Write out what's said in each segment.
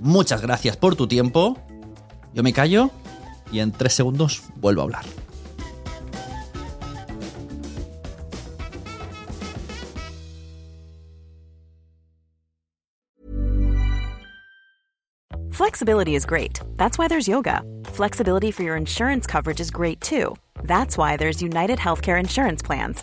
Muchas gracias por tu tiempo. Yo me callo y en tres segundos vuelvo a hablar. Flexibility is great. That's why there's yoga. Flexibility for your insurance coverage is great too. That's why there's United Healthcare Insurance Plans.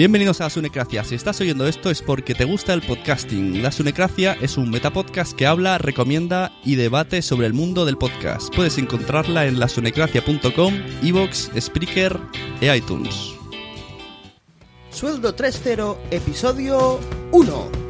Bienvenidos a la Sunecracia. Si estás oyendo esto es porque te gusta el podcasting. La Sunecracia es un metapodcast que habla, recomienda y debate sobre el mundo del podcast. Puedes encontrarla en lasunecracia.com, iVoox, Spreaker e iTunes. Sueldo 3.0, episodio 1.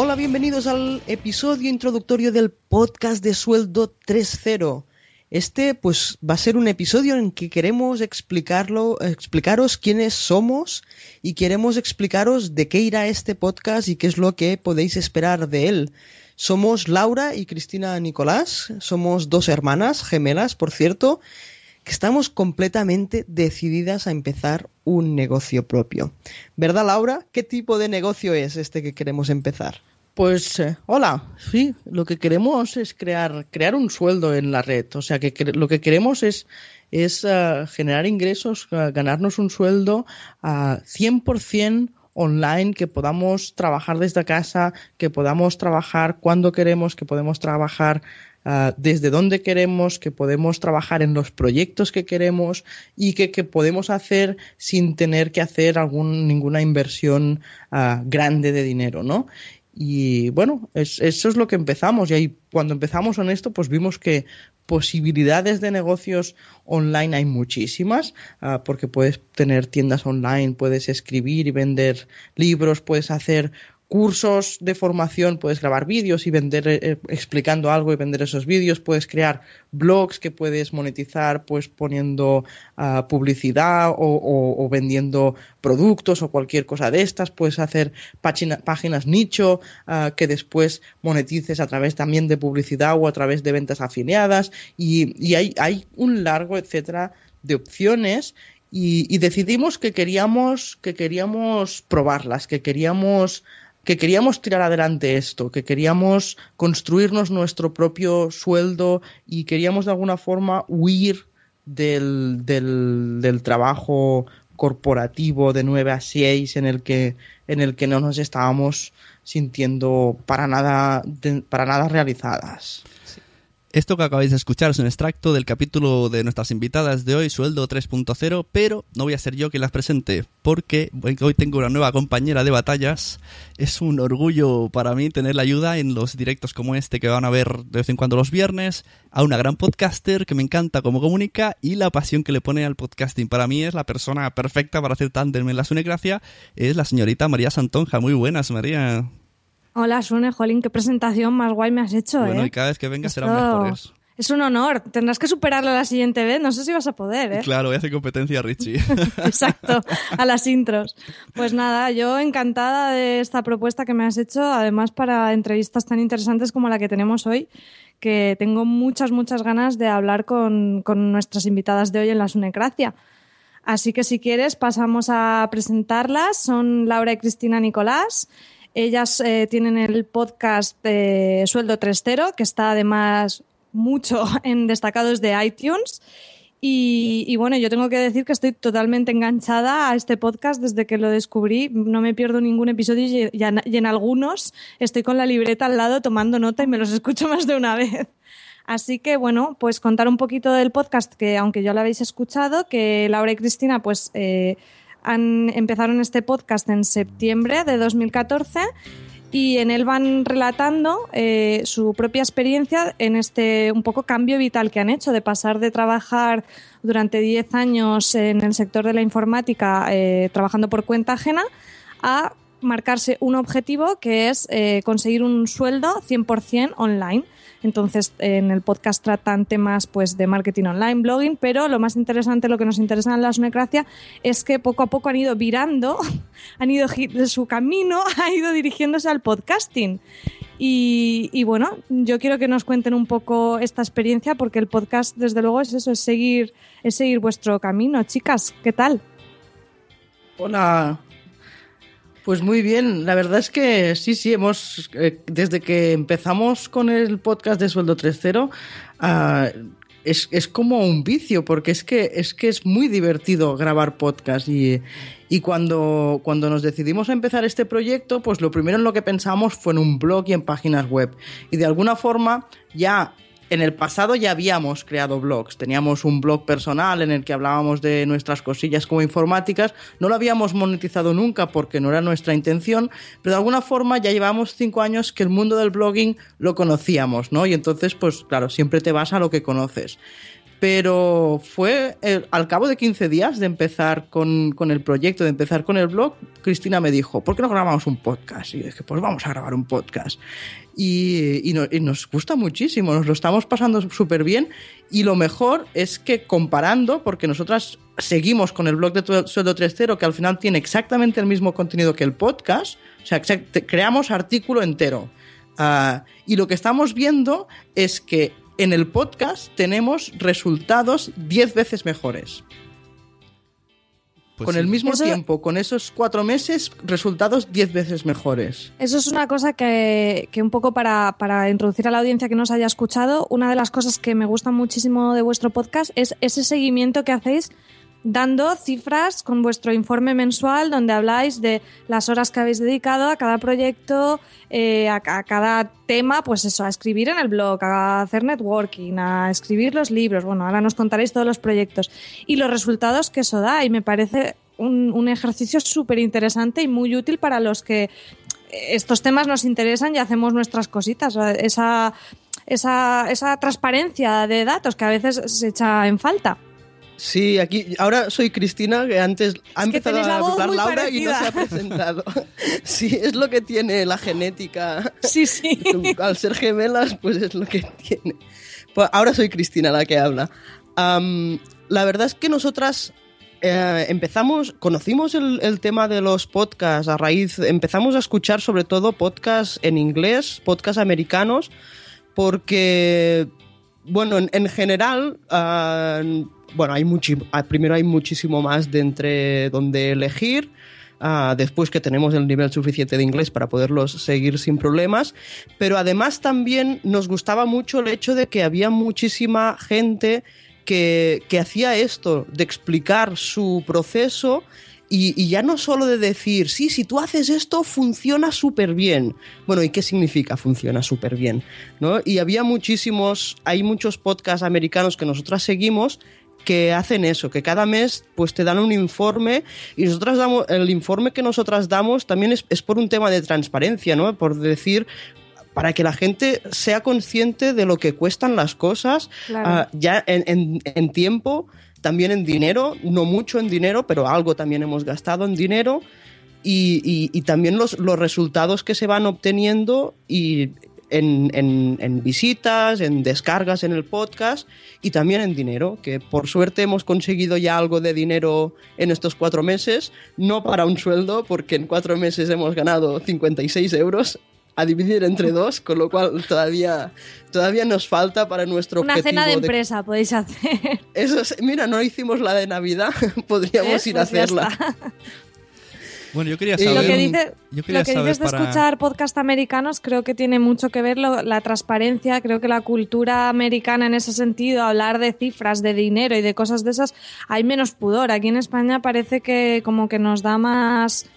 Hola, bienvenidos al episodio introductorio del podcast de Sueldo 3.0. Este pues va a ser un episodio en que queremos explicarlo, explicaros quiénes somos y queremos explicaros de qué irá este podcast y qué es lo que podéis esperar de él. Somos Laura y Cristina Nicolás, somos dos hermanas, gemelas, por cierto, estamos completamente decididas a empezar un negocio propio. ¿Verdad, Laura? ¿Qué tipo de negocio es este que queremos empezar? Pues eh, hola, sí, lo que queremos es crear, crear un sueldo en la red. O sea, que lo que queremos es, es uh, generar ingresos, uh, ganarnos un sueldo a 100% online, que podamos trabajar desde casa, que podamos trabajar cuando queremos, que podemos trabajar uh, desde donde queremos, que podemos trabajar en los proyectos que queremos y que, que podemos hacer sin tener que hacer algún, ninguna inversión grande de dinero, ¿no? Y bueno, eso es lo que empezamos. Y ahí, cuando empezamos en esto, pues vimos que posibilidades de negocios online hay muchísimas, uh, porque puedes tener tiendas online, puedes escribir y vender libros, puedes hacer cursos de formación, puedes grabar vídeos y vender eh, explicando algo y vender esos vídeos, puedes crear blogs que puedes monetizar pues poniendo uh, publicidad o, vendiendo productos o cualquier cosa de estas, puedes hacer página, páginas nicho uh, que después monetices a través también de publicidad o a través de ventas afiliadas. Y, hay un largo etcétera de opciones y, y, decidimos que queríamos que queríamos probarlas, que queríamos que queríamos tirar adelante esto, que queríamos construirnos nuestro propio sueldo y queríamos de alguna forma huir del, del, trabajo corporativo de 9 a 6 en el que, en el que no nos estábamos sintiendo para nada, para nada realizadas. Esto que acabáis de escuchar es un extracto del capítulo de nuestras invitadas de hoy, Sueldo 3.0, pero no voy a ser yo quien las presente, porque hoy tengo una nueva compañera de batallas. Es un orgullo para mí tener la ayuda en los directos como este que van a ver de vez en cuando los viernes, a una gran podcaster que me encanta cómo comunica y la pasión que le pone al podcasting. Para mí es la persona perfecta para hacer tándem en la Sunegracia, es la señorita María Santonja. Muy buenas, María. Hola, Sune, jolín, qué presentación más guay me has hecho, bueno, ¿eh? y cada vez que vengas serán mejores. Es un honor. Tendrás que superarlo la siguiente vez. No sé si vas a poder, ¿eh? Claro, voy a hacer competencia Richie. Exacto, a las intros. Pues nada, yo encantada de esta propuesta que me has hecho, además para entrevistas tan interesantes como la que tenemos hoy, que tengo muchas, muchas ganas de hablar con, con nuestras invitadas de hoy en la Sunecracia. Así que si quieres, pasamos a presentarlas. Son Laura y Cristina Nicolás. Ellas eh, tienen el podcast de Sueldo 3.0, que está además mucho en destacados de iTunes. Y, bueno, yo tengo que decir que estoy totalmente enganchada a este podcast desde que lo descubrí. No me pierdo ningún episodio y, en algunos estoy con la libreta al lado tomando nota y me los escucho más de una vez. Así que bueno, pues contar un poquito del podcast que aunque ya lo habéis escuchado, que Laura y Cristina pues eh, empezaron este podcast en septiembre de 2014 y en él van relatando eh, su propia experiencia en este un poco cambio vital que han hecho de pasar de trabajar durante 10 años en el sector de la informática eh, trabajando por cuenta ajena a marcarse un objetivo que es eh, conseguir un sueldo 100% online. Entonces, en el podcast tratan temas pues, de marketing online, blogging, pero lo más interesante, lo que nos interesa en la Sunecracia, es que poco a poco han ido virando, han ido su camino, ha ido dirigiéndose al podcasting. Y, bueno, yo quiero que nos cuenten un poco esta experiencia, porque el podcast, desde luego, es eso, es seguir, es seguir vuestro camino. Chicas, ¿qué tal? Hola, pues muy bien, la verdad es que sí, sí, hemos, eh, desde que empezamos con el podcast de Sueldo 3.0, ah, es, es, como un vicio, porque es que es, que es muy divertido grabar podcast y, y cuando, cuando nos decidimos a empezar este proyecto, pues lo primero en lo que pensamos fue en un blog y en páginas web. Y de alguna forma ya en el pasado ya habíamos creado blogs. Teníamos un blog personal en el que hablábamos de nuestras cosillas como informáticas. No lo habíamos monetizado nunca porque no era nuestra intención, pero de alguna forma ya llevamos cinco años que el mundo del blogging lo conocíamos, ¿no? Y entonces, pues claro, siempre te vas a lo que conoces. Pero fue eh, al cabo de 15 días de empezar con, con, el proyecto, de empezar con el blog, Cristina me dijo, ¿por qué no grabamos un podcast? Y dije, pues vamos a grabar un podcast y, nos gusta muchísimo, nos lo estamos pasando súper bien y lo mejor es que comparando, porque nosotras seguimos con el blog de Sueldo 3.0 que al final tiene exactamente el mismo contenido que el podcast, o sea, creamos artículo entero. Ah, y lo que estamos viendo es que en el podcast tenemos resultados 10 veces mejores. Pues con el mismo tiempo, con esos cuatro meses, resultados diez veces mejores. Eso es una cosa que, un poco para, para, introducir a la audiencia que nos haya escuchado, una de las cosas que me gusta muchísimo de vuestro podcast es ese seguimiento que hacéis dando cifras con vuestro informe mensual donde habláis de las horas que habéis dedicado a cada proyecto, eh, a, cada tema, pues eso, a escribir en el blog, a hacer networking, a escribir los libros. Bueno, ahora nos contaréis todos los proyectos y los resultados que eso da y me parece un, un ejercicio súper interesante y muy útil para los que estos temas nos interesan y hacemos nuestras cositas. Esa, esa, esa transparencia de datos que a veces se echa en falta. Sí, aquí ahora soy Cristina, que antes ha empezado a hablar Laura y no se ha presentado. sí, es lo que tiene la genética. Sí, sí. Al ser gemelas, pues es lo que tiene. Pues ahora soy Cristina la que habla. la verdad es que nosotras eh, empezamos, conocimos el, el, tema de los podcasts a raíz, empezamos a escuchar sobre todo podcasts en inglés, podcasts americanos, porque, bueno, en, general, uh, bueno, hay mucho, primero hay muchísimo más de entre donde elegir. ah, después que tenemos el nivel suficiente de inglés para poderlos seguir sin problemas, pero además también nos gustaba mucho el hecho de que había muchísima gente que, que hacía esto, de explicar su proceso y, ya no solo de decir, sí, si tú haces esto, funciona súper bien. Bueno, ¿y qué significa funciona súper bien? ¿No? Y había muchísimos, hay muchos podcasts americanos que nosotras seguimos que hacen eso, que cada mes pues te dan un informe y nosotras damos, el informe que nosotras damos también es, por un tema de transparencia, ¿no? Por decir, para que la gente sea consciente de lo que cuestan las cosas ah, ya en, en tiempo también en dinero, no mucho en dinero, pero algo también hemos gastado en dinero y, también los, los, resultados que se van obteniendo y en, en, visitas, en descargas en el podcast y también en dinero, que por suerte hemos conseguido ya algo de dinero en estos cuatro meses, no para un sueldo, porque en cuatro meses hemos ganado 56 euros a dividir entre dos, con lo cual todavía, todavía nos falta para nuestro Una cena de empresa podéis hacer. Eso mira, no hicimos la de Navidad, podríamos ir a pues hacerla. Bueno, yo quería saber. Lo que, dice, lo que dices de escuchar podcast americanos creo que tiene mucho que ver la transparencia. Creo que la cultura americana en ese sentido, hablar de cifras, de dinero y de cosas de esas, hay menos pudor. Aquí en España parece que como que nos da más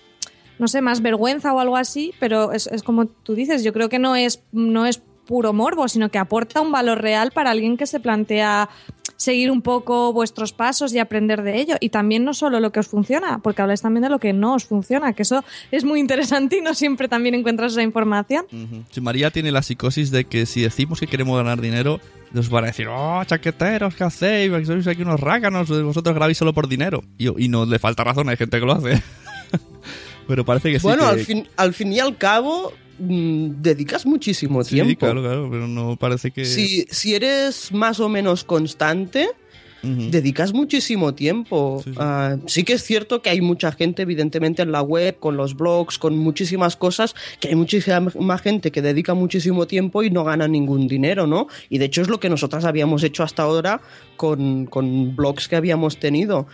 no sé, más vergüenza o algo así, pero es, como tú dices, yo creo que no es, no es puro morbo, sino que aporta un valor real para alguien que se plantea seguir un poco vuestros pasos y aprender de ello. Y también no solo lo que os funciona, porque habláis también de lo que no os funciona, que eso es muy interesante y no siempre también encuentras esa información. Si María tiene la psicosis de que si decimos que queremos ganar dinero, nos van a decir, oh, chaqueteros, ¿qué hacéis? Sois aquí unos ráganos, vosotros grabáis solo por dinero. Y, y no le falta razón, hay gente que lo hace. Pero parece que sí. Bueno, Al, fin, al fin y al cabo, mm, dedicas muchísimo tiempo. Sí, claro, claro, pero no parece que. Si, si eres más o menos constante, dedicas muchísimo tiempo. Ah, sí. que es cierto que hay mucha gente, evidentemente, en la web, con los blogs, con muchísimas cosas, que hay muchísima gente que dedica muchísimo tiempo y no gana ningún dinero, ¿no? Y de hecho es lo que nosotras habíamos hecho hasta ahora con, con blogs que habíamos tenido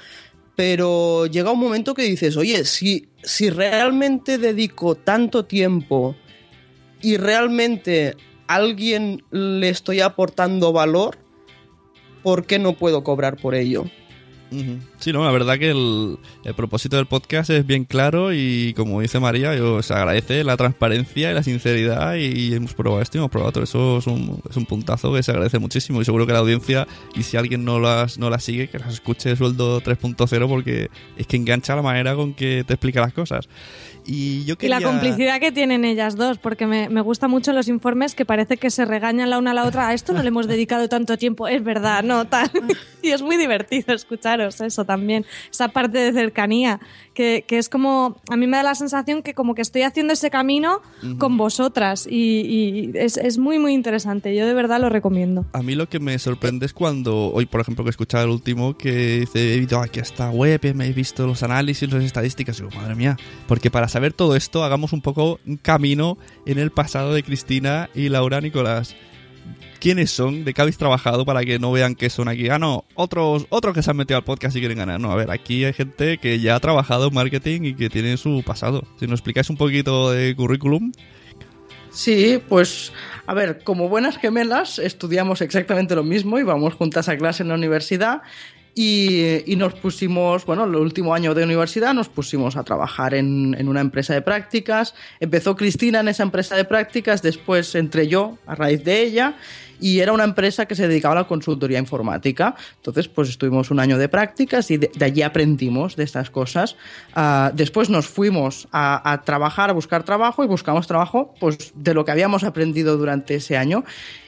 pero llega un momento que dices, oye, si, si realmente dedico tanto tiempo y realmente alguien le estoy aportando valor, ¿por qué no puedo cobrar por ello? Sí, no, la verdad que el, propósito del podcast es bien claro y como dice María, se agradece la transparencia y la sinceridad y, hemos probado esto y hemos probado todo. Eso es un, puntazo que se agradece muchísimo y seguro que la audiencia, y si alguien no las, no las sigue, que las escuche sueldo 3.0 porque es que engancha la manera con que te explica las cosas. Y, yo la complicidad que tienen ellas dos, porque me, me gusta mucho los informes que parece que se regañan la una a la otra. A esto no le hemos dedicado tanto tiempo, es verdad, no, tal. y es muy divertido escucharos eso también, esa parte de cercanía, que, que, es como, a mí me da la sensación que como que estoy haciendo ese camino con vosotras y, es, es, muy, muy interesante. Yo de verdad lo recomiendo. A mí lo que me sorprende es cuando, hoy por ejemplo que he escuchado el último, que dice, he ido aquí a esta web, me he visto los análisis, las estadísticas, y digo, madre mía, porque para saber todo esto, hagamos un poco un camino en el pasado de Cristina y Laura Nicolás. ¿Quiénes son? ¿De qué habéis trabajado para que no vean que son aquí? Ah, no, otros, otros que se han metido al podcast y quieren ganar. No, a ver, aquí hay gente que ya ha trabajado en marketing y que tiene su pasado. Si nos explicáis un poquito de currículum. Sí, pues a ver, como buenas gemelas estudiamos exactamente lo mismo y vamos juntas a clase en la universidad y, nos pusimos, bueno, el último año de universidad nos pusimos a trabajar en, en, una empresa de prácticas. Empezó Cristina en esa empresa de prácticas, después entré yo a raíz de ella y era una empresa que se dedicaba a la consultoría informática. Entonces, pues estuvimos un año de prácticas y de, allí aprendimos de estas cosas. Uh, después nos fuimos a, a trabajar, a buscar trabajo y buscamos trabajo pues, de lo que habíamos aprendido durante ese año.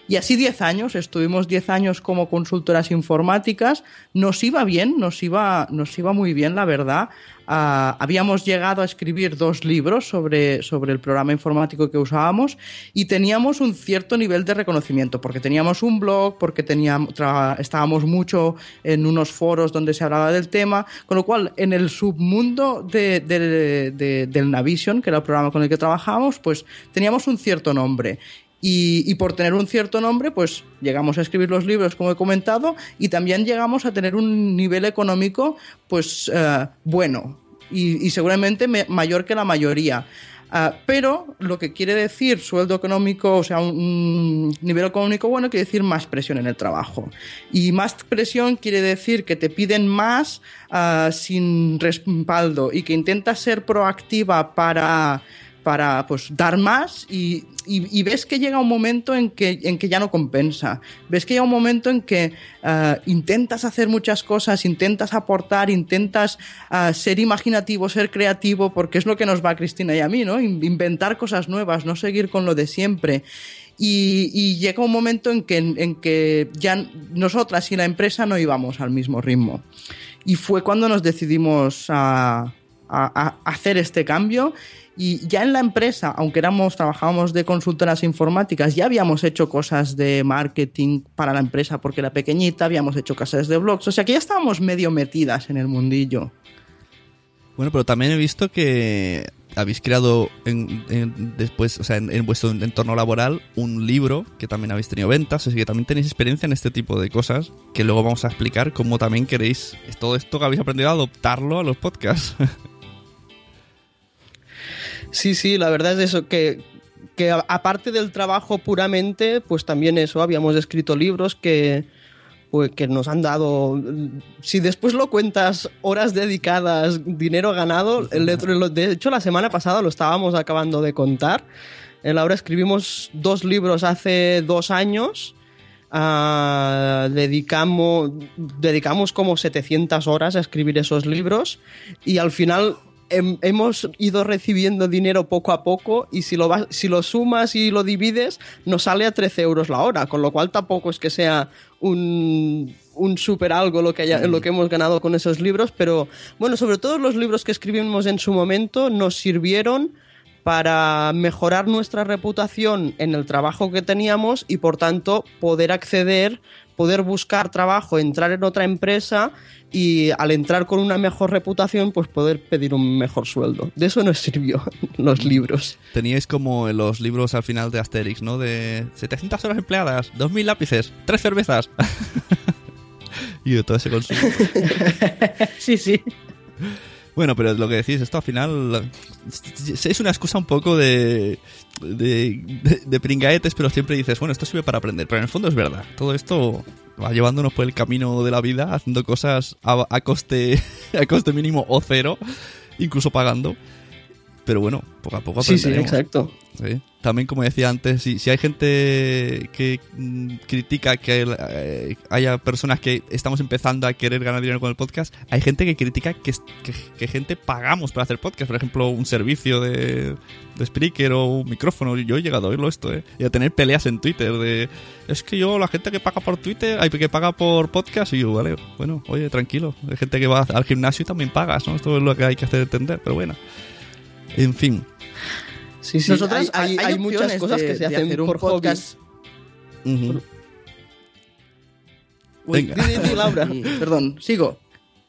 Y así 10 años, estuvimos 10 años como consultoras informáticas, nos iba bien, nos iba, nos iba muy bien, la verdad. Uh, habíamos llegado a escribir dos libros sobre, sobre el programa informático que usábamos y teníamos un cierto nivel de reconocimiento, porque teníamos un blog, porque teníamos, estábamos mucho en unos foros donde se hablaba del tema, con lo cual en el submundo de, de, de, del Navision, que era el programa con el que trabajábamos, pues teníamos un cierto nombre. Y, por tener un cierto nombre, pues llegamos a escribir los libros, como he comentado, y también llegamos a tener un nivel económico, pues eh, bueno. y, seguramente me- mayor que la mayoría. Ah, pero lo que quiere decir sueldo económico, o sea, un, un nivel económico bueno, quiere decir más presión en el trabajo. Y más presión quiere decir que te piden más ah, sin respaldo y que intentas ser proactiva para, para pues, dar más y, y- ves que llega un momento en que, en que ya no compensa. Ves que llega un momento en que ah, intentas hacer muchas cosas, intentas aportar, intentas ah, ser imaginativo, ser creativo, porque es lo que nos va a Cristina y a mí, ¿no? In- Inventar cosas nuevas, no seguir con lo de siempre. Y, y llega un momento en que, en que ya nosotras y la empresa no íbamos al mismo ritmo. Y fue cuando nos decidimos a, a- hacer este cambio. Y ya en la empresa, aunque éramos, trabajábamos de consultoras informáticas, ya habíamos hecho cosas de marketing para la empresa porque era pequeñita, habíamos hecho cosas de blogs, o sea que ya estábamos medio metidas en el mundillo. Bueno, pero también he visto que habéis creado en- en- después, o sea, en, en vuestro entorno laboral, un libro que también habéis tenido ventas, así que también tenéis experiencia en este tipo de cosas, que luego vamos a explicar cómo también queréis todo esto que habéis aprendido a adoptarlo a los podcasts. Sí, sí, la verdad es eso, que, que aparte del trabajo puramente, pues también eso, habíamos escrito libros que, pues, que nos han dado, si después lo cuentas, horas dedicadas, dinero ganado, el de hecho la semana pasada lo estábamos acabando de contar, en Laura escribimos dos libros hace dos años. ah, dedicamos, dedicamos como 700 horas a escribir esos libros y al final hem- hemos ido recibiendo dinero poco a poco y si lo, si lo sumas y lo divides nos sale a 13 euros la hora, con lo cual tampoco es que sea un, un super algo lo que, haya- lo que hemos ganado con esos libros, pero bueno, sobre todo los libros que escribimos en su momento nos sirvieron para mejorar nuestra reputación en el trabajo que teníamos y por tanto poder acceder, poder buscar trabajo, entrar en otra empresa y al entrar con una mejor reputación pues poder pedir un mejor sueldo. De eso nos sirvió los libros. Teníais como en los libros al final de Asterix, ¿no? De 700 horas empleadas, 2.000 lápices, 3 cervezas. y de todo ese consumo. Sí, sí. Bueno, pero lo que decís, esto al final es una excusa un poco de, de, de, de pringaetes, pero siempre dices, bueno, esto sirve para aprender. Pero en el fondo es verdad. Todo esto va llevándonos por el camino de la vida, haciendo cosas a, a coste, a coste mínimo o cero, incluso pagando. Pero bueno, poco a poco Sí, sí, aprenderemos. exacto. Sí. También, como decía antes, si, si hay gente que mm, critica que eh, haya personas que estamos empezando a querer ganar dinero con el podcast, hay gente que critica que, que, que gente pagamos para hacer podcast. Por ejemplo, un servicio de, de Spreaker o un micrófono. Yo he llegado a oírlo esto, ¿eh? Y a tener peleas en Twitter de... Es que yo, la gente que paga por Twitter, hay que paga por podcast, y yo, vale, bueno, oye, tranquilo. Hay gente que va al gimnasio y también pagas, ¿no? Esto es lo que hay que hacer entender, pero bueno. En fin. Sí, sí. Nosotras hay, hay- hay muchas cosas de- que se hacen hacer un por podcast. hobby. Ujú. Uy, Venga. di, di, di, Laura. Perdón, sigo.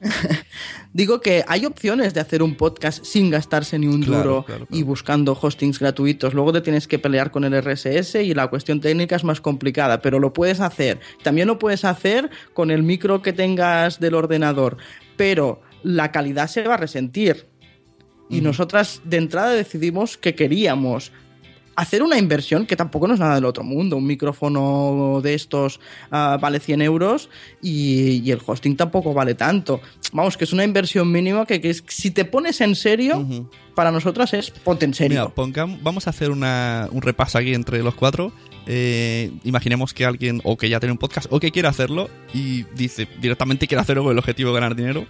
Digo que hay opciones de hacer un podcast sin gastarse ni un Claro, duro claro, y buscando hostings gratuitos. Luego te tienes que pelear con el RSS y la cuestión técnica es más complicada, pero lo puedes hacer. También lo puedes hacer con el micro que tengas del ordenador, pero la calidad se va a resentir. Y nosotras de entrada decidimos que queríamos hacer una inversión que tampoco no es nada del otro mundo. Un micrófono de estos ah, vale 100 euros y, y el hosting tampoco vale tanto. Vamos, que es una inversión mínima que, que es- si te pones en serio, Ujú. para nosotras es ponte en serio. Mira, pongam- vamos a hacer una- un repaso aquí entre los cuatro. Eh, imaginemos que alguien o que ya tiene un podcast o que quiere hacerlo y dice directamente quiere hacerlo con el objetivo de ganar dinero.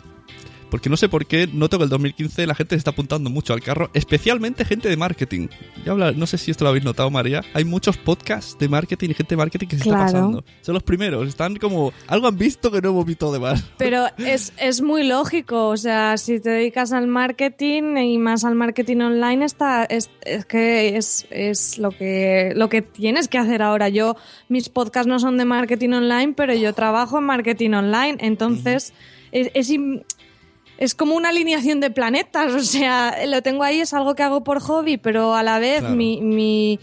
Porque no sé por qué noto que el 2015 la gente se está apuntando mucho al carro, especialmente gente de marketing. Ya habla, no sé si esto lo habéis notado, María. Hay muchos podcasts de marketing y gente de marketing que se Claro. está pasando. Son los primeros. Están como. Algo han visto que no hemos visto de más. Pero es, es muy lógico, o sea, si te dedicas al marketing y más al marketing online, está, es, es que es, es lo, que, lo que tienes que hacer ahora. Yo, mis podcasts no son de marketing online, pero yo trabajo en marketing online, entonces es, es como una alineación de planetas, o sea, lo tengo ahí, es algo que hago por hobby, pero a la vez Claro. mi, mi,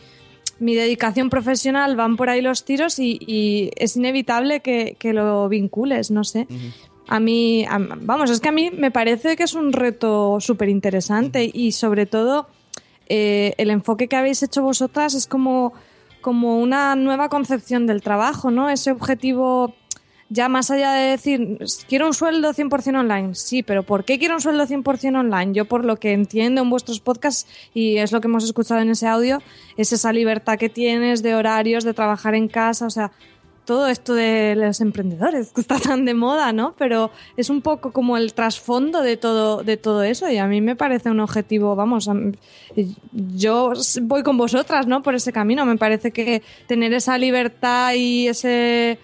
mi dedicación profesional van por ahí los tiros y, y es inevitable que, que lo vincules, no sé. a mí, vamos, es que a mí me parece que es un reto súper interesante y sobre todo eh, el enfoque que habéis hecho vosotras es como, como una nueva concepción del trabajo, ¿no? Ese objetivo ya más allá de decir, quiero un sueldo 100% online, sí, pero ¿por qué quiero un sueldo 100% online? Yo por lo que entiendo en vuestros podcasts y es lo que hemos escuchado en ese audio, es esa libertad que tienes de horarios, de trabajar en casa, o sea, todo esto de los emprendedores que está tan de moda, ¿no? Pero es un poco como el trasfondo de todo, de todo eso y a mí me parece un objetivo, vamos, yo voy con vosotras, ¿no? Por ese camino, me parece que tener esa libertad y ese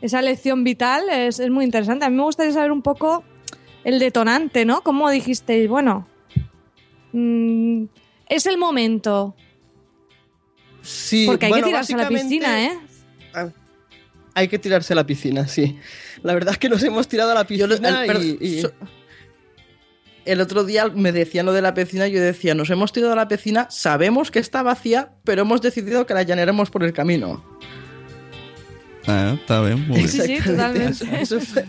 esa lección vital es, muy interesante. A mí me gustaría saber un poco el detonante, ¿no? ¿Cómo dijisteis? Bueno, mm, es el momento. Sí, porque hay que tirarse a la piscina, ¿eh? Ah, hay que tirarse a la piscina, sí. La verdad es que nos hemos tirado a la piscina y, El otro día me decían lo de la piscina y yo decía, nos hemos tirado a la piscina, sabemos que está vacía, pero hemos decidido que la llenaremos por el camino. Ah, está bien, muy Sí, sí, totalmente.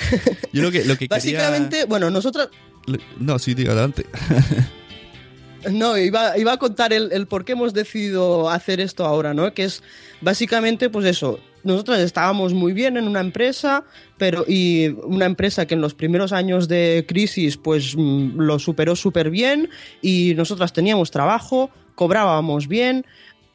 Yo lo que, lo que Básicamente, bueno, nosotros... No, sí, diga adelante. No, iba, iba, a contar el, el, por qué hemos decidido hacer esto ahora, ¿no? Que es básicamente, pues eso, nosotros estábamos muy bien en una empresa, pero y una empresa que en los primeros años de crisis pues mm, lo superó súper bien y nosotras teníamos trabajo, cobrábamos bien,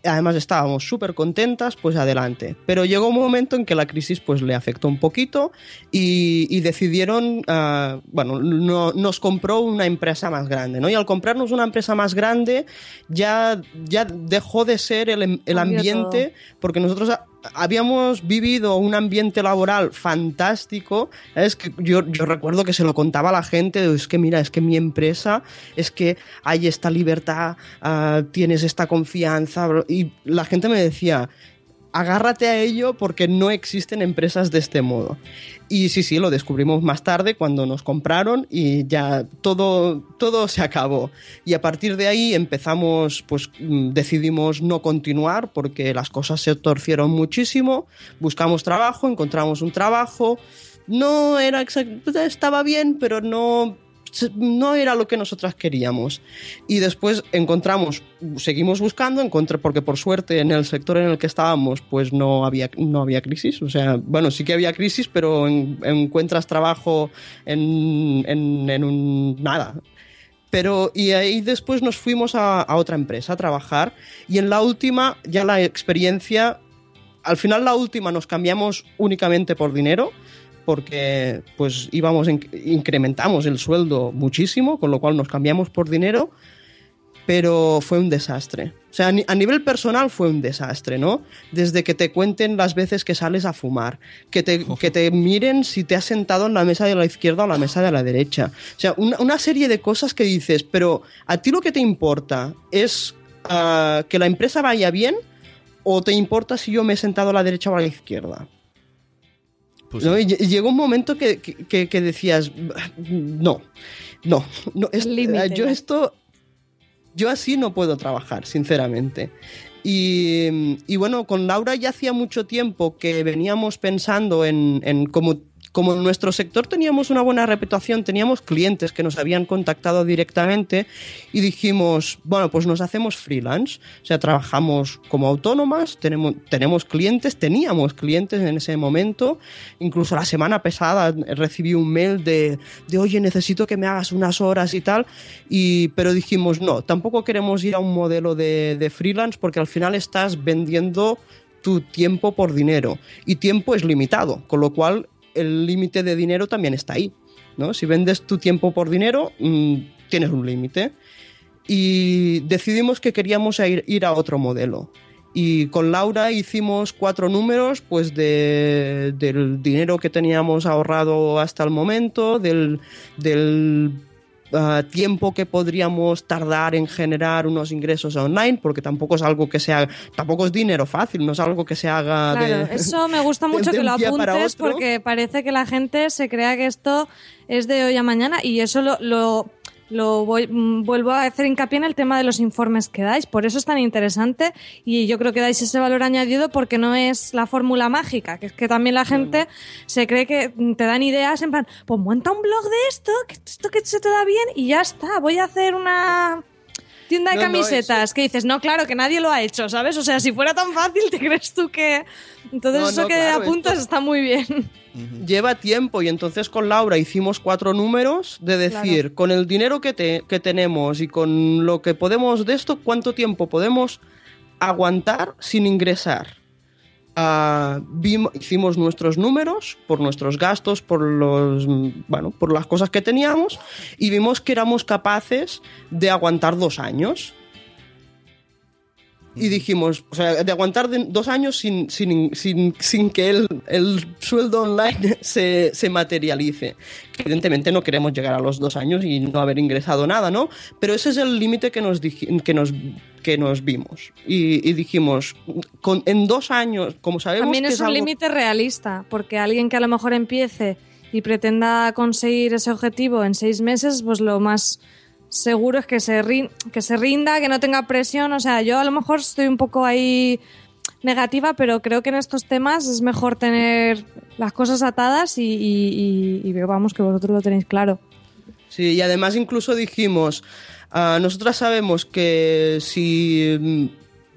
además estábamos súper contentas, pues adelante. Pero llegó un momento en que la crisis pues le afectó un poquito y, decidieron, uh, bueno, no, nos compró una empresa más grande, ¿no? Y al comprarnos una empresa más grande ya, ya dejó de ser el, el ambiente, porque nosotros habíamos vivido un ambiente laboral fantástico. Es que yo, recuerdo que se lo contaba a la gente, es que mira, es que mi empresa, es que hay esta libertad, ah, tienes esta confianza. Y la gente me decía, agárrate a ello porque no existen empresas de este modo. Y sí, sí, lo descubrimos más tarde cuando nos compraron y ya todo, todo se acabó. Y a partir de ahí empezamos, pues mm, decidimos no continuar porque las cosas se torcieron muchísimo. Buscamos trabajo, encontramos un trabajo. No era estaba bien, pero no no era lo que nosotras queríamos. Y después encontramos, seguimos buscando, encontré, porque por suerte en el sector en el que estábamos pues no había, no había crisis. O sea, bueno, sí que había crisis, pero encuentras trabajo en, en, un nada. Pero, y ahí después nos fuimos a otra empresa a trabajar y en la última ya la experiencia, al final la última nos cambiamos únicamente por dinero porque pues íbamos, incrementamos el sueldo muchísimo, con lo cual nos cambiamos por dinero, pero fue un desastre. O sea, a nivel personal fue un desastre, ¿no? Desde que te cuenten las veces que sales a fumar, que te, que te miren si te has sentado en la mesa de la izquierda o la mesa de la derecha. O sea, una, serie de cosas que dices, pero a ti lo que te importa es ah, que la empresa vaya bien o te importa si yo me he sentado a la derecha o a la izquierda. Pues y llegó un momento que, decías, no, no, no yo esto, yo así no puedo trabajar, sinceramente. Y, y, bueno, con Laura ya hacía mucho tiempo que veníamos pensando en, en cómo como en nuestro sector teníamos una buena reputación, teníamos clientes que nos habían contactado directamente y dijimos, bueno, pues nos hacemos freelance, o sea, trabajamos como autónomas, tenemos, tenemos clientes, teníamos clientes en ese momento, incluso la semana pasada recibí un mail de, de oye, necesito que me hagas unas horas y tal, y, pero dijimos, no, tampoco queremos ir a un modelo de, de freelance porque al final estás vendiendo tu tiempo por dinero y tiempo es limitado, con lo cual el límite de dinero también está ahí. ¿no? Si vendes tu tiempo por dinero, mm, tienes un límite. Y decidimos que queríamos ir, ir, a otro modelo. Y con Laura hicimos cuatro números pues de, del dinero que teníamos ahorrado hasta el momento, del, del tiempo que podríamos tardar en generar unos ingresos online, porque tampoco es algo que sea, tampoco es dinero fácil, no es algo que se haga claro, Eso me gusta mucho que lo apuntes porque parece que la gente se crea que esto es de hoy a mañana y eso lo, lo voy, mm, vuelvo a hacer hincapié en el tema de los informes que dais. Por eso es tan interesante y yo creo que dais ese valor añadido porque no es la fórmula mágica, que es que también la gente se cree que te dan ideas en plan, pues monta un blog de esto, que esto que se te da bien y ya está, voy a hacer una tienda de No, no, camisetas, que dices, no, claro, que nadie lo ha hecho, ¿sabes? O sea, si fuera tan fácil, ¿te crees tú que...? Entonces No, eso que claro, apuntas esto- está muy bien. lleva tiempo y entonces con Laura hicimos cuatro números de decir, con el dinero que, te- que tenemos y con lo que podemos de esto, ¿cuánto tiempo podemos aguantar sin ingresar? Ah, vimo- hicimos nuestros números por nuestros gastos, por los bueno, por las cosas que teníamos y vimos que éramos capaces de aguantar dos años. Y dijimos, o sea, de aguantar de- dos años sin, sin, sin, sin que el, el sueldo online se, se materialice. Evidentemente no queremos llegar a los dos años y no haber ingresado nada, ¿no? Pero ese es el límite que nos, dij- que nos, que nos vimos. Y, y dijimos, con, en dos años, como sabemos También que es un algo- límite realista, porque alguien que a lo mejor empiece y pretenda conseguir ese objetivo en seis meses, pues lo más seguro es que se, rin- que se rinda, que no tenga presión. O sea, yo a lo mejor estoy un poco ahí negativa, pero creo que en estos temas es mejor tener las cosas atadas y, y- vamos, que vosotros lo tenéis claro. Sí, y además incluso dijimos, ah, nosotras sabemos que si mm,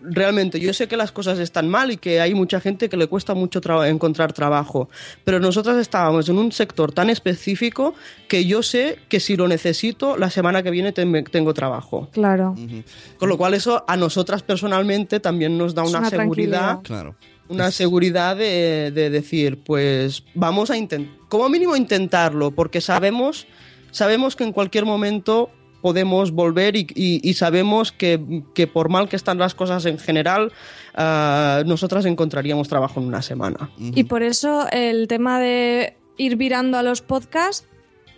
realmente yo sé que las cosas están mal y que hay mucha gente que le cuesta mucho tra- encontrar trabajo, pero nosotras estábamos en un sector tan específico que yo sé que si lo necesito, la semana que viene ten- tengo trabajo. Claro. Con lo cual eso a nosotras personalmente también nos da Es una, una seguridad. Claro. una seguridad de, de decir, pues vamos a intentar, como mínimo intentarlo, porque sabemos, sabemos que en cualquier momento podemos volver y, y- y sabemos que, que por mal que están las cosas en general, ah, nosotras encontraríamos trabajo en una semana. Y por eso el tema de ir virando a los podcasts,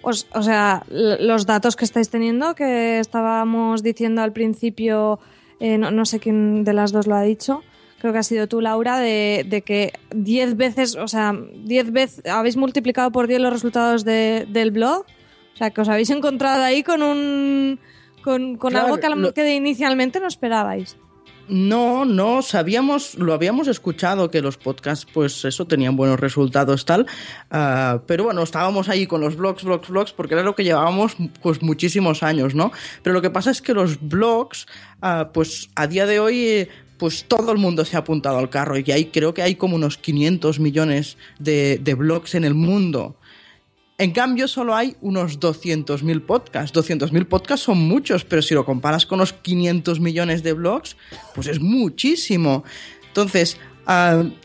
os- o sea, los datos que estáis teniendo, que estábamos diciendo al principio, eh, no, no sé quién de las dos lo ha dicho, creo que ha sido tú, Laura, de, de que 10 veces, o sea, 10 veces, habéis multiplicado por 10 los resultados de- del blog. O sea, que os habéis encontrado ahí con un... Con, con Claro, algo que, lo- inicialmente no esperabais. No, no, sabíamos, lo habíamos escuchado que los podcasts, pues eso, tenían buenos resultados, tal. ah, pero bueno, estábamos ahí con los blogs, blogs, blogs, porque era lo que llevábamos pues muchísimos años, ¿no? Pero lo que pasa es que los blogs, ah, pues a día de hoy. eh, pues todo el mundo se ha apuntado al carro y hay, creo que hay como unos 500 millones de, de blogs en el mundo. En cambio, solo hay unos 200.000 podcasts. 200.000 podcasts son muchos, pero si lo comparas con los 500 millones de blogs, pues es muchísimo. Entonces,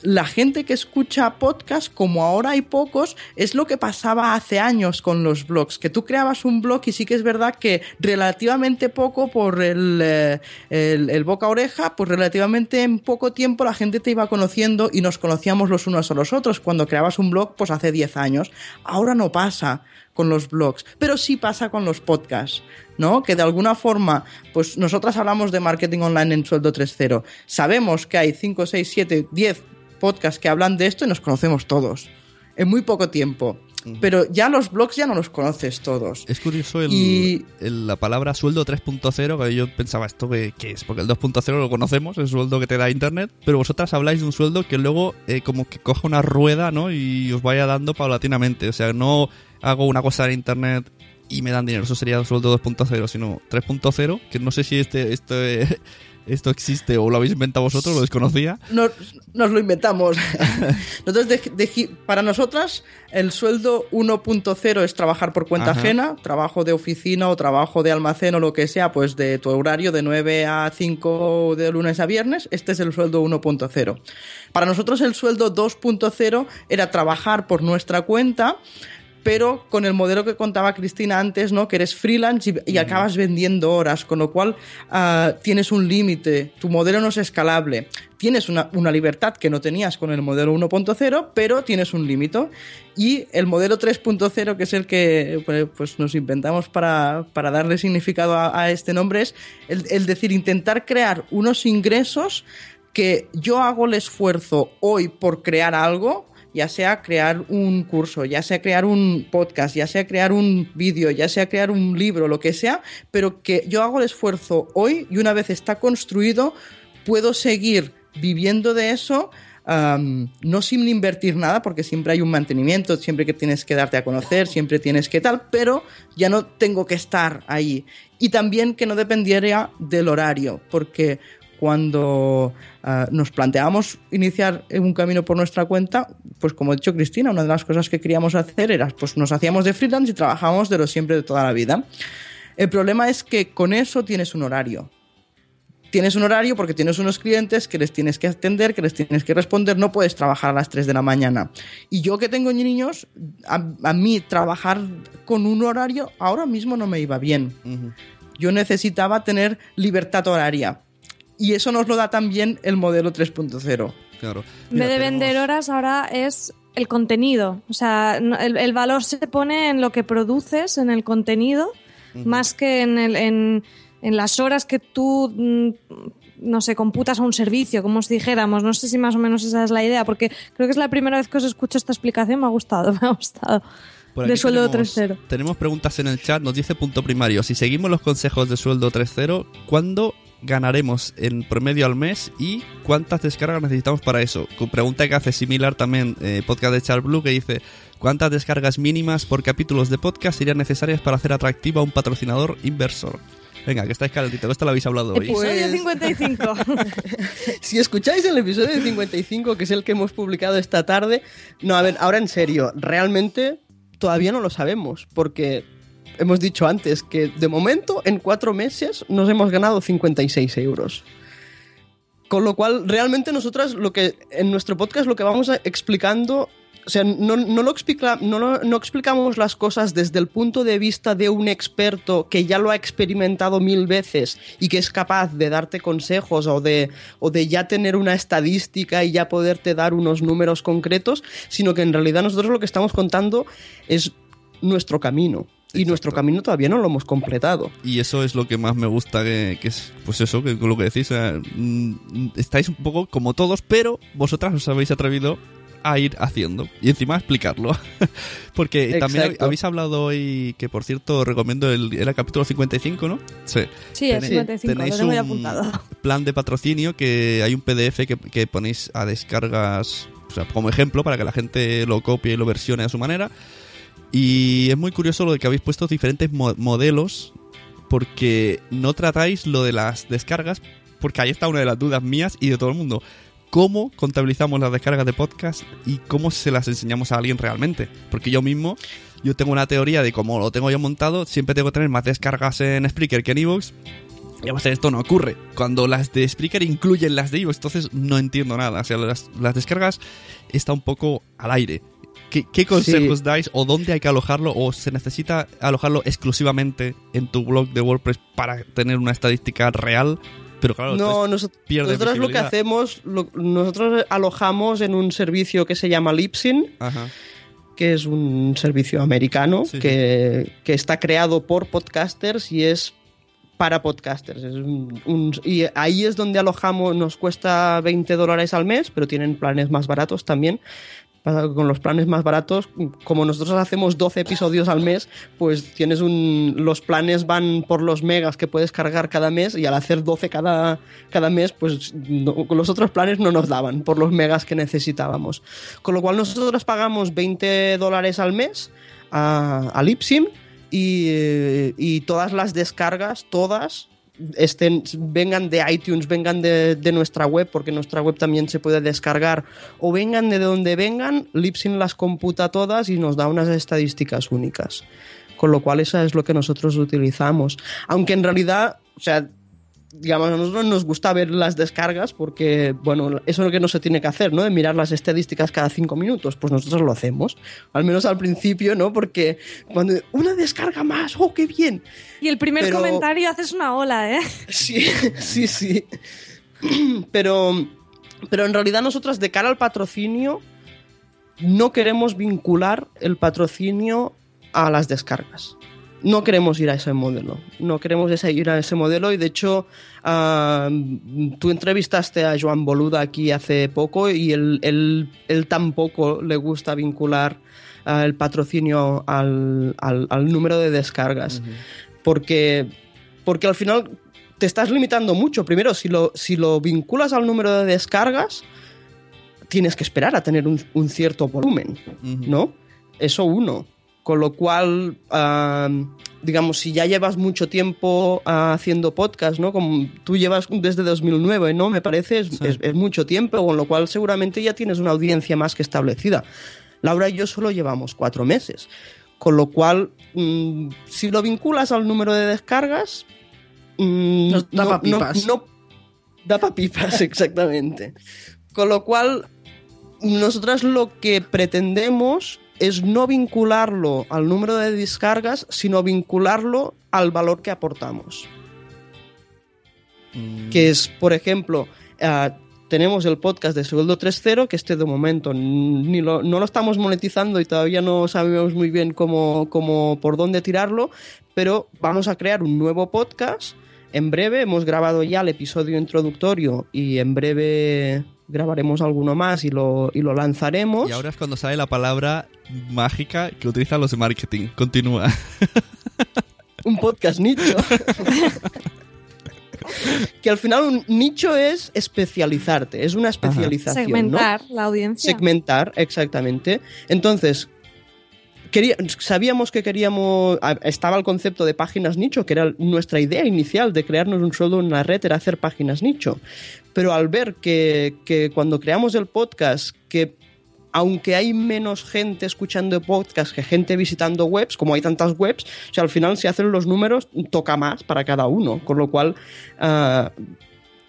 la gente que escucha podcasts, como ahora hay pocos, es lo que pasaba hace años con los blogs, que tú creabas un blog y sí que es verdad que relativamente poco por el, eh, el boca a oreja, pues relativamente en poco tiempo la gente te iba conociendo y nos conocíamos los unos a los otros. Cuando creabas un blog, pues hace 10 años. Ahora no pasa con los blogs, pero sí pasa con los podcasts, ¿no? Que de alguna forma, pues nosotras hablamos de marketing online en sueldo 3.0. Sabemos que hay 5, 6, 7, 10 podcasts que hablan de esto y nos conocemos todos. En muy poco tiempo. Pero ya los blogs ya no los conoces todos. Es curioso el, Y- el- la palabra sueldo 3.0, que yo pensaba esto que, ¿qué es, porque el 2.0 lo conocemos, el sueldo que te da internet, pero vosotras habláis de un sueldo que luego eh, como que coja una rueda, ¿no? Y os vaya dando paulatinamente, o sea, no hago una cosa en internet y me dan dinero, eso sería el sueldo 2.0, sino 3.0, que no sé si este, este esto existe o lo habéis inventado vosotros, lo desconocía. Nos, nos lo inventamos. Nosotros de- de- para nosotras, el sueldo 1.0 es trabajar por cuenta Ajá. ajena, trabajo de oficina o trabajo de almacén o lo que sea, pues de tu horario de 9 a 5 de lunes a viernes. Este es el sueldo 1.0. Para nosotros, el sueldo 2.0 era trabajar por nuestra cuenta pero con el modelo que contaba Cristina antes, ¿no? Que eres freelance y, y acabas vendiendo horas, con lo cual ah, tienes un límite, tu modelo no es escalable. Tienes una, una libertad que no tenías con el modelo 1.0, pero tienes un límite. Y el modelo 3.0, que es el que pues, pues, nos inventamos para, para darle significado a, a este nombre, es el, el decir, intentar crear unos ingresos que yo hago el esfuerzo hoy por crear algo, ya sea crear un curso, ya sea crear un podcast, ya sea crear un vídeo, ya sea crear un libro, lo que sea, pero que yo hago el esfuerzo hoy y una vez está construido, puedo seguir viviendo de eso. No sin invertir nada, porque siempre hay un mantenimiento, siempre que tienes que darte a conocer, siempre tienes que tal, pero ya no tengo que estar ahí. Y también que no dependiera del horario, porque cuando uh, nos planteamos iniciar un camino por nuestra cuenta, pues como ha dicho Cristina, una de las cosas que queríamos hacer era, pues nos hacíamos de freelance y trabajábamos de lo siempre de toda la vida. El problema es que con eso tienes un horario tienes un horario porque tienes unos clientes que les tienes que atender, que les tienes que responder, no puedes trabajar a las 3 de la mañana. Y yo que tengo niños, a, mí trabajar con un horario ahora mismo no me iba bien. Yo necesitaba tener libertad horaria. Y eso nos lo da también el modelo 3.0. Claro. en vez de vender horas, ahora es el contenido. O sea, el, valor se pone en lo que produces, en el contenido, más que en el... En, en las horas que tú, mm, no sé, computas a un servicio, como os dijéramos. No sé si más o menos esa es la idea, porque creo que es la primera vez que os escucho esta explicación. Me ha gustado, me ha gustado. De sueldo 3.0. Tenemos preguntas en el chat, nos dice punto primario. Si seguimos los consejos de sueldo 3.0, ¿cuándo ganaremos en promedio al mes y cuántas descargas necesitamos para eso? Pregunta que hace similar también eh, podcast de Charles Blue que dice ¿cuántas descargas mínimas por capítulos de podcast serían necesarias para hacer atractivo a un patrocinador inversor? Venga, que estáis calentito, esto lo habéis hablado hoy. Episodio 55. Pues, si escucháis el episodio 55, que es el que hemos publicado esta tarde, no, a ver, ahora en serio, realmente todavía no lo sabemos, porque hemos dicho antes que de momento en cuatro meses nos hemos ganado 56 euros. Con lo cual, realmente nosotras lo que en nuestro podcast lo que vamos explicando o sea, no, lo explica, no, no, explicamos las cosas desde el punto de vista de un experto que ya lo ha experimentado mil veces y que es capaz de darte consejos o de, o de ya tener una estadística y ya poderte dar unos números concretos, sino que en realidad nosotros lo que estamos contando es nuestro camino. Y nuestro camino todavía no lo hemos completado. Y eso es lo que más me gusta, que, es, pues eso, que lo que decís, mm, estáis un poco como todos, pero vosotras os habéis atrevido a ir haciendo y encima explicarlo. Porque también habéis hablado hoy, que por cierto recomiendo el, era capítulo 55, ¿no? Sí, sí el 55, tenéis lo tengo apuntado. plan de patrocinio que hay un PDF que, ponéis a descargas, o sea, como ejemplo para que la gente lo copie y lo versione a su manera. Y es muy curioso lo de que habéis puesto diferentes modelos porque no tratáis lo de las descargas, porque ahí está una de las dudas mías y de todo el mundo cómo contabilizamos las descargas de podcast y cómo se las enseñamos a alguien realmente. Porque yo mismo, yo tengo una teoría de cómo lo tengo yo montado, siempre tengo que tener más descargas en Spreaker que en Evox. Y a esto no ocurre. Cuando las de Spreaker incluyen las de Evox, entonces no entiendo nada. O sea, las, descargas está un poco al aire. ¿Qué, consejos dais o dónde hay que alojarlo o se necesita alojarlo exclusivamente en tu blog de WordPress para tener una estadística real pero claro, no, nosotros, lo que hacemos, nosotros alojamos en un servicio que se llama Lipsin, que es un servicio americano que, está creado por podcasters y es para podcasters. y ahí es donde alojamos, nos cuesta 20 dólares al mes, pero tienen planes más baratos también con los planes más baratos, como nosotros hacemos 12 episodios al mes, pues tienes un los planes van por los megas que puedes cargar cada mes y al hacer 12 cada, cada mes, pues con los otros planes no nos daban por los megas que necesitábamos. Con lo cual nosotros pagamos 20 dólares al mes a, a Lipsim y, y todas las descargas, todas, estén, vengan de iTunes, vengan de, nuestra web, porque nuestra web también se puede descargar, o vengan de donde vengan, Lipsin las computa todas y nos da unas estadísticas únicas. Con lo cual, eso es lo que nosotros utilizamos. Aunque en realidad, o sea, digamos, a nosotros nos gusta ver las descargas porque, bueno, eso es lo que no se tiene que hacer, ¿no? De mirar las estadísticas cada cinco minutos. Pues nosotros lo hacemos. Al menos al principio, ¿no? Porque cuando una descarga más, ¡oh, qué bien! Y el primer comentario haces una ola, ¿eh? Sí, sí, sí. Pero, pero en realidad nosotros de cara al patrocinio no queremos vincular el patrocinio a las descargas no queremos ir a ese modelo. No queremos ir a ese modelo y de hecho ah, tú entrevistaste a Joan Boluda aquí hace poco y él, él, tampoco le gusta vincular ah, el patrocinio al, número de descargas. porque, porque al final te estás limitando mucho. Primero, si lo, si lo vinculas al número de descargas, tienes que esperar a tener un, cierto volumen, ¿no? Eso uno. Con lo cual, digamos, si ya llevas mucho tiempo ah, haciendo podcast, ¿no? Como tú llevas desde 2009, ¿no? Me parece, es, mucho tiempo, con lo cual seguramente ya tienes una audiencia más que establecida. Laura y yo solo llevamos cuatro meses. Con lo cual, mm, si lo vinculas al número de descargas, mm, no, da pipas. No, da pipas, exactamente. Con lo cual, nosotras lo que pretendemos es no vincularlo al número de descargas, sino vincularlo al valor que aportamos. Mm. Que es, por ejemplo, eh, tenemos el podcast de Sueldo 3.0, que este de momento ni no lo estamos monetizando y todavía no sabemos muy bien cómo, cómo, por dónde tirarlo, pero vamos a crear un nuevo podcast. En breve hemos grabado ya el episodio introductorio y en breve grabaremos alguno más y lo, y lo lanzaremos. Y ahora es cuando sale la palabra mágica que utilizan los de marketing. Continúa. un podcast nicho. que al final un nicho es especializarte, es una especialización. Segmentar la audiencia. Segmentar, exactamente. Entonces, sabíamos que queríamos, estaba el concepto de páginas nicho, que era nuestra idea inicial de crearnos un sueldo en la red, era hacer páginas nicho. Pero al ver que, que cuando creamos el podcast, que aunque hay menos gente escuchando podcast que gente visitando webs, como hay tantas webs, o al final si hacen los números, toca más para cada uno, con lo cual... Uh,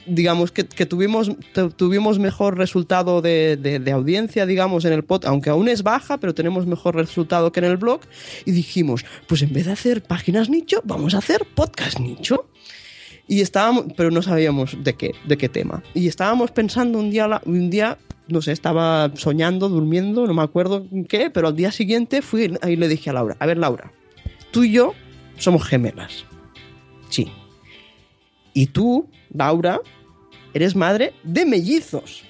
digamos que, tuvimos, tuvimos mejor resultado de, audiencia, digamos, en el podcast, aunque aún es baja, pero tenemos mejor resultado que en el blog. Y dijimos, pues en vez de hacer páginas nicho, vamos a hacer podcast nicho. Y estábamos, pero no sabíamos de qué, de qué tema. Y estábamos pensando un día, un día, no sé, estaba soñando, durmiendo, no me acuerdo qué, pero al día siguiente fui y le dije a Laura, a ver Laura, tú y yo somos gemelas. Sí. Y tú, Laura, eres madre de mellizos.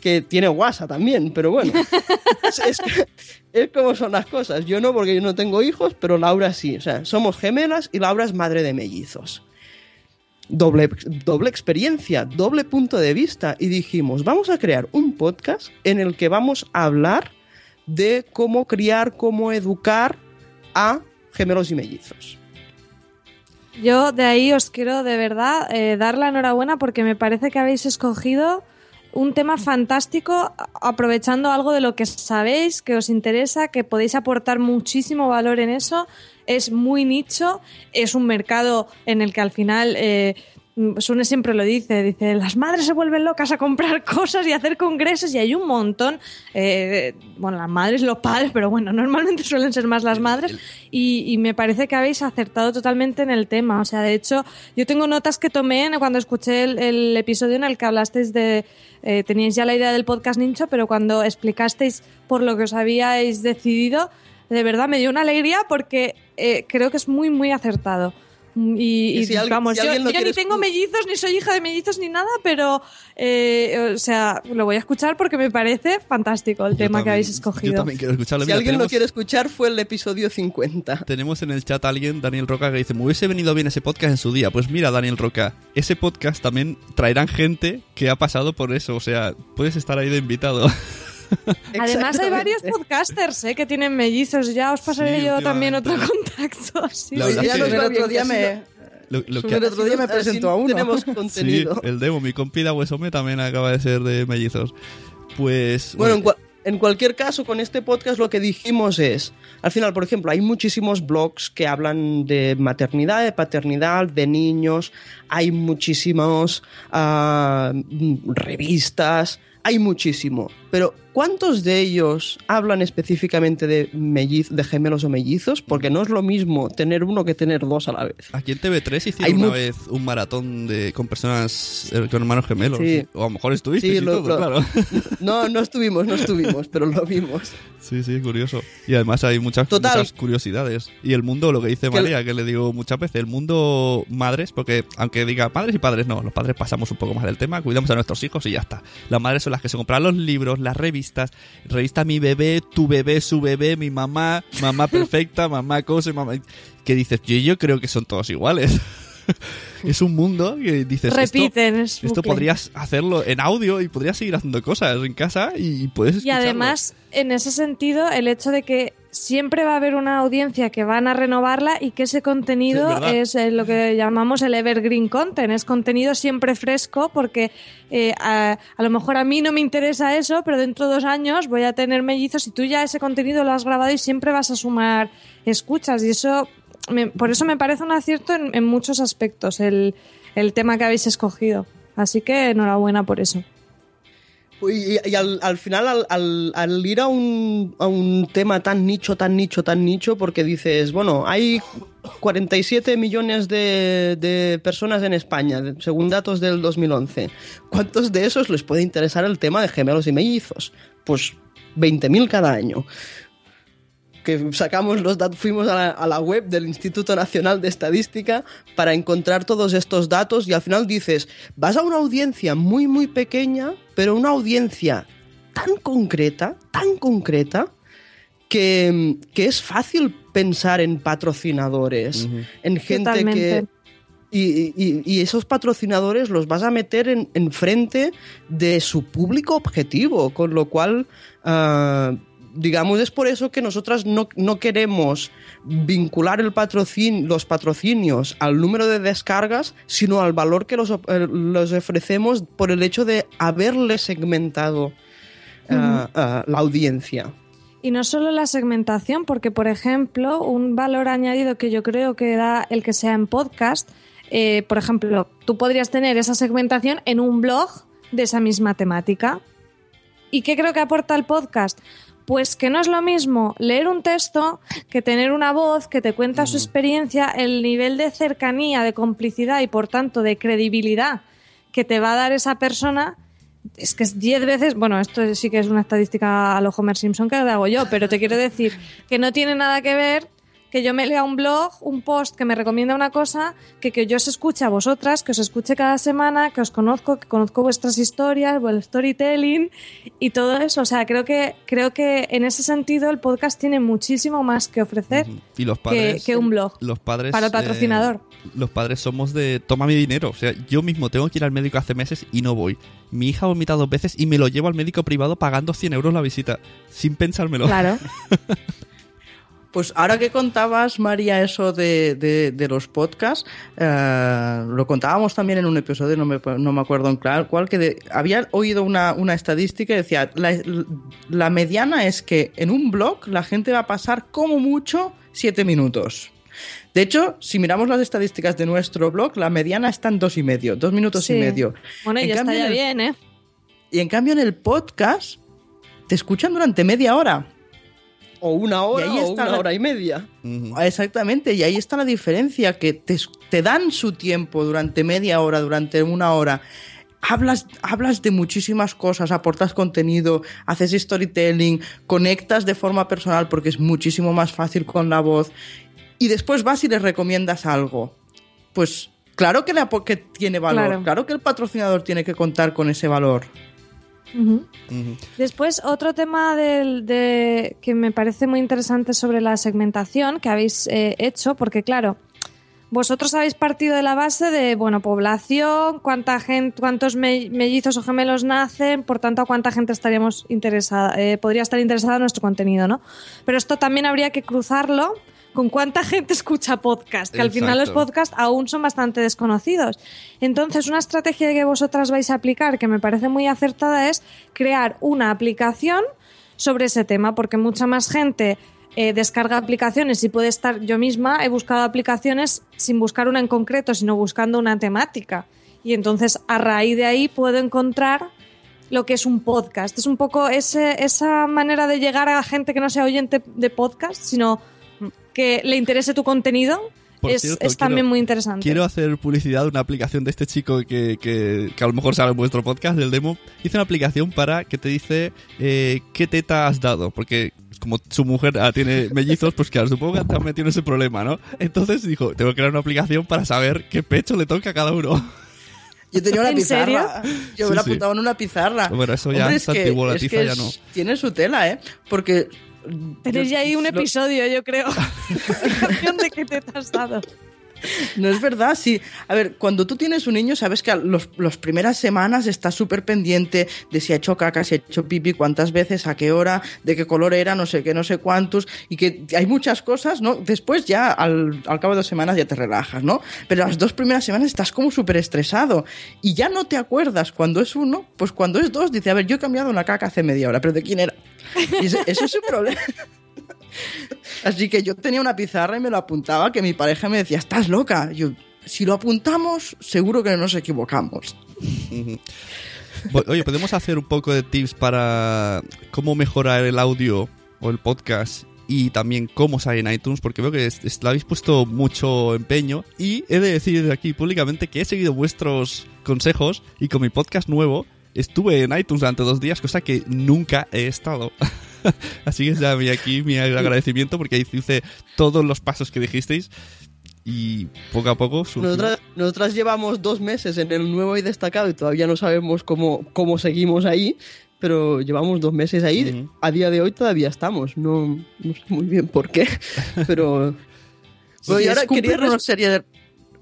Que tiene guasa también, pero bueno. es, como son las cosas. Yo no, porque yo no tengo hijos, pero Laura sí. O sea, somos gemelas y Laura es madre de mellizos. Doble, doble experiencia, doble punto de vista. Y dijimos, vamos a crear un podcast en el que vamos a hablar de cómo criar, cómo educar a gemelos y mellizos. Yo de ahí os quiero de verdad eh, dar la enhorabuena porque me parece que habéis escogido un tema fantástico aprovechando algo de lo que sabéis, que os interesa, que podéis aportar muchísimo valor en eso. Es muy nicho, es un mercado en el que al final... Eh, Sune siempre lo dice, dice, las madres se vuelven locas a comprar cosas y a hacer congresos y hay un montón, eh, bueno, las madres, los padres, pero bueno, normalmente suelen ser más las madres y, me parece que habéis acertado totalmente en el tema. O sea, de hecho, yo tengo notas que tomé cuando escuché el, episodio en el que hablasteis de, eh, teníais ya la idea del podcast Nincho, pero cuando explicasteis por lo que os habíais decidido, de verdad me dio una alegría porque eh, creo que es muy, muy acertado. Y, vamos, yo, ni tengo mellizos, ni soy hija de mellizos, ni nada, pero, eh, o sea, lo voy a escuchar porque me parece fantástico el tema que habéis escogido. Yo también quiero escucharlo. Si alguien lo quiere escuchar, fue el episodio 50. Tenemos en el chat a alguien, Daniel Roca, que dice: Me hubiese venido bien ese podcast en su día. Pues mira, Daniel Roca, ese podcast también traerán gente que ha pasado por eso. O sea, puedes estar ahí de invitado. Además hay varios podcasters ¿eh? que tienen mellizos. Ya os pasaré yo también otro contacto. Sí. el otro día me... el otro día me presentó a uno. Tenemos contenido. el demo, mi compida Huesome también acaba de ser de mellizos. Pues... Bueno, en, cualquier caso, con este podcast lo que dijimos es, al final, por ejemplo, hay muchísimos blogs que hablan de maternidad, de paternidad, de niños, hay muchísimos uh, revistas, hay muchísimo, pero ¿cuántos de ellos hablan específicamente de, melliz, de gemelos o mellizos? Porque no es lo mismo tener uno que tener dos a la vez. Aquí en TV3 hicieron una vez un maratón de, con personas, eh, con hermanos gemelos. O a lo mejor estuviste y todo, claro. No, no estuvimos, no estuvimos, pero lo vimos. Sí, sí, curioso. Y además hay muchas, muchas curiosidades. Y el mundo, lo que dice María, que le digo muchas veces, el mundo madres, porque aunque diga padres y padres, no, los padres pasamos un poco más del tema, cuidamos a nuestros hijos y ya está. Las madres son las que se compran los libros, las revistas, revista Mi Bebé, Tu Bebé, Su Bebé, Mi Mamá, Mamá Perfecta, Mamá Cosa, Mamá... Que dices, yo, yo creo que son todos iguales. es un mundo que dices repiten esto, esto podrías hacerlo en audio y podrías seguir haciendo cosas en casa y puedes y además en ese sentido el hecho de que siempre va a haber una audiencia que van a renovarla y que ese contenido es, eh, lo que llamamos el evergreen content, es contenido siempre fresco porque eh, a, lo mejor a mí no me interesa eso, pero dentro de dos años voy a tener mellizos y tú ya ese contenido lo has grabado y siempre vas a sumar escuchas y eso, por eso me parece un acierto en, muchos aspectos el, el tema que habéis escogido. Así que enhorabuena por eso. Y, al, final, al, ir a un, tema tan nicho, tan nicho, tan nicho, porque dices, bueno, hay 47 millones de, personas en España, según datos del 2011. ¿Cuántos de esos les puede interesar el tema de gemelos y mellizos? Pues 20.000 cada año que sacamos los datos, fuimos a la, web del Instituto Nacional de Estadística para encontrar todos estos datos y al final dices, vas a una audiencia muy, muy pequeña, pero una audiencia tan concreta, tan concreta, que, es fácil pensar en patrocinadores, en gente que... Y, esos patrocinadores los vas a meter en, frente de su público objetivo, con lo cual ah, digamos, es por eso que nosotras no, queremos vincular el patrocin, los patrocinios al número de descargas, sino al valor que los, eh, los ofrecemos por el hecho de haberle segmentado eh, eh, la audiencia. Y no solo la segmentación, porque, por ejemplo, un valor añadido que yo creo que da el que sea en podcast, por ejemplo, tú podrías tener esa segmentación en un blog de esa misma temática. ¿Y qué creo que aporta el podcast? Pues que no es lo mismo leer un texto que tener una voz que te cuenta su experiencia, el nivel de cercanía, de complicidad y por tanto de credibilidad que te va a dar esa persona es que es 10 veces, bueno, esto sí que es una estadística a lo Homer Simpson que hago yo, pero te quiero decir que no tiene nada que ver que yo me lea un blog, un post que me recomienda una cosa, que, que yo os escuche a vosotras, que os escuche cada semana, que os conozco, que conozco vuestras historias, el storytelling y todo eso. O sea, creo que, creo que en ese sentido el podcast tiene muchísimo más que ofrecer y los padres, que, un blog. Los padres, para el patrocinador. Eh, los padres somos de toma mi dinero. O sea, yo mismo tengo que ir al médico hace meses y no voy. Mi hija ha vomitado dos veces y me lo llevo al médico privado pagando 100 euros la visita, sin pensármelo. Claro. Pues ahora que contabas, María, eso de, los podcasts, eh, lo contábamos también en un episodio, no me, no me acuerdo en claro cuál, que había oído una, estadística y decía, la, mediana es que en un blog la gente va a pasar como mucho siete minutos. De hecho, si miramos las estadísticas de nuestro blog, la mediana está en dos y medio, dos minutos y medio. Bueno, ya está ya bien, ¿eh? Y en cambio en el podcast te escuchan durante media hora. O una hora o una hora y media. Exactamente, y ahí está la diferencia, que te, dan su tiempo durante media hora, durante una hora. Hablas, hablas de muchísimas cosas, aportas contenido, haces storytelling, conectas de forma personal porque es muchísimo más fácil con la voz. Y después vas y les recomiendas algo. Pues claro que, que tiene valor, claro que el patrocinador tiene que contar con ese valor. Después, otro tema de, que me parece muy interesante sobre la segmentación que habéis eh, hecho, porque claro, vosotros habéis partido de la base de, bueno, población, cuánta gente, cuántos mellizos o gemelos nacen, por tanto, a cuánta gente estaríamos interesada, eh, podría estar interesada en nuestro contenido, ¿no? Pero esto también habría que cruzarlo con cuánta gente escucha podcast, que al final los podcasts aún son bastante desconocidos. Entonces, una estrategia que vosotras vais a aplicar, que me parece muy acertada, es crear una aplicación sobre ese tema, porque mucha más gente eh, descarga aplicaciones y puede estar yo misma, he buscado aplicaciones sin buscar una en concreto, sino buscando una temática. Y entonces, a raíz de ahí, puedo encontrar lo que es un podcast. Es un poco ese, esa manera de llegar a gente que no sea oyente de podcast, sino que le interese tu contenido. Por es, cierto, es también quiero- muy interesante. Quiero hacer publicidad de una aplicación de este chico que, que- que a lo mejor sale en vuestro podcast, del demo. Hice una aplicación para que te dice eh, qué teta has dado. Porque como su mujer ah, tiene mellizos, pues claro, supongo que también tiene ese problema, ¿no? Entonces dijo, tengo que crear una aplicación para saber qué pecho le toca a cada uno. Yo tenía una ¿En pizarra. Yo Sí, me la sí. apuntaba en una pizarra. Bueno, eso ya Hombre, está antiguo, la es tiza que ya es- no. Tiene su tela, ¿eh? Porque. Tenéis ya ahí un episodio, yo creo. De qué te has dado. No es verdad, sí. A ver, cuando tú tienes un niño, sabes que a los, las primeras semanas estás súper pendiente de si ha hecho caca, si ha hecho pipi, cuántas veces, a qué hora, de qué color era, no sé qué, no sé cuántos, y que hay muchas cosas, ¿no? Después ya, al, al cabo de dos semanas, ya te relajas, ¿no? Pero las dos primeras semanas estás como súper estresado y ya no te acuerdas cuando es uno, pues cuando es dos, dice, a ver, yo he cambiado una caca hace media hora, pero ¿de quién era? Y ese- eso es un problema. Así que yo tenía una pizarra y me lo apuntaba, que mi pareja me decía, estás loca. Yo, si lo apuntamos, seguro que nos equivocamos. Oye, podemos hacer un poco de tips para cómo mejorar el audio o el podcast y también cómo sale en iTunes, porque veo que le habéis puesto mucho empeño. Y he de decir aquí públicamente que he seguido vuestros consejos y con mi podcast nuevo estuve en iTunes durante dos días, cosa que nunca he estado. Así que ya mi- aquí mi agradecimiento porque ahí hice todos los pasos que dijisteis y poco a poco surgió. Nosotras, nosotras llevamos dos meses en el nuevo y destacado y todavía no sabemos cómo, cómo seguimos ahí, pero llevamos dos meses ahí. Ujú. A día de hoy todavía estamos. No, no sé muy bien por qué, pero... Bueno, y Sí, ahora es cumplir quería una serie de...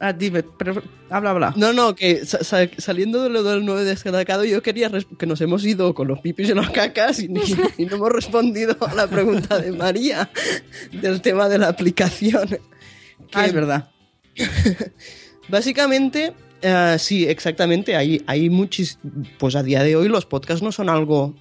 Ah, dime, pero, habla, habla. No, no, que sa- sa- saliendo de lo del nuevo y destacado, yo quería que nos hemos ido con los pipis y las cacas y, no hemos respondido a la pregunta de María del tema de la aplicación. Ah, Que- es verdad. Básicamente, eh, sí, exactamente. Hay, hay muchis. Pues a día de hoy los podcasts no son algo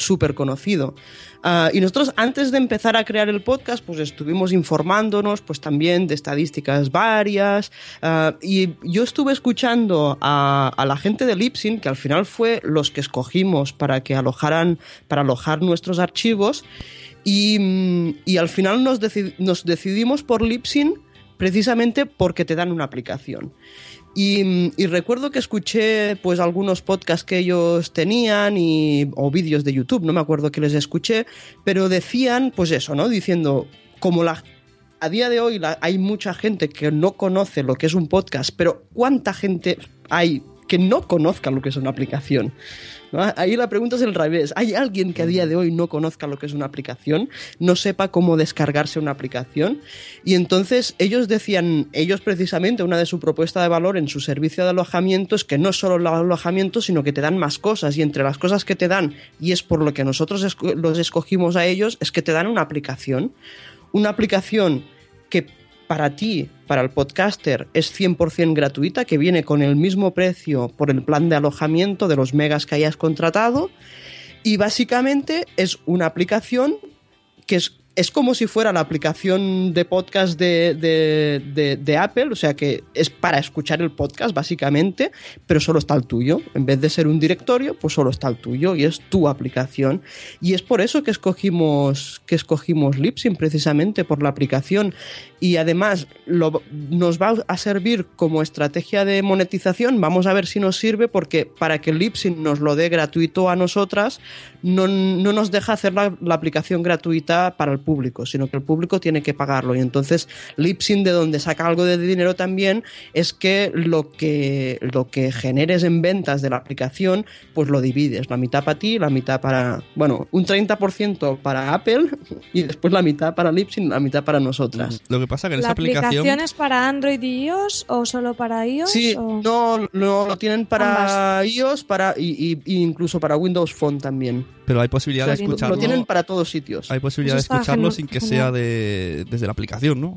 súper conocido. Ah, y nosotros antes de empezar a crear el podcast, pues estuvimos informándonos, pues también de estadísticas varias. Ah, y yo estuve escuchando a, la gente de Lipsin, que al final fue los que escogimos para que alojaran, para alojar nuestros archivos. Y, mm, al final nos, nos decidimos por Lipsin precisamente porque te dan una aplicación. Y, recuerdo que escuché pues algunos podcasts que ellos tenían y, o vídeos de YouTube, no me acuerdo que les escuché, pero decían pues eso, ¿no? Diciendo, como la, a día de hoy hay mucha gente que no conoce lo que es un podcast, pero ¿cuánta gente hay que no conozca lo que es una aplicación? Ahí la pregunta es el revés. ¿Hay alguien que a día de hoy no conozca lo que es una aplicación? ¿No sepa cómo descargarse una aplicación? Y entonces ellos decían, ellos precisamente, una de su propuesta de valor en su servicio de alojamiento es que no solo el alojamiento, sino que te dan más cosas. Y entre las cosas que te dan, y es por lo que nosotros los escogimos a ellos, es que te dan una aplicación. Una aplicación que para ti, para el podcaster, es 100% gratuita, que viene con el mismo precio por el plan de alojamiento de los megas que hayas contratado. Y básicamente es una aplicación que es, es como si fuera la aplicación de podcast de, de- de- Apple, o sea que es para escuchar el podcast básicamente, pero solo está el tuyo. En vez de ser un directorio, pues solo está el tuyo y es tu aplicación. Y es por eso que escogimos, que escogimos Lipsyn, precisamente por la aplicación. Y además lo- nos va a servir como estrategia de monetización. Vamos a ver si nos sirve porque para que Lipsyn nos lo dé gratuito a nosotras, no, no nos deja hacer la, la aplicación gratuita para el público, sino que el público tiene que pagarlo. Y entonces Lipsyn, de donde saca algo de dinero también, es que lo que, lo que generes en ventas de la aplicación, pues lo divides. La mitad para ti, la mitad para, bueno, un 30% para Apple y después la mitad para Lipsyn, la mitad para nosotras. Lo que pasa que en ¿La esa aplicación aplicación... es para Android y iOS o solo para iOS? Sí, o- no, no, lo tienen para iOS para, y, y- y incluso para Windows Phone también. Pero hay posibilidad de Lo- lo escucharlo... tienen para todos sitios. Hay posibilidad de está escucharlo genu- sin que sea de, desde la aplicación, ¿no?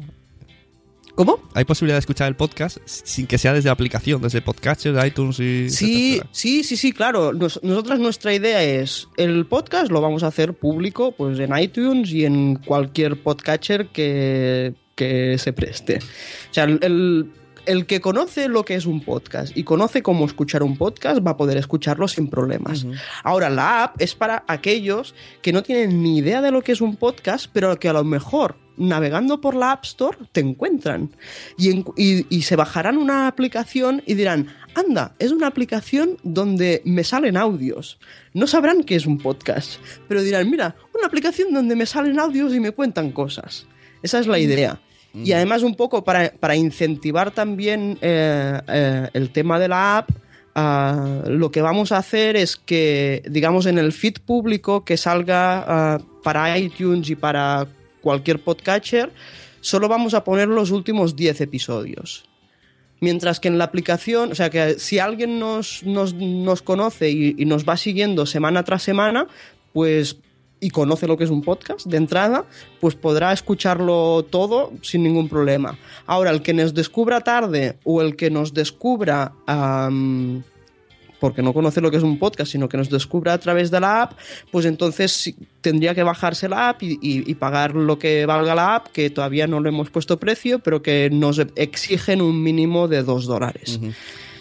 ¿Cómo? Hay posibilidad de escuchar el podcast sin que sea desde la aplicación, desde Podcatcher, iTunes y... Sí, etcétera. sí, sí, sí, claro. Nos- nosotras nuestra idea es el podcast lo vamos a hacer público, pues en iTunes y en cualquier podcatcher que, que se preste. O sea, el, el- que conoce lo que es un podcast y conoce cómo escuchar un podcast va a poder escucharlo sin problemas. Ahora, la app es para aquellos que no tienen ni idea de lo que es un podcast, pero que a lo mejor navegando por la App Store te encuentran y, en- y- y se bajarán una aplicación y dirán, anda, es una aplicación donde me salen audios. No sabrán que es un podcast, pero dirán, mira, una aplicación donde me salen audios y me cuentan cosas. Esa es la idea. Y además un poco para, para incentivar también eh, eh, el tema de la app, ah, lo que vamos a hacer es que, digamos, en el feed público que salga ah, para iTunes y para cualquier podcatcher, solo vamos a poner los últimos 10 episodios. Mientras que en la aplicación, o sea que si alguien nos, nos, nos conoce y, y nos va siguiendo semana tras semana, pues y conoce lo que es un podcast de entrada, pues podrá escucharlo todo sin ningún problema. Ahora, el que nos descubra tarde o el que nos descubra am, porque no conoce lo que es un podcast, sino que nos descubra a través de la app, pues entonces tendría que bajarse la app y, y- y pagar lo que valga la app, que todavía no le hemos puesto precio, pero que nos exigen un mínimo de dos dólares.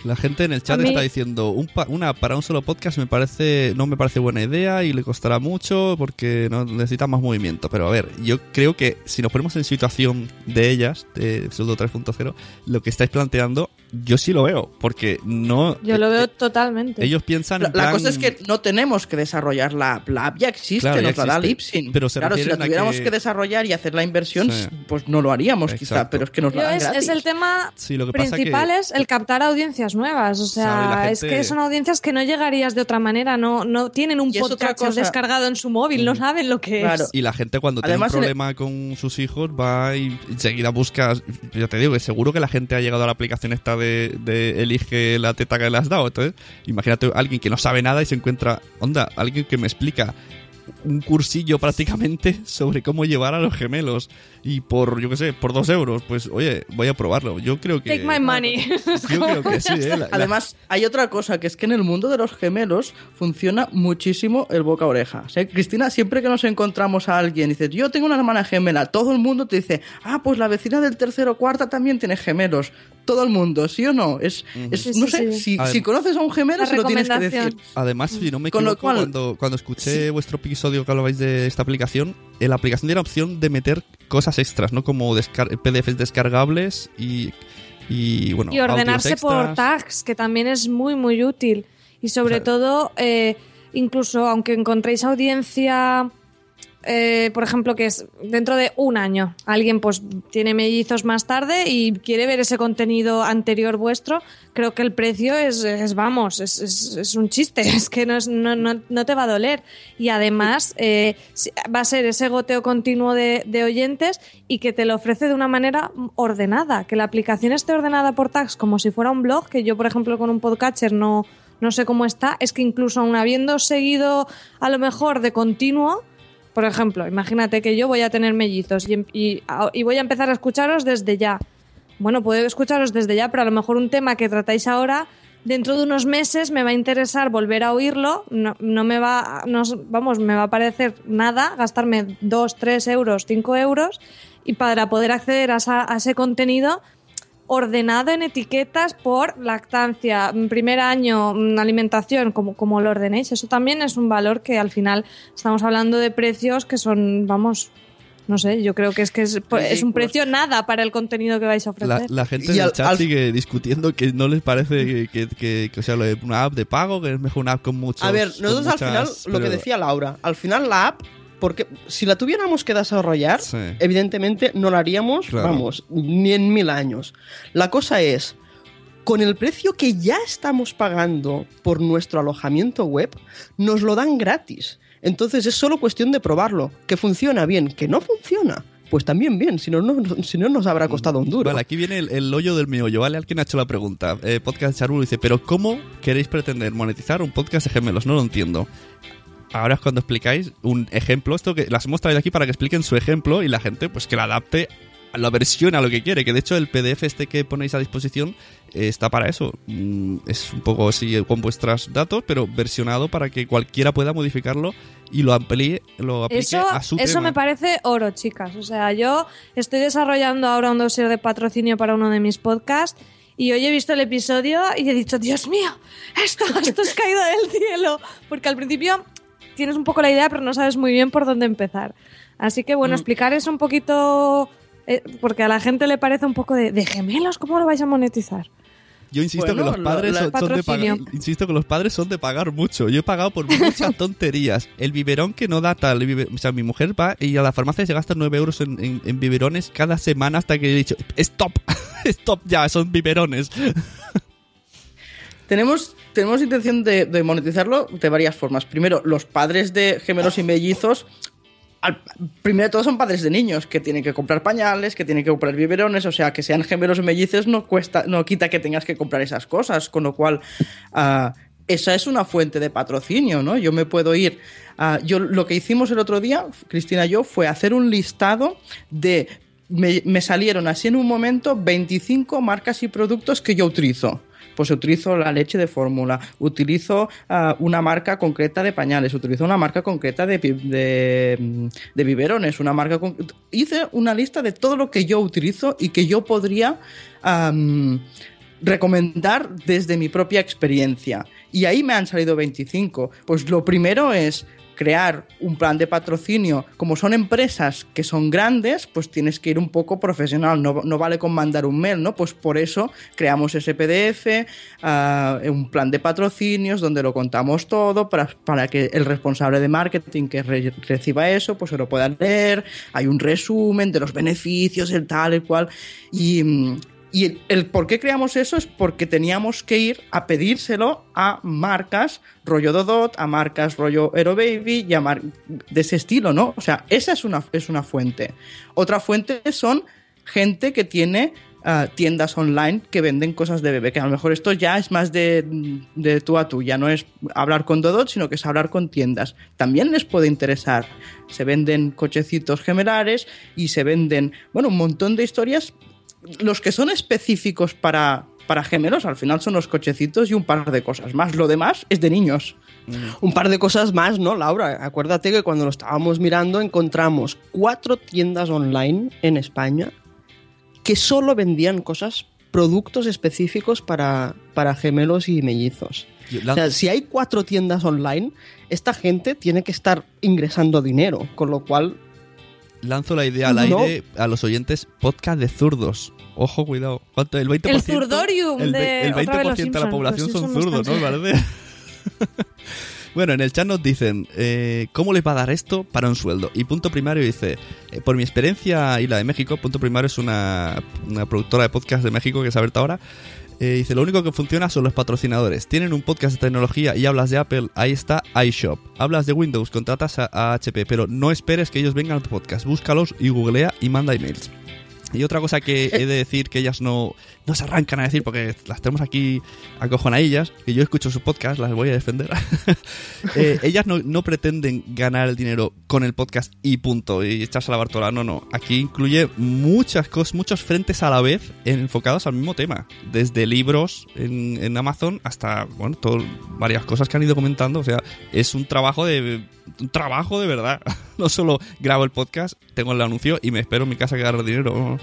La gente en el chat mí- está diciendo un pa- una para un solo podcast me parece no me parece buena idea y le costará mucho porque no necesita más movimiento. Pero a ver, yo creo que si nos ponemos en situación de ellas, de Pseudo 3.0, lo que estáis planteando, yo sí lo veo, porque no Yo lo eh, veo eh, totalmente. ellos piensan La, en la plan- cosa es que no tenemos que desarrollar la app. La app ya existe, Claro, ya nos la da. Lipsyn. Pero se claro, si la tuviéramos que- que... desarrollar y hacer la inversión, Sí. pues no lo haríamos quizá, Exacto. pero es que nos la dan es, gratis. es el tema Sí, lo que pasa principal que- es el captar audiencias nuevas. O sea, Claro, es que son audiencias que no llegarías de otra manera. No, no tienen un podcast cosa- descargado en su móvil, no saben lo que Claro. es. Y la gente cuando Además, tiene en un el- problema con sus hijos va y enseguida busca, ya te digo que seguro que la gente ha llegado a la aplicación esta de, de elige la teta que le has dado. Entonces, imagínate a alguien que no sabe nada y se encuentra, onda, alguien que me explica un cursillo prácticamente sobre cómo llevar a los gemelos y por, yo qué sé, por dos euros, pues oye, voy a probarlo. Yo creo que... Take my money. Yo creo que sí, ¿eh? La- la- Además, hay otra cosa, que es que en el mundo de los gemelos funciona muchísimo el boca a oreja. O sea, Cristina, siempre que nos encontramos a alguien y dices, yo tengo una hermana gemela, todo el mundo te dice, ah, pues la vecina del tercero o cuarta también tiene gemelos. Todo el mundo, ¿sí o no? Es, es Sí, no sí, sé, sí. si, conoces a un gemelo, se lo tienes que decir. Además, si no me Con lo equivoco, cual- cuando, cuando escuché vuestro episodio que hablabais de esta aplicación, en la aplicación tiene la opción de meter cosas extras, ¿no? Como descar- PDFs descargables y, y bueno, y ordenarse por tags, que también es muy, muy útil. Y sobre todo, eh, incluso aunque encontréis audiencia, eh, por ejemplo, que es dentro de un año, alguien pues tiene mellizos más tarde y quiere ver ese contenido anterior vuestro, creo que el precio es, es, vamos, es, es- es un chiste, es que no, es- no, no- no te va a doler. Y además eh, va a ser ese goteo continuo de, de oyentes y que te lo ofrece de una manera ordenada, que la aplicación esté ordenada por tags como si fuera un blog, que yo por ejemplo con un podcatcher no, no sé cómo está, es que incluso aun habiendo seguido a lo mejor de continuo, por ejemplo, imagínate que yo voy a tener mellizos y, em- y- voy a empezar a escucharos desde ya. Bueno, puedo escucharos desde ya, pero a lo mejor un tema que tratáis ahora, dentro de unos meses me va a interesar volver a oírlo. No, me va, no, vamos, me va a parecer nada gastarme 2, 3 euros, 5 euros y para poder acceder a ese contenido ordenado en etiquetas por lactancia, mm, primer año, mm, alimentación, como, como lo ordenéis. Eso también es un valor que al final estamos hablando de precios que son, vamos, no sé, yo creo que es que es, pues, es un precio nada para el contenido que vais a La, ofrecer. la gente Y en el al- chat al- sigue discutiendo que no les parece que, que, que- que sea lo de una app de pago, que es mejor una app con muchos. A ver, nosotros al final, lo que decía Laura, al final la app, porque si la tuviéramos que desarrollar, Sí. evidentemente no la haríamos, Claro. vamos, ni en mil años. La cosa es, con el precio que ya estamos pagando por nuestro alojamiento web, nos lo dan gratis. Entonces es solo cuestión de probarlo. Que funciona bien, que no funciona. Pues también bien, si no, no, si no nos habrá costado un duro. Vale, aquí viene el, el hoyo del meollo, ¿vale? Alguien ha hecho la pregunta. Eh, podcast Charbulo dice, pero ¿cómo queréis pretender monetizar un podcast de gemelos? No lo entiendo. Ahora es cuando explicáis un ejemplo, esto que las hemos traído aquí para que expliquen su ejemplo y la gente pues que la adapte lo versiona lo que quiere, que de hecho el PDF este que ponéis a disposición eh, está para eso. Mm, es un poco así con vuestros datos, pero versionado para que cualquiera pueda modificarlo y lo amplíe, lo aplique Eso, a su eso tema. me parece oro, chicas. O sea, yo estoy desarrollando ahora un dossier de patrocinio para uno de mis podcasts y hoy he visto el episodio y he dicho, Dios mío, esto, esto es caído del cielo. Porque al principio tienes un poco la idea, pero no sabes muy bien por dónde empezar. Así que Mm. bueno, explicar eso un poquito, eh, porque a la gente le parece un poco de, de gemelos, ¿cómo lo vais a monetizar? Yo insisto Bueno, que los padres la- son, son de pagar, insisto que los padres son de pagar mucho. Yo he pagado por muchas tonterías. El biberón que no da tal, o sea, mi mujer va y a la farmacia se gasta 9 euros en, en- en biberones cada semana hasta que he dicho, stop, stop ya, son biberones. Tenemos, tenemos intención de, monetizarlo de varias formas. Primero, los padres de gemelos y mellizos. primero de todo son padres de niños que tienen que comprar pañales, que tienen que comprar biberones, o sea, que sean gemelos o mellizos no cuesta, no quita que tengas que comprar esas cosas, con lo cual ah, esa es una fuente de patrocinio, ¿no? Yo me puedo ir, ah, yo lo que hicimos el otro día, Cristina y yo, fue hacer un listado de me salieron así en un momento 25 marcas y productos que yo utilizo. Pues utilizo la leche de fórmula, utilizo ah, una marca concreta de pañales, utilizo una marca concreta de, mm, de biberones, una marca con- Hice una lista de todo lo que yo utilizo y que yo podría recomendar desde mi propia experiencia. Y ahí me han salido 25. Pues lo primero es crear un plan de patrocinio. Como son empresas que son grandes, pues tienes que ir un poco profesional. No, no vale con mandar un mail, ¿no? Pues por eso creamos ese PDF, ah, un plan de patrocinios donde lo contamos todo para, para que el responsable de marketing que re- reciba eso, pues se lo pueda leer. Hay un resumen de los beneficios, el tal, el cual. Y, mm, y el, por qué creamos eso es porque teníamos que ir a pedírselo a marcas rollo Dodot, a marcas rollo Hero Baby y a mar- de ese estilo, ¿no? O sea, esa es una, es una fuente. Otra fuente son gente que tiene ah, tiendas online que venden cosas de bebé, que a lo mejor esto ya es más de, de tú a tú, ya no es hablar con Dodot, sino que es hablar con tiendas. También les puede interesar. Se venden cochecitos gemelares y se venden, bueno, un montón de historias los que son específicos para, para gemelos al final son los cochecitos y un par de cosas más. Lo demás es de niños. Un par de cosas más, ¿no, Laura? Acuérdate que cuando lo estábamos mirando encontramos cuatro tiendas online en España que solo vendían cosas, productos específicos para, para gemelos y mellizos. O sea, si hay cuatro tiendas online, esta gente tiene que estar ingresando dinero, con lo cual lanzo la idea al No. aire a los oyentes podcast de zurdos. Ojo, cuidado. ¿Cuánto? El 20%. El zurdorium el, de- el otra vez 20% los de la población pues son zurdos, ¿no? ¿Vale? Bueno, en el chat nos dicen, eh, ¿cómo les va a dar esto para un sueldo? Y Punto Primario dice, eh, por mi experiencia y la de México, Punto Primario es una, una productora de podcast de México que se ha abierto ahora, eh, dice, lo único que funciona son los patrocinadores. Tienen un podcast de tecnología y hablas de Apple, ahí está iShop. Hablas de Windows, contratas a, a HP, pero no esperes que ellos vengan a tu podcast. Búscalos y googlea y manda emails. Y otra cosa que he de decir que ellas no, no se arrancan a decir porque las tenemos aquí acojonadillas, que yo escucho su podcast, las voy a defender. Eh, ellas no, no pretenden ganar el dinero con el podcast y punto, y echarse a la bartola. No, no. Aquí incluye muchas cosas, muchos frentes a la vez enfocados al mismo tema. Desde libros en, en Amazon hasta, bueno, todo, varias cosas que han ido comentando. O sea, es un trabajo de un trabajo de verdad. No solo grabo el podcast, tengo el anuncio y me espero en mi casa que ganar dinero.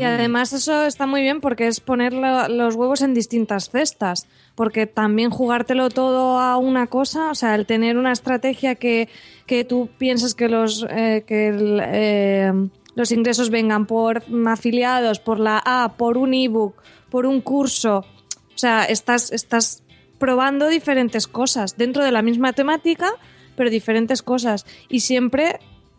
Y además eso está muy bien porque es poner lo- los huevos en distintas cestas, porque también jugártelo todo a una cosa, o sea, el tener una estrategia que, que tú piensas que los eh, que eh, los ingresos vengan por afiliados, por la A, por un ebook, por un curso, o sea, estás estás probando diferentes cosas dentro de la misma temática, pero diferentes cosas. Y siempre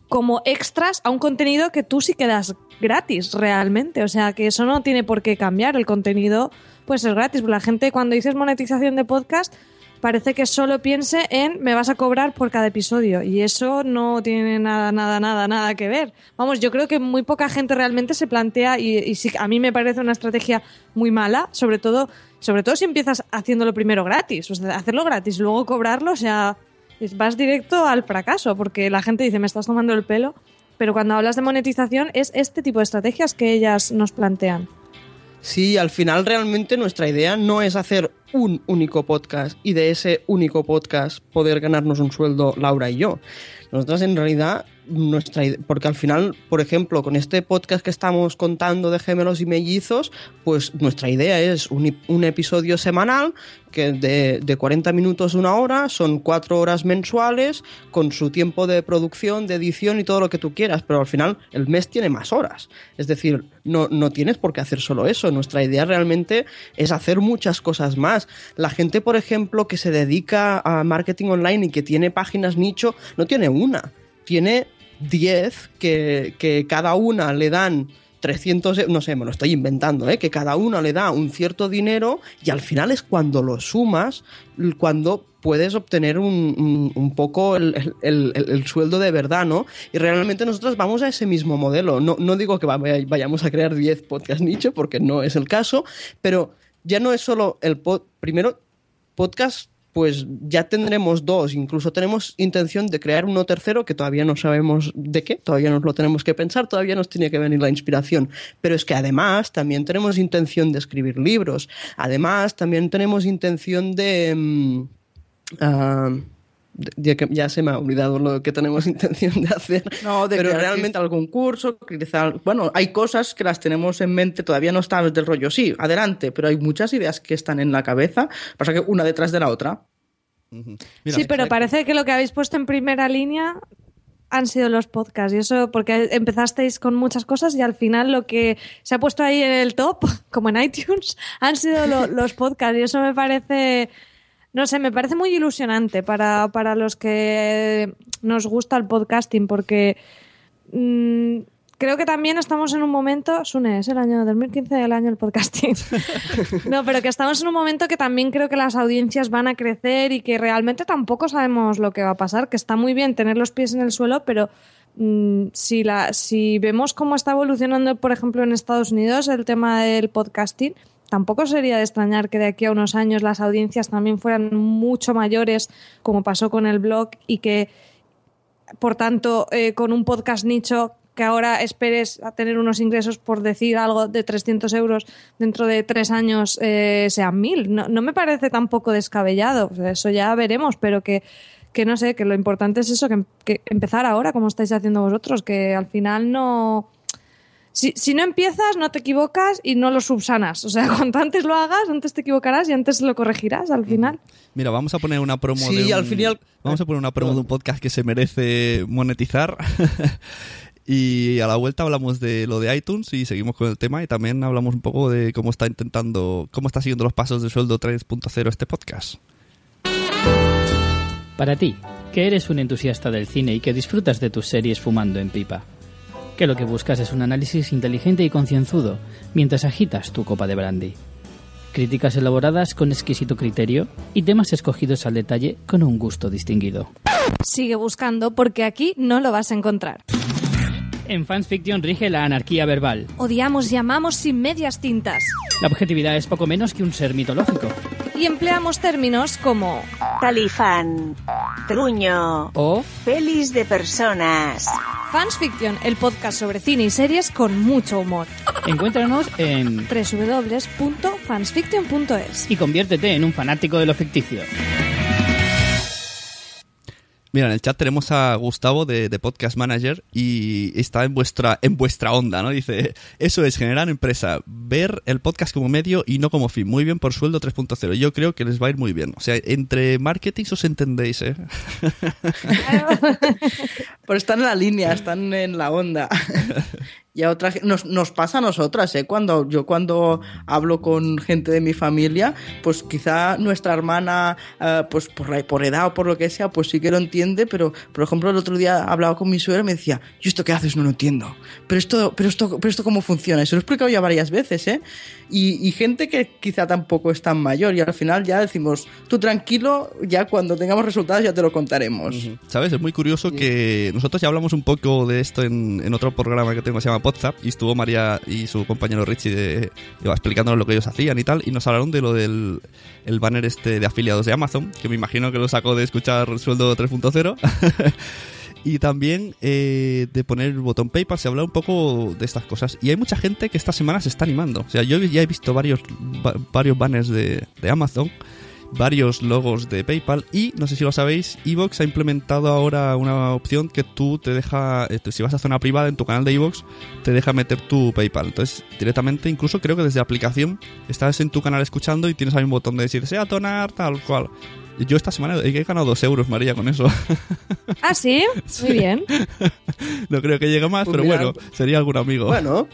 como extras a un contenido que tú sí quedas gratis realmente. O sea, que eso no tiene por qué cambiar. El contenido puede ser gratis. La gente cuando dices monetización de podcast parece que solo piense en me vas a cobrar por cada episodio y eso no tiene nada, nada, nada, nada que ver. Vamos, yo creo que muy poca gente realmente se plantea y, sí, a mí me parece una estrategia muy mala, sobre todo, sobre todo si empiezas haciéndolo primero gratis, o sea, hacerlo gratis luego cobrarlo, o sea, vas directo al fracaso porque la gente dice me estás tomando el pelo. pero cuando hablas de monetización es este tipo de estrategias que ellas nos plantean. Sí, al final realmente nuestra idea no es hacer un único podcast y de ese único podcast poder ganarnos un sueldo Laura y yo. Nosotras en realidad nuestra porque al final, por ejemplo, con este podcast que estamos contando de gemelos y mellizos, pues nuestra idea es un, episodio semanal que de, de, 40 minutos una hora, son cuatro horas mensuales, con su tiempo de producción, de edición y todo lo que tú quieras, pero al final el mes tiene más horas. Es decir, no, no tienes por qué hacer solo eso. Nuestra idea realmente es hacer muchas cosas más. La gente, por ejemplo, que se dedica a marketing online y que tiene páginas nicho, no tiene una, tiene 10 que, que cada una le dan 300, e, no sé, me lo estoy inventando, ¿eh? que cada una le da un cierto dinero y al final es cuando lo sumas, cuando puedes obtener un, un, poco el, el, el, el, sueldo de verdad, ¿no? Y realmente nosotros vamos a ese mismo modelo. No, no digo que vayamos a crear 10 podcast nicho, porque no es el caso, pero ya no es solo el pod, primero podcast pues ya tendremos dos, incluso tenemos intención de crear uno tercero que todavía no sabemos de qué, todavía nos lo tenemos que pensar, todavía nos tiene que venir la inspiración, pero es que además también tenemos intención de escribir libros, además también tenemos intención de... Um, uh, ya, que ya se me ha olvidado lo que tenemos intención de hacer. No, de pero crear realmente algún curso, quizá, bueno, hay cosas que las tenemos en mente, todavía no están del rollo, sí, adelante, pero hay muchas ideas que están en la cabeza, pasa que una detrás de la otra. Uh -huh. Mira, sí, pero parece que lo que habéis puesto en primera línea han sido los podcasts y eso porque empezasteis con muchas cosas y al final lo que se ha puesto ahí en el top, como en iTunes, han sido lo, los podcasts y eso me parece no sé, me parece muy ilusionante para, para los que nos gusta el podcasting, porque mmm, creo que también estamos en un momento, Sune, es el año 2015, el año del podcasting. no, pero que estamos en un momento que también creo que las audiencias van a crecer y que realmente tampoco sabemos lo que va a pasar, que está muy bien tener los pies en el suelo, pero mmm, si, la, si vemos cómo está evolucionando, por ejemplo, en Estados Unidos el tema del podcasting, tampoco sería de extrañar que de aquí a unos años las audiencias también fueran mucho mayores, como pasó con el blog, y que, por tanto, eh, con un podcast nicho que ahora esperes a tener unos ingresos por decir algo de 300 euros dentro de tres años eh, sean mil. No, no, me parece tampoco descabellado. Eso ya veremos, pero que, que no sé, que lo importante es eso, que, que empezar ahora, como estáis haciendo vosotros, que al final no si, si, no empiezas, no te equivocas y no lo subsanas. O sea, cuanto antes lo hagas, antes te equivocarás y antes lo corregirás al final. Mira, vamos a poner una promo sí, de un, al final... Vamos a poner una promo de un podcast que se merece monetizar. y a la vuelta hablamos de lo de iTunes y seguimos con el tema y también hablamos un poco de cómo está intentando, cómo está siguiendo los pasos de sueldo 3.0 este podcast. Para ti, que eres un entusiasta del cine y que disfrutas de tus series fumando en pipa que lo que buscas es un análisis inteligente y concienzudo mientras agitas tu copa de brandy. Críticas elaboradas con exquisito criterio y temas escogidos al detalle con un gusto distinguido. Sigue buscando porque aquí no lo vas a encontrar. En Fans Fiction rige la anarquía verbal. Odiamos y amamos sin medias tintas. La objetividad es poco menos que un ser mitológico. Y empleamos términos como talifán, truño o pelis de personas. Fans Fiction, el podcast sobre cine y series con mucho humor. Encuéntranos en www.fansfiction.es y conviértete en un fanático de lo ficticio. Mira, en el chat tenemos a Gustavo de, de, Podcast Manager y está en vuestra, en vuestra onda, ¿no? Dice, eso es generar empresa, ver el podcast como medio y no como fin. Muy bien por sueldo 3.0. Yo creo que les va a ir muy bien. O sea, entre marketing os entendéis, ¿eh? Pero están en la línea, están en la onda. y a otra nos, nos pasa a nosotras, ¿eh? Cuando yo cuando hablo con gente de mi familia, pues quizá nuestra hermana, uh, pues por, la, por edad o por lo que sea, pues sí que lo entiende, pero por ejemplo el otro día hablaba con mi suegra y me decía, yo esto qué haces no lo entiendo, pero esto, pero esto, pero esto cómo funciona, y se lo he explicado ya varias veces, ¿eh? Y, y gente que quizá tampoco es tan mayor y al final ya decimos, tú tranquilo, ya cuando tengamos resultados ya te lo contaremos. ¿Sabes? Es muy curioso que nosotros ya hablamos un poco de esto en, en otro programa que tengo, se llama WhatsApp y estuvo María y su compañero Richie de, explicándonos lo que ellos hacían y tal y nos hablaron de lo del el banner este de afiliados de Amazon que me imagino que lo sacó de escuchar sueldo 3.0 y también eh, de poner el botón PayPal, se habla un poco de estas cosas. Y hay mucha gente que esta semana se está animando. O sea, yo ya he visto varios, va- varios banners de, de Amazon, varios logos de PayPal y, no sé si lo sabéis, Evox ha implementado ahora una opción que tú te deja, eh, si vas a zona privada en tu canal de Evox, te deja meter tu PayPal. Entonces, directamente, incluso creo que desde la aplicación, estás en tu canal escuchando y tienes ahí un botón de decir, sea donar, tal cual. Yo esta semana he ganado dos euros, María, con eso. Ah, sí, muy bien. no creo que llegue más, Pues pero bueno, sería algún amigo. Bueno,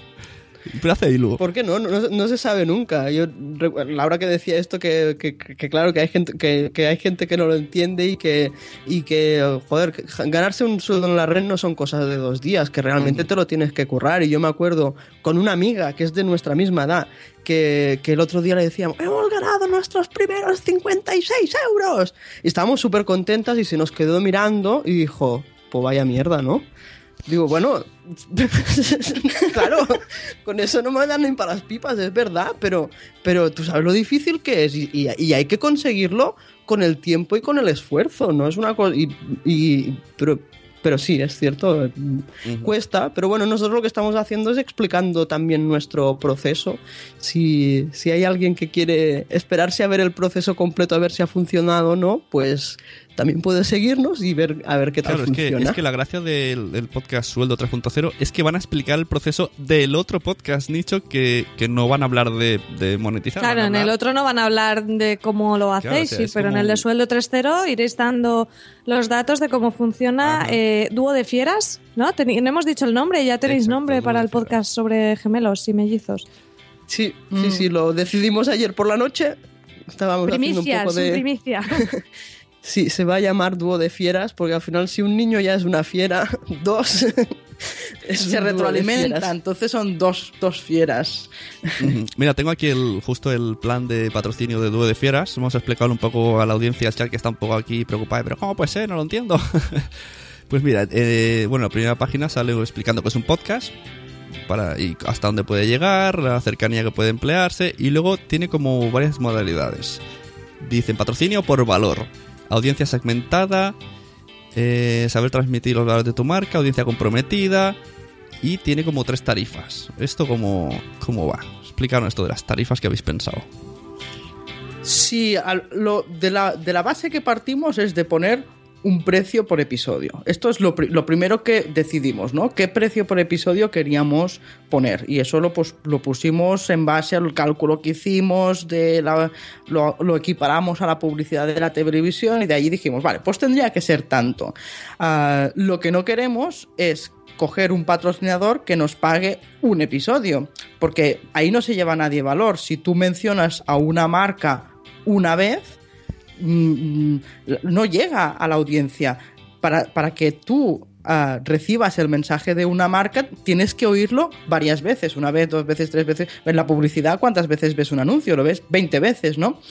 Pero hace. ¿Por qué no? No, no- no se sabe nunca. Yo, Laura que decía esto, que, que- que claro, que hay gente que, que hay gente que no lo entiende y que, y que joder, ganarse un sueldo en la red no son cosas de dos días, que realmente te lo tienes que currar. Y yo me acuerdo con una amiga que es de nuestra misma edad, que, que el otro día le decíamos, hemos ganado nuestros primeros 56 euros. Y estábamos súper contentas y se nos quedó mirando y dijo, pues vaya mierda, ¿no? Digo, bueno, claro, con eso no me dan ni para las pipas, es verdad, pero, pero tú sabes lo difícil que es y, y- y hay que conseguirlo con el tiempo y con el esfuerzo, no es una cosa... Y, y- pero, pero sí, es cierto, cuesta, pero bueno, nosotros lo que estamos haciendo es explicando también nuestro proceso. Si, si hay alguien que quiere esperarse a ver el proceso completo, a ver si ha funcionado o no, pues también puede seguirnos y ver a ver qué tal Claro, es que, es que la gracia del, del podcast Sueldo 3.0 es que van a explicar el proceso del otro podcast nicho que, que no van a hablar de, de monetizar. Claro, en el otro no van a hablar de cómo lo Claro, hacéis, o sea, sí, pero en el de sueldo 3.0 iréis dando los datos de cómo funciona eh, Dúo de Fieras, ¿no? No hemos dicho el nombre, ya tenéis Exacto, nombre para el podcast sobre gemelos y mellizos. Sí, Mm. sí, sí, lo decidimos ayer por la noche. Estábamos haciendo un Primicia, poco de... primicia. Sí, se va a llamar dúo de fieras, porque al final si un niño ya es una fiera, dos... Se dúo de retroalimenta, fieras. entonces son dos, dos fieras. Mira, tengo aquí el, justo el plan de patrocinio de Dúo de Fieras. Vamos a explicarlo un poco a la audiencia chat que está un poco aquí preocupada. Pero ¿cómo puede ser? No lo entiendo. pues mira, eh, bueno, la primera página sale explicando que es un podcast para y hasta dónde puede llegar, la cercanía que puede emplearse y luego tiene como varias modalidades. Dicen patrocinio por valor, audiencia segmentada, eh, saber transmitir los valores de tu marca, audiencia comprometida y tiene como tres tarifas. ¿Esto cómo, cómo va? Explícanos esto de las tarifas que habéis pensado. Sí, lo, de, la, de la base que partimos es de poner un precio por episodio. Esto es lo, pri- lo primero que decidimos, ¿no? ¿Qué precio por episodio queríamos poner? Y eso lo, pusimos en base al cálculo que hicimos, de lo equiparamos a la publicidad de la televisión y de allí dijimos, vale, pues tendría que ser tanto. Ah, lo que no queremos es coger un patrocinador que nos pague un episodio, porque ahí no se lleva nadie valor. Si tú mencionas a una marca una vez, mm, no llega a la audiencia. Para, para que tú ah, recibas el mensaje de una marca, tienes que oírlo varias veces, una vez, dos veces, tres veces. En la publicidad, ¿cuántas veces ves un anuncio? Lo ves 20 veces, ¿no?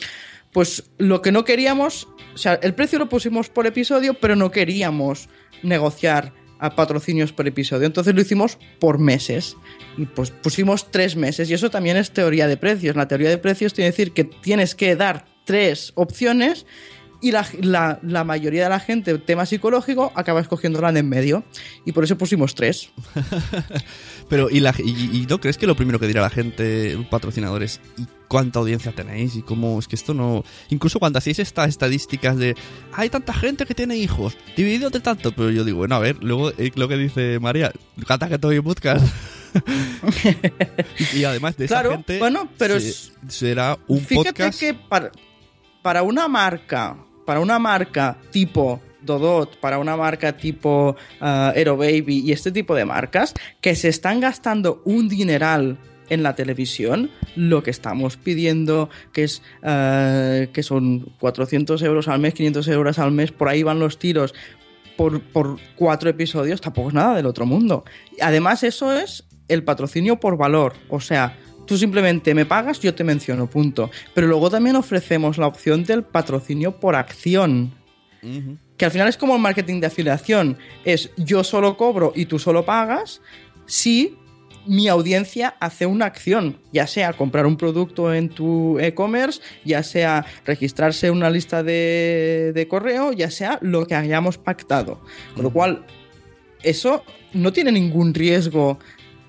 Pues lo que no queríamos, o sea, el precio lo pusimos por episodio, pero no queríamos negociar a patrocinios por episodio. Entonces lo hicimos por meses. Y pues pusimos tres meses. Y eso también es teoría de precios. La teoría de precios tiene que decir que tienes que dar tres opciones y la, la- la mayoría de la gente, tema psicológico, acaba escogiendo la de en medio. Y por eso pusimos tres. Pero, ¿y, la, y, y no crees que lo primero que dirá la gente, patrocinadores, y cuánta audiencia tenéis? Y cómo es que esto no. Incluso cuando hacéis estas estadísticas de hay tanta gente que tiene hijos, dividido entre tanto. Pero yo digo, bueno, a ver, luego eh, lo que dice María, canta que todo podcast. y, y además de esa Claro, gente, bueno, pero se- será un Fíjate podcast. que para, para una marca, para una marca tipo Dodot, para una marca tipo ah, Aero Baby y este tipo de marcas que se están gastando un dineral en la televisión, lo que estamos pidiendo, que es ah, que son 400 euros al mes, 500 euros al mes, por ahí van los tiros, por, por cuatro episodios, tampoco es nada del otro mundo. Además, eso es el patrocinio por valor, o sea, tú simplemente me pagas, yo te menciono, punto. Pero luego también ofrecemos la opción del patrocinio por acción, que al final es como el marketing de afiliación, es yo solo cobro y tú solo pagas si mi audiencia hace una acción, ya sea comprar un producto en tu e-commerce, ya sea registrarse en una lista de, de correo, ya sea lo que hayamos pactado. Con lo cual, eso no tiene ningún riesgo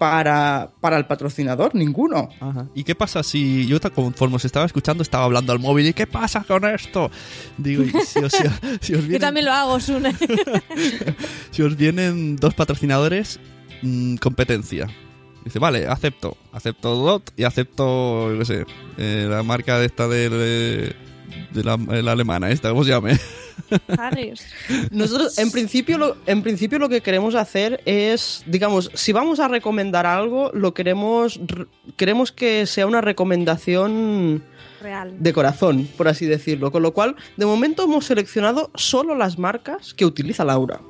para, para el patrocinador, ninguno. Ajá. ¿Y qué pasa si yo conforme os estaba escuchando estaba hablando al móvil y qué pasa con esto? Digo, y si os, si os Yo vienen, también lo hago, Sune. si os vienen dos patrocinadores, mm, competencia. Dice, vale, acepto. Acepto DOT y acepto, yo qué sé, eh, la marca de esta del, eh, de la, eh, la alemana, esta, ¿cómo se llame? Nosotros, en principio, lo, en principio, lo que queremos hacer es, digamos, si vamos a recomendar algo, lo queremos, queremos que sea una recomendación Real. de corazón, por así decirlo. Con lo cual, de momento hemos seleccionado solo las marcas que utiliza Laura.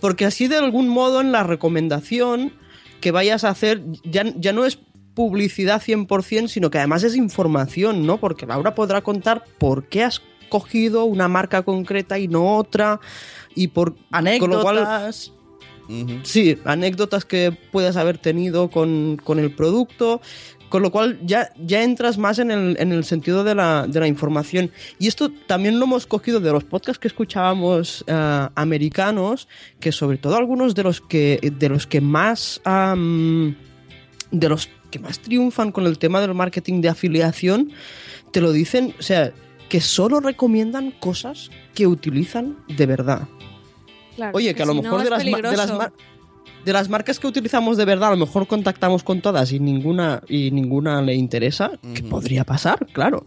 Porque así, de algún modo, en la recomendación que vayas a hacer, ya, ya no es publicidad 100%, sino que además es información, ¿no? Porque Laura podrá contar por qué has cogido una marca concreta y no otra, y por con lo cual- Anécdotas. Sí, anécdotas que puedas haber tenido con, con el producto, con lo cual ya, ya entras más en el, en el sentido de la, de la información. Y esto también lo hemos cogido de los podcasts que escuchábamos eh, americanos, que sobre todo algunos de los que, de los que más... de los que más triunfan con el tema del marketing de afiliación, te lo dicen, o sea, que solo recomiendan cosas que utilizan de verdad. Claro, Oye, que a lo si mejor no de, las, de, las de marcas que utilizamos de verdad, a lo mejor contactamos con todas y ninguna, y ninguna le interesa, que Ujú. podría pasar, claro.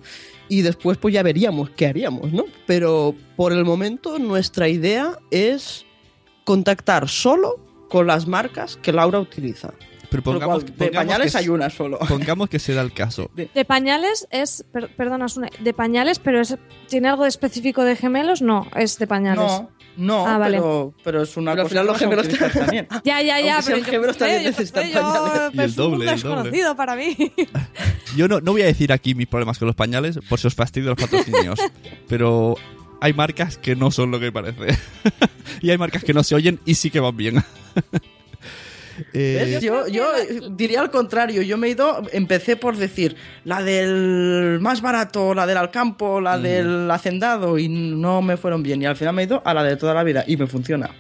Y después pues ya veríamos qué haríamos, ¿no? Pero por el momento nuestra idea es contactar solo con las marcas que Laura utiliza. Pero pongamos, cual, de pañales que, hay una solo. pongamos que se da el caso. De pañales es, per- perdona, Sune, de pañales, pero es, ¿tiene algo de específico de gemelos? No, es de pañales. No, no, Ah, vale. pero, pero es una Pero al cosa final que los gemelos también. Ya, ya, ya, Aunque pero yo gemelos, también yo necesitan yo- pañales. Y el es un doble, el doble. desconocido para mí. Yo no, no voy a decir aquí mis problemas con los pañales por si os fastidio los patrocinios, pero hay marcas que no son lo que parece. y hay marcas que no se oyen y sí que van bien. Eh. Yo, yo diría al contrario, yo me he ido, empecé por decir la del más barato, la del Alcampo, la del Hacendado y no me fueron bien y al final me he ido a la de toda la vida y me funciona.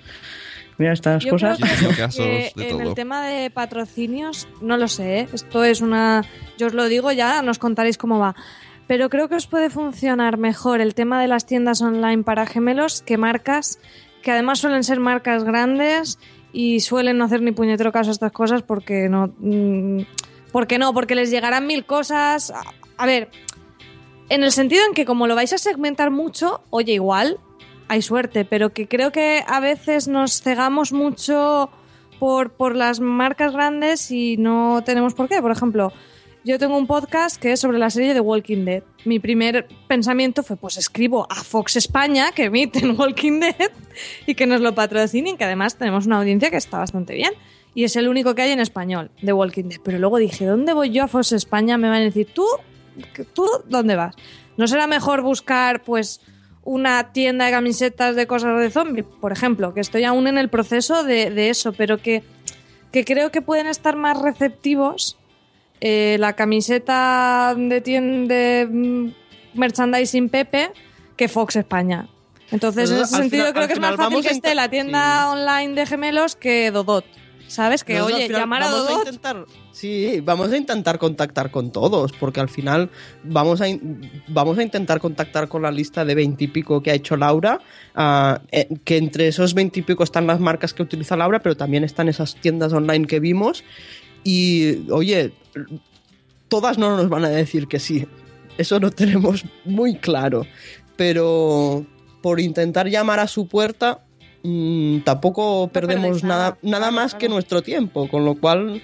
Mira estas Yo cosas. que de en todo. el tema de patrocinios, no lo sé, ¿eh? esto es una... Yo os lo digo ya, nos contaréis cómo va. Pero creo que os puede funcionar mejor el tema de las tiendas online para gemelos que marcas, que además suelen ser marcas grandes y suelen no hacer ni puñetero caso a estas cosas porque no... mm, porque no, porque les llegarán mil cosas. A, ver, en el sentido en que como lo vais a segmentar mucho, oye, igual hay suerte, pero que creo que a veces nos cegamos mucho por, por las marcas grandes y no tenemos por qué. Por ejemplo, yo tengo un podcast que es sobre la serie de Walking Dead. Mi primer pensamiento fue, pues escribo a Fox España, que emiten Walking Dead, y que nos lo patrocinen, que además tenemos una audiencia que está bastante bien. Y es el único que hay en español de Walking Dead. Pero luego dije, ¿dónde voy yo a Fox España? Me van a decir, ¿tú? ¿Tú dónde vas? ¿No será mejor buscar, pues, una tienda de camisetas de cosas de zombie, por ejemplo, que estoy aún en el proceso de, de eso, pero que, que creo que pueden estar más receptivos eh, la camiseta de, de mm, merchandising Pepe que Fox España. Entonces, en ese sentido, final- creo que es más fácil que a esté la tienda online de gemelos que Dodot. ¿Sabes? Que, Nosotros, oye, final, llamar a Dodot. intentar, sí, vamos a intentar contactar con todos, porque al final vamos a, vamos a intentar contactar con la lista de veintipico que ha hecho Laura, ah, eh, que entre esos veintipico están las marcas que utiliza Laura, pero también están esas tiendas online que vimos. Y, oye, todas no nos van a decir que sí. Eso lo tenemos muy claro. Pero por intentar llamar a su puerta, mm, tampoco perdemos nada. nada, más que nuestro tiempo, con lo cual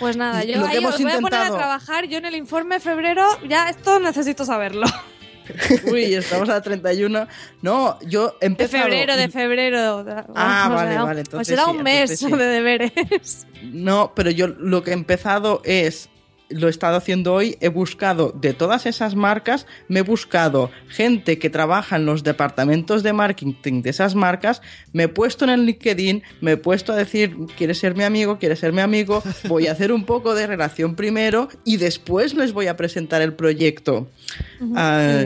Pues nada, yo ahí os voy a poner a trabajar. Yo en el informe febrero, ya esto necesito saberlo. Uy, estamos a 31. No, yo he De febrero, de febrero. Ah, Os vale, vale, Os entonces será sí, un mes entonces sí. de deberes. No, pero yo lo que he empezado es, lo he estado haciendo hoy, he buscado de todas esas marcas, me he buscado gente que trabaja en los departamentos de marketing de esas marcas, me he puesto en el LinkedIn, me he puesto a decir, ¿quieres ser mi amigo? ¿Quieres ser mi amigo? Voy a hacer un poco de relación primero y después les voy a presentar el proyecto. Ah.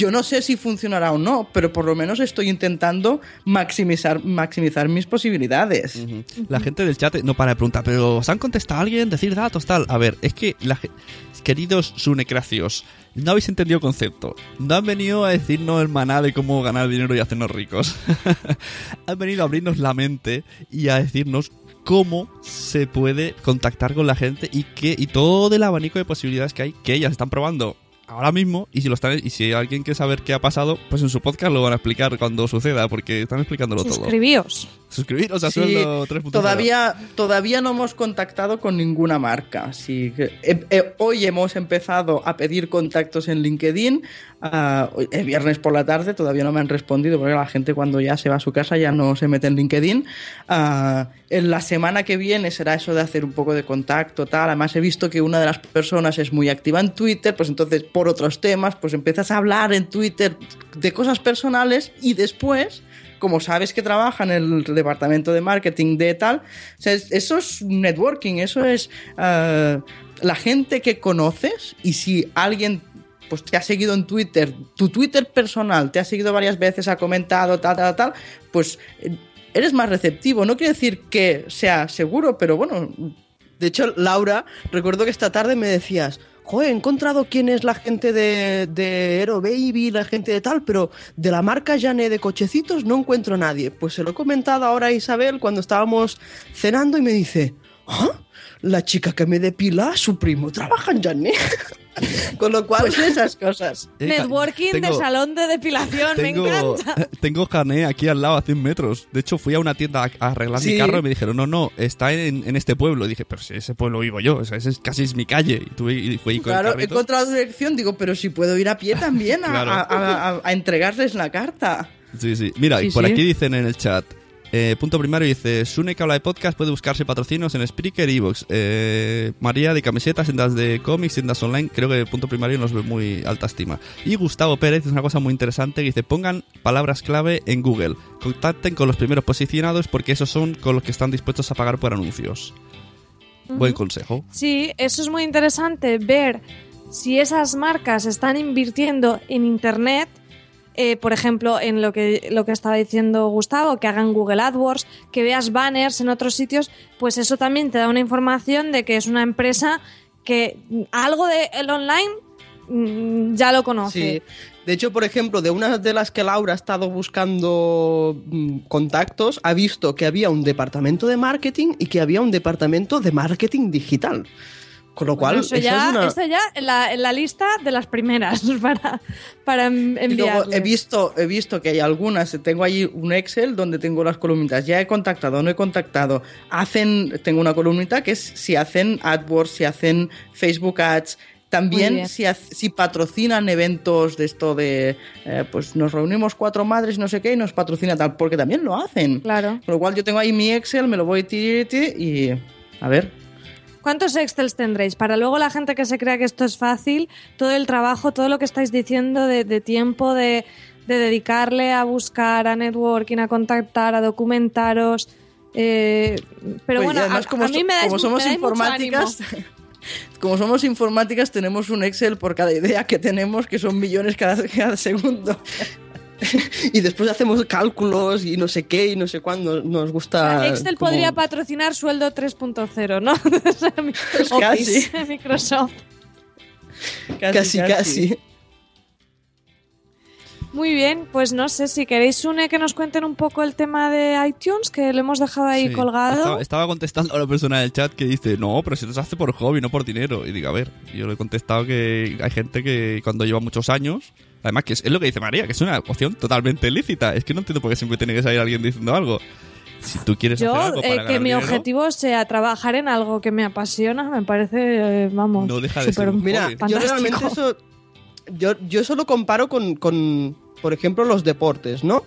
Yo no sé si funcionará o no, pero por lo menos estoy intentando maximizar, maximizar mis posibilidades. La gente del chat no para de preguntar, pero ¿os han contestado alguien? Decir datos, tal. A ver, es que, la, queridos sunecracios, no habéis entendido el concepto. No han venido a decirnos el maná de cómo ganar dinero y hacernos ricos. han venido a abrirnos la mente y a decirnos cómo se puede contactar con la gente y que y todo el abanico de posibilidades que hay que ellas están probando ahora mismo y si lo están y si alguien quiere saber qué ha pasado, pues en su podcast lo van a explicar cuando suceda porque están explicándolo todo. Suscribíos. Suscribiros a Sí, sueldo 3.0. Todavía, todavía no hemos contactado con ninguna marca. Así que, eh, eh, hoy hemos empezado a pedir contactos en LinkedIn. Ah, hoy- el viernes por la tarde todavía no me han respondido porque la gente cuando ya se va a su casa ya no se mete en LinkedIn. Ah, en la semana que viene será eso de hacer un poco de contacto, tal. Además he visto que una de las personas es muy activa en Twitter, pues entonces por otros temas, pues empiezas a hablar en Twitter de cosas personales y después como sabes que trabaja en el departamento de marketing de tal, o eso es networking, eso es eh, la gente que conoces y si alguien pues te ha seguido en Twitter, tu Twitter personal te ha seguido varias veces, ha comentado tal, tal, tal, pues eh, eres más receptivo. No quiere decir que sea seguro, pero bueno, De hecho, Laura, recuerdo que esta tarde me decías, joder, he encontrado quién es la gente de, de Aero Baby, la gente de tal, pero de la marca Jané de cochecitos no encuentro a nadie. Pues se lo he comentado ahora a Isabel cuando estábamos cenando y me dice, ¿ah? La chica que me depila, su primo trabaja en Jané. Con lo cual, pues esas cosas. Networking de salón de depilación, me Tengo, encanta. tengo carné aquí al lado a 100 metros. De hecho, fui a una tienda a a arreglar mi carro y me dijeron, no, no, está en, en este pueblo. Y dije, pero si ese pueblo vivo yo, o sea, ese es, casi es mi calle. Y, tuve, y fui con Claro, he encontrado dirección, digo, pero si puedo ir a pie también a, Claro. a- a- a- a entregarles la carta. Sí, sí. Mira, y por sí. aquí dicen en el chat. Eh, punto primario dice, Sune que habla de podcast puede buscarse patrocinios en Spreaker y Evox. Eh, María de camisetas, tiendas de cómics, tiendas online. Creo que punto primario nos ve muy alta estima. Y Gustavo Pérez es una cosa muy interesante que dice, pongan palabras clave en Google. Contacten con los primeros posicionados porque esos son con los que están dispuestos a pagar por anuncios. Buen consejo. Sí, eso es muy interesante ver si esas marcas están invirtiendo en Internet, eh, por ejemplo, en lo que, lo que estaba diciendo Gustavo, que hagan Google AdWords, que veas banners en otros sitios, pues eso también te da una información de que es una empresa que algo de el online mm, ya lo conoce. Sí. De hecho, por ejemplo, de una de las que Laura ha estado buscando mm, contactos, ha visto que había un departamento de marketing y que había un departamento de marketing digital. Con lo cual, Bueno, eso, ya, es una- eso ya en la, en la lista de las primeras para, para Y enviarles. he visto, he visto que hay algunas, tengo ahí un Excel donde tengo las columnitas, ya he contactado, no he contactado. Hacen, tengo una columnita que es si hacen AdWords, si hacen Facebook Ads, también si, si patrocinan eventos de esto de, eh, pues nos reunimos cuatro madres, no sé qué, y nos patrocina tal, porque también lo hacen. Claro. Con lo cual yo tengo ahí mi Excel, me lo voy tir, tir, y a ver. ¿Cuántos Excels tendréis? Para luego la gente que se crea que esto es fácil, todo el trabajo, todo lo que estáis diciendo de, de tiempo, de, de dedicarle a buscar, a networking, a contactar, a documentaros. eh, pero Pues, bueno, además, a, como a mí me dais, como somos me informáticas, como somos informáticas, tenemos un Excel por cada idea que tenemos, que son millones cada, cada segundo. y después hacemos cálculos y no sé qué y no sé cuándo. Nos gusta. Excel como- podría patrocinar sueldo 3.0, ¿no? Pues casi. Microsoft. Casi, casi. Muy bien, pues no sé si queréis, Une, que nos cuenten un poco el tema de iTunes, que lo hemos dejado ahí Sí. colgado. Estaba, estaba contestando a una persona del chat que dice, no, pero si esto se hace por hobby, no por dinero. Y digo, a ver, yo le he contestado que hay gente que cuando lleva muchos años, además que es, es lo que dice María, que es una opción totalmente lícita. Es que no entiendo por qué siempre tiene que salir alguien diciendo algo. Si tú quieres Yo, hacer algo eh, que mi dinero, objetivo sea trabajar en algo que me apasiona, me parece, eh, vamos, No deja de ser Mira, yo realmente eso. Yo, yo eso lo comparo con, con, por ejemplo, los deportes, ¿no?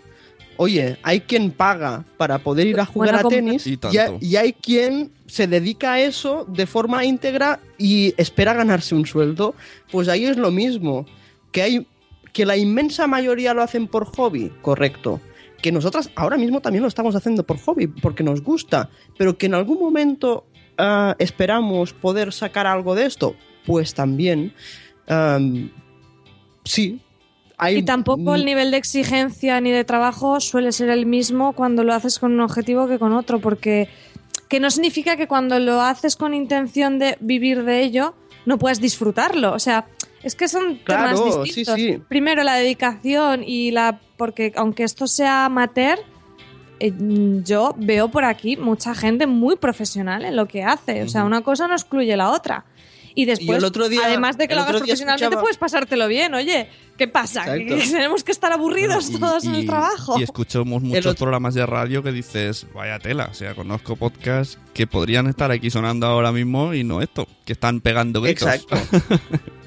Oye, hay quien paga para poder ir a jugar Buena a tenis Y y, tanto. hay- y hay quien se dedica a eso de forma íntegra y espera ganarse un sueldo. Pues ahí es lo mismo. Que hay que la inmensa mayoría lo hacen por hobby, correcto. Que nosotras ahora mismo también lo estamos haciendo por hobby, porque nos gusta, pero que en algún momento ah, esperamos poder sacar algo de esto, pues también. Am, sí. Y tampoco el nivel de exigencia ni de trabajo suele ser el mismo cuando lo haces con un objetivo que con otro, porque que no significa que cuando lo haces con intención de vivir de ello no puedas disfrutarlo. O sea, es que son Claro, temas distintos. sí. Primero la dedicación y la porque aunque esto sea amateur, eh, yo veo por aquí mucha gente muy profesional en lo que hace. O sea, una cosa no excluye la otra. Y después, el otro día- además de que lo hagas profesionalmente, escuchaba- puedes pasártelo bien. Oye, ¿qué pasa? ¿Que- Exacto. que tenemos que estar aburridos Y- todos en el trabajo. Y escuchamos muchos otro- programas de radio que dices, vaya tela, o sea, conozco podcasts que podrían estar aquí sonando ahora mismo y no esto, que están pegando gritos. Exacto.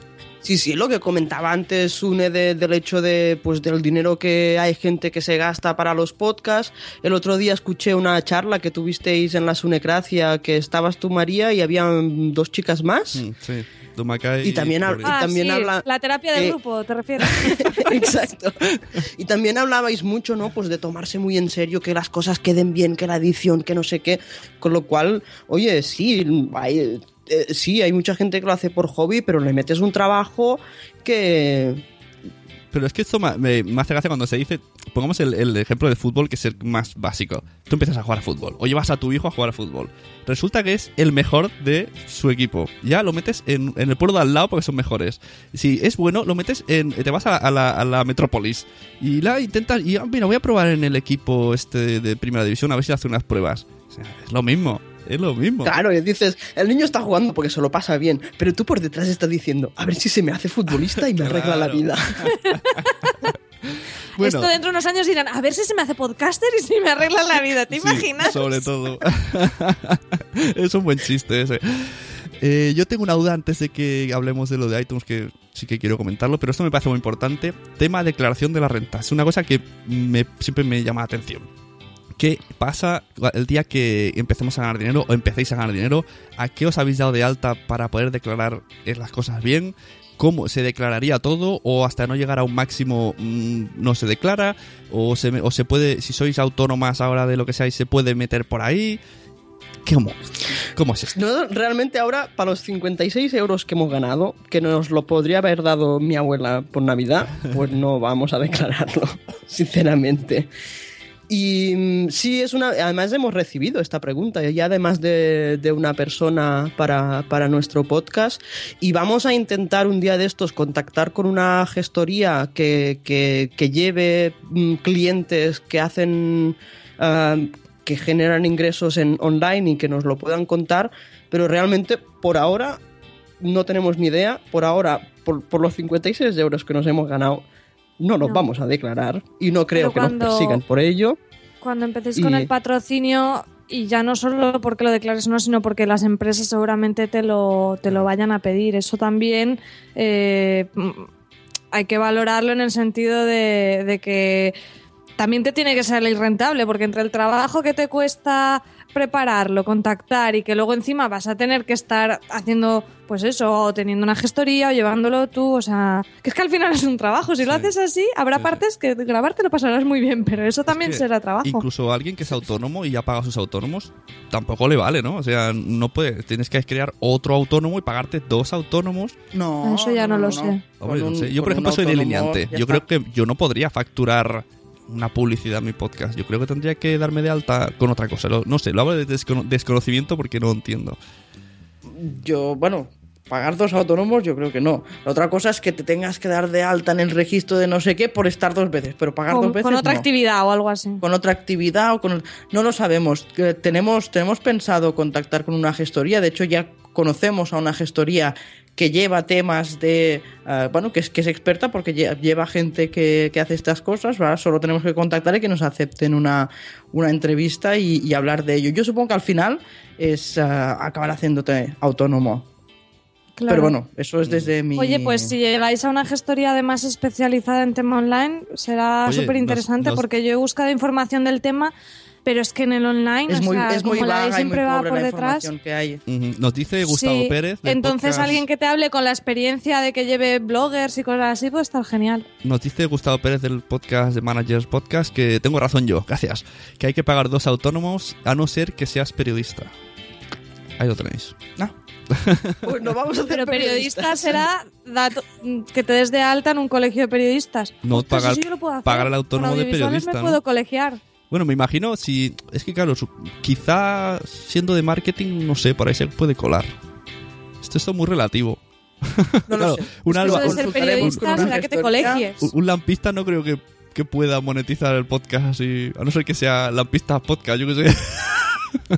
Sí, sí, lo que comentaba antes une de- del hecho de pues del dinero que hay gente que se gasta para los podcasts. El otro día escuché una charla que tuvisteis en la Sunecracia que estabas tú María y habían dos chicas más. Mm, sí, Dumacay Y también. Ah, también sí, habla- la terapia de eh, grupo, ¿te refieres? Exacto. Y también hablabais mucho, ¿no? Pues de tomarse muy en serio, que las cosas queden bien, que la edición, que no sé qué. Con lo cual, oye, sí, hay, eh, sí, hay mucha gente que lo hace por hobby, pero le metes un trabajo que... Pero es que esto me, hace gracia cuando se dice, pongamos el, ejemplo de fútbol que es el más básico. Tú empiezas a jugar a fútbol o llevas a tu hijo a jugar a fútbol. Resulta que es el mejor de su equipo. Ya lo metes en, en el pueblo de al lado porque son mejores. Si es bueno, lo metes en... Te vas a, la, metrópolis y la intentas... Y ah, mira, voy a probar en el equipo este de primera división a ver si hace unas pruebas. Es lo mismo. Es lo mismo. Claro, y dices, el niño está jugando porque se lo pasa bien, pero tú por detrás estás diciendo, a ver si se me hace futbolista y me arregla la vida. Bueno. Esto dentro de unos años dirán, a ver si se me hace podcaster y si me arregla la vida, ¿te Sí, imaginas? sobre todo. es un buen chiste ese. Eh, yo tengo una duda antes de que hablemos de lo de iTunes, que sí que quiero comentarlo, pero esto me parece muy importante. Tema declaración de la renta. Es una cosa que me, siempre me llama la atención. ¿Qué pasa el día que empecemos a ganar dinero o empecéis a ganar dinero? ¿A qué os habéis dado de alta para poder declarar eh, las cosas bien? ¿Cómo se declararía todo? ¿O hasta no llegar a un máximo mm, no se declara? ¿O se, me- ¿O se puede, si sois autónomas ahora de lo que seáis, se puede meter por ahí? ¿Cómo? ¿Cómo es esto? No, realmente ahora, para los 56 euros que hemos ganado, que nos lo podría haber dado mi abuela por Navidad, pues no vamos a declararlo, sinceramente. Y mm, sí, es una. Además, hemos recibido esta pregunta, ya además de, de una persona para, para nuestro podcast. Y vamos a intentar un día de estos contactar con una gestoría que, que, lleve mm, clientes que hacen. ah, que generan ingresos en online y que nos lo puedan contar, pero realmente por ahora no tenemos ni idea. Por ahora, por, por los 56 euros que nos hemos ganado, no nos No. vamos a declarar y no creo Pero que nos persigan por ello. Cuando empecéis Y- con el patrocinio, y ya no solo porque lo declares no, sino porque las empresas seguramente te lo, te lo vayan a pedir. Eso también eh, hay que valorarlo en el sentido de, de que también te tiene que salir rentable, porque entre el trabajo que te cuesta prepararlo, contactar y que luego encima vas a tener que estar haciendo, pues eso, o teniendo una gestoría o llevándolo tú, o sea, que es que al final es un trabajo. Si lo haces así, habrá Sí, sí. partes que grabarte lo pasarás muy bien, pero eso también será trabajo. Incluso alguien que es autónomo y ya paga a sus autónomos, tampoco le vale, ¿no? O sea, no puede, tienes que crear otro autónomo y pagarte dos autónomos. No, Eso ya no lo sé. Hombre, un- sé. Yo, por ejemplo, soy delineante. Yo está. creo que yo no podría facturar una publicidad en mi podcast. Yo creo que tendría que darme de alta con otra cosa. Lo- no sé, lo hablo de descono- desconocimiento porque no entiendo. Yo, bueno, pagar dos autónomos yo creo que no. La otra cosa es que te tengas que dar de alta en el registro de no sé qué por estar dos veces, pero pagar dos con, veces con otra no. actividad o algo así. con otra actividad o con no lo sabemos tenemos tenemos pensado contactar con una gestoría de hecho ya conocemos a una gestoría que lleva temas de eh, bueno que es que es experta porque lle- lleva gente que, que hace estas cosas ¿verdad? solo tenemos que contactar y que nos acepten una, una entrevista y, y hablar de ello yo supongo que al final es eh, acabar haciéndote autónomo Claro. pero bueno eso es desde mi Oye, pues si llegáis a una gestoría además especializada en tema online, será súper interesante porque yo he buscado información del tema, pero es que en el online, es o muy, sea, es muy como la muy siempre va pobre por la detrás. información que hay. Nos dice Gustavo sí, Pérez. entonces podcast- alguien que te hable con la experiencia de que lleve bloggers y cosas así, pues está genial. Nos dice Gustavo Pérez del podcast de Managers Podcast que tengo razón yo, gracias. Que hay que pagar dos autónomos a no ser que seas periodista. Ahí lo tenéis. Ah, Pues no vamos a hacer Pero periodista será dato- que te des de alta en un colegio de periodistas. No, pagar- sí lo puedo hacer. pagar al autónomo de periodista, me ¿no? puedo colegiar. Bueno, me imagino si. Es que, claro, su- quizá siendo de marketing, no sé, por ahí se puede colar. Esto es muy relativo. No Claro, lo sé. un alba- de un- ser periodista una será que te gestoría. colegies. un, un lampista no creo que, que pueda monetizar el podcast así. A no ser que sea lampista podcast, yo que sé.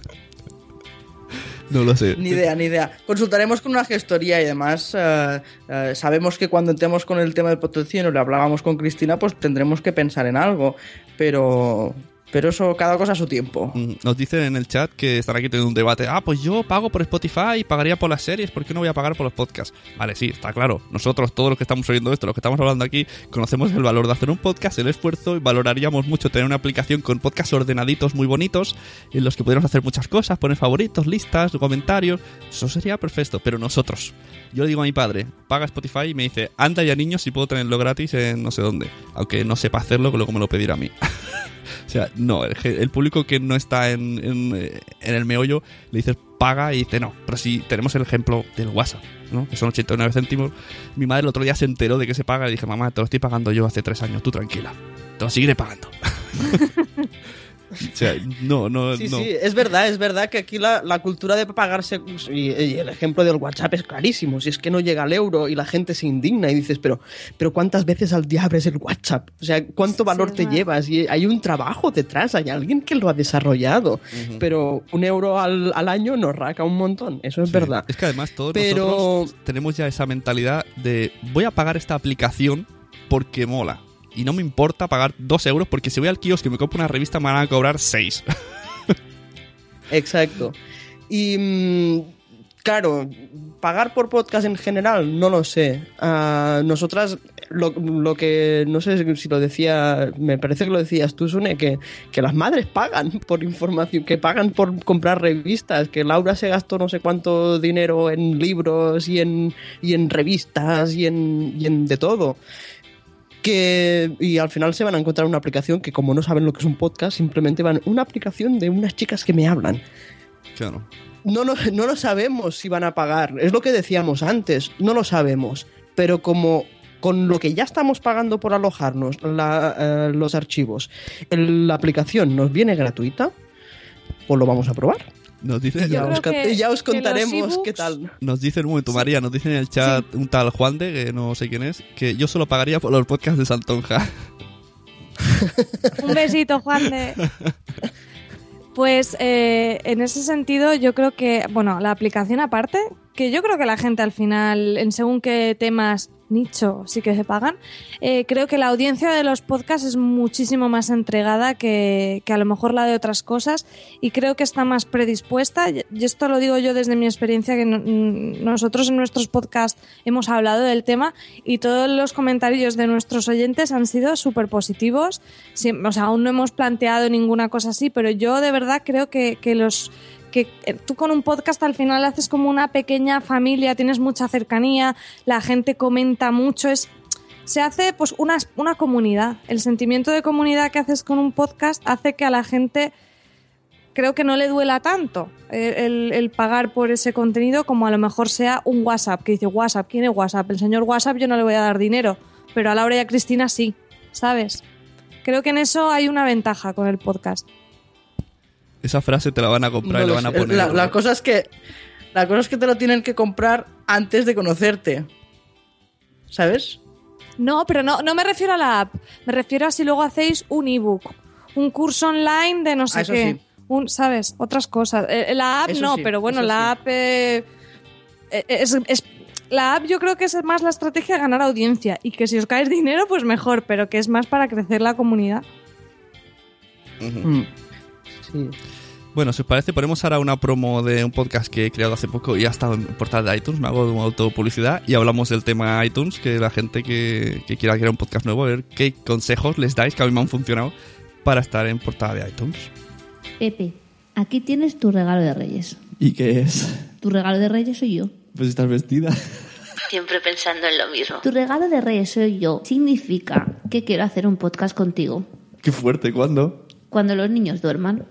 no lo sé. Ni idea, ni idea. Consultaremos con una gestoría y además eh, eh, sabemos que cuando entremos con el tema del patrocinio, le hablábamos con Cristina, pues tendremos que pensar en algo. Pero, pero eso, cada cosa a su tiempo. Mm, Nos dicen en el chat que están aquí teniendo un debate. Ah, pues yo pago por Spotify y pagaría por las series. ¿Por qué no voy a pagar por los podcasts? Vale, sí, está claro. Nosotros, todos los que estamos oyendo esto, los que estamos hablando aquí, conocemos el valor de hacer un podcast, el esfuerzo y valoraríamos mucho tener una aplicación con podcasts ordenaditos muy bonitos en los que pudiéramos hacer muchas cosas, poner favoritos, listas, comentarios. Eso sería perfecto. Pero nosotros, yo le digo a mi padre, paga Spotify y me dice, anda ya niños si puedo tenerlo gratis en no sé dónde. Aunque no sepa hacerlo, que luego me lo pedirá a mí. O sea, no, el, el público que no está en, en, eh, en el meollo le dices paga y dice no. Pero si tenemos el ejemplo del WhatsApp, ¿no? Que son 89 céntimos. Mi madre el otro día se enteró de que se paga y dije, mamá, te lo estoy pagando yo hace tres años, tú tranquila. Te lo seguiré pagando. o sea, no, no, Sí, no. sí, es verdad, es verdad que aquí la, la cultura de pagarse, y, y el ejemplo del WhatsApp es clarísimo, si es que no llega al euro y la gente se indigna y dices, pero, pero ¿cuántas veces al día abres el WhatsApp? O sea, ¿cuánto valor te llevas? Y hay un trabajo detrás, hay alguien que lo ha desarrollado, pero un euro al, al año nos raca un montón, eso es Sí. verdad. Es que además todos Pero- nosotros tenemos ya esa mentalidad de voy a pagar esta aplicación porque mola. Y no me importa pagar dos euros porque si voy al kiosco y me compro una revista me van a cobrar seis. Exacto. Y mm, claro, pagar por podcast en general, no lo sé. Ah, nosotras, lo, lo que no sé si lo decía, me parece que lo decías tú, Sune, que, que las madres pagan por información, que pagan por comprar revistas, que Laura se gastó no sé cuánto dinero en libros y en, y en revistas y en, y en de todo que y al final se van a encontrar una aplicación que como no saben lo que es un podcast, simplemente van una aplicación de unas chicas que me hablan. Claro. No, lo- no lo sabemos si van a pagar, es lo que decíamos antes, no lo sabemos, pero como con lo que ya estamos pagando por alojarnos la- eh, los archivos, el- la aplicación nos viene gratuita, pues lo vamos a probar. Nos dicen, Ya os, que- ya os contaremos qué tal. nos dicen un momento, María, nos dicen en el chat un tal Juan de, que no sé quién es, que yo solo pagaría por los podcasts de Santonja. Un besito, Juan de. Pues eh, en ese sentido, yo creo que, bueno, la aplicación aparte, que yo creo que la gente al final, en según qué temas nicho sí que se pagan, eh, creo que la audiencia de los podcasts es muchísimo más entregada que, que a lo mejor la de otras cosas y creo que está más predispuesta. Y esto lo digo yo desde mi experiencia, que mm, nosotros en nuestros podcasts hemos hablado del tema y todos los comentarios de nuestros oyentes han sido súper positivos. O sea, aún no hemos planteado ninguna cosa así, pero yo de verdad creo que, que los eh, tú con un podcast al final haces como una pequeña familia, tienes mucha cercanía, la gente comenta mucho, es se hace pues una, una comunidad. El sentimiento de comunidad que haces con un podcast hace que a la gente creo que no le duela tanto el, el- el pagar por ese contenido como a lo mejor sea un WhatsApp, que dice WhatsApp, ¿quién es WhatsApp? El señor WhatsApp yo no le voy a dar dinero, pero a Laura y a Cristina sí, ¿sabes? Creo que en eso hay una ventaja con el podcast. Esa frase te la van a comprar No y lo la van a sé. poner. La, la cosa es que la cosa es que te lo tienen que comprar antes de conocerte. ¿Sabes? No, pero no, no me refiero a la app, me refiero a si luego hacéis un ebook, un curso online de no sé Ah, eso qué, sí. un, ¿sabes? Otras cosas. Eh, la app Eso no, sí, pero bueno, la sí. app eh, eh, es, es- la app yo creo que es más la estrategia de ganar audiencia y que si os caes dinero pues mejor, pero que es más para crecer la comunidad. Mm. Sí. Bueno, si os parece, ponemos ahora una promo de un podcast que he creado hace poco y ha estado en portal de iTunes. Me hago una autopublicidad y hablamos del tema iTunes, que la gente que, que quiera crear un podcast nuevo, a ver qué consejos les dais que a mí me han funcionado para estar en portada de iTunes. Pepe, aquí tienes tu regalo de Reyes. ¿Y qué es? Tu regalo de Reyes soy yo. Pues estás vestida. Siempre pensando en lo mismo. Tu regalo de Reyes soy yo significa que quiero hacer un podcast contigo Qué fuerte, ¿cuándo? Cuando los niños duerman.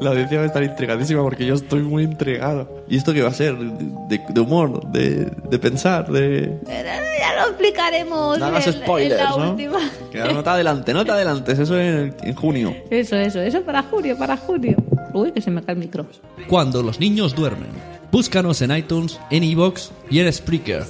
La audiencia va a estar intrigadísima porque yo estoy muy intrigado. ¿Y esto qué va a ser? ¿De, de humor? De, ¿De pensar? ¿De...? Ya lo explicaremos. No hagas en- en spoilers, la ¿no? última. Que no te adelante, no te adelantes. Eso en, en junio. Eso, eso, eso para junio, para junio. Uy, que se me cae el micro. Cuando los niños duermen. Búscanos en iTunes, en iVoox y en Spreaker.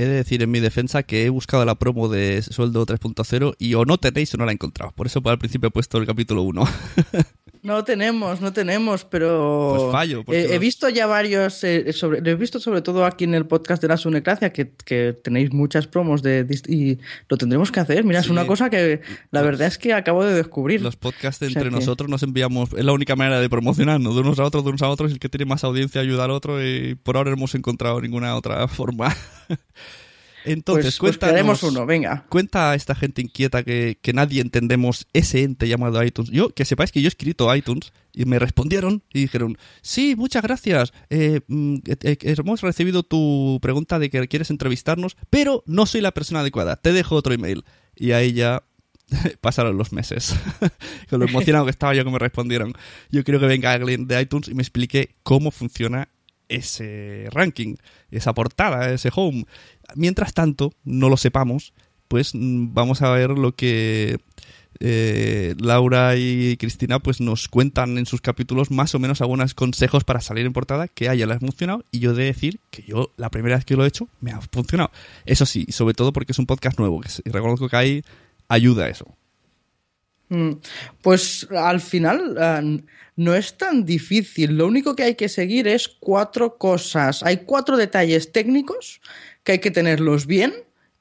He de decir en mi defensa que he buscado la promo de sueldo 3.0 y o no tenéis o no la encontrado. Por eso al principio he puesto el capítulo 1. No tenemos, no tenemos, pero Pues fallo, he visto ya varios, eh, sobre, lo he visto sobre todo aquí en el podcast de la Sunecracia, que, que tenéis muchas promos de dist- y lo tendremos que hacer. Mira, es una cosa que la verdad es que acabo de descubrir. Los podcasts O sea entre que- nosotros nos enviamos. Es la única manera de promocionarnos de unos a otros, de unos a otros. y El que tiene más audiencia ayuda al otro y por ahora no hemos encontrado ninguna otra forma. Entonces, Pues- pues cuéntanos. crearemos uno, venga. Cuenta a esta gente inquieta que, que nadie entendemos ese ente llamado iTunes. Yo, que sepáis que yo he escrito iTunes y me respondieron y dijeron, sí, muchas gracias, eh, mm, eh, eh, hemos recibido tu pregunta de que quieres entrevistarnos, pero no soy la persona adecuada, te dejo otro email. Y ahí ya pasaron los meses. Con lo emocionado que estaba yo que me respondieron. Yo quiero que venga alguien de iTunes y me explique cómo funciona ese ranking, esa portada, ese home. Mientras tanto, no lo sepamos, pues mm, vamos a ver lo que eh, Laura y Cristina pues nos cuentan en sus capítulos más o menos algunos consejos para salir en portada que a ella le ha funcionado y yo de decir que yo la primera vez que lo he hecho me ha funcionado. Eso sí, sobre todo porque es un podcast nuevo y reconozco que hay ayuda a eso. Mm, Pues al final eh, no es tan difícil. Lo único que hay que seguir es cuatro cosas. Hay cuatro detalles técnicos que hay que tenerlos bien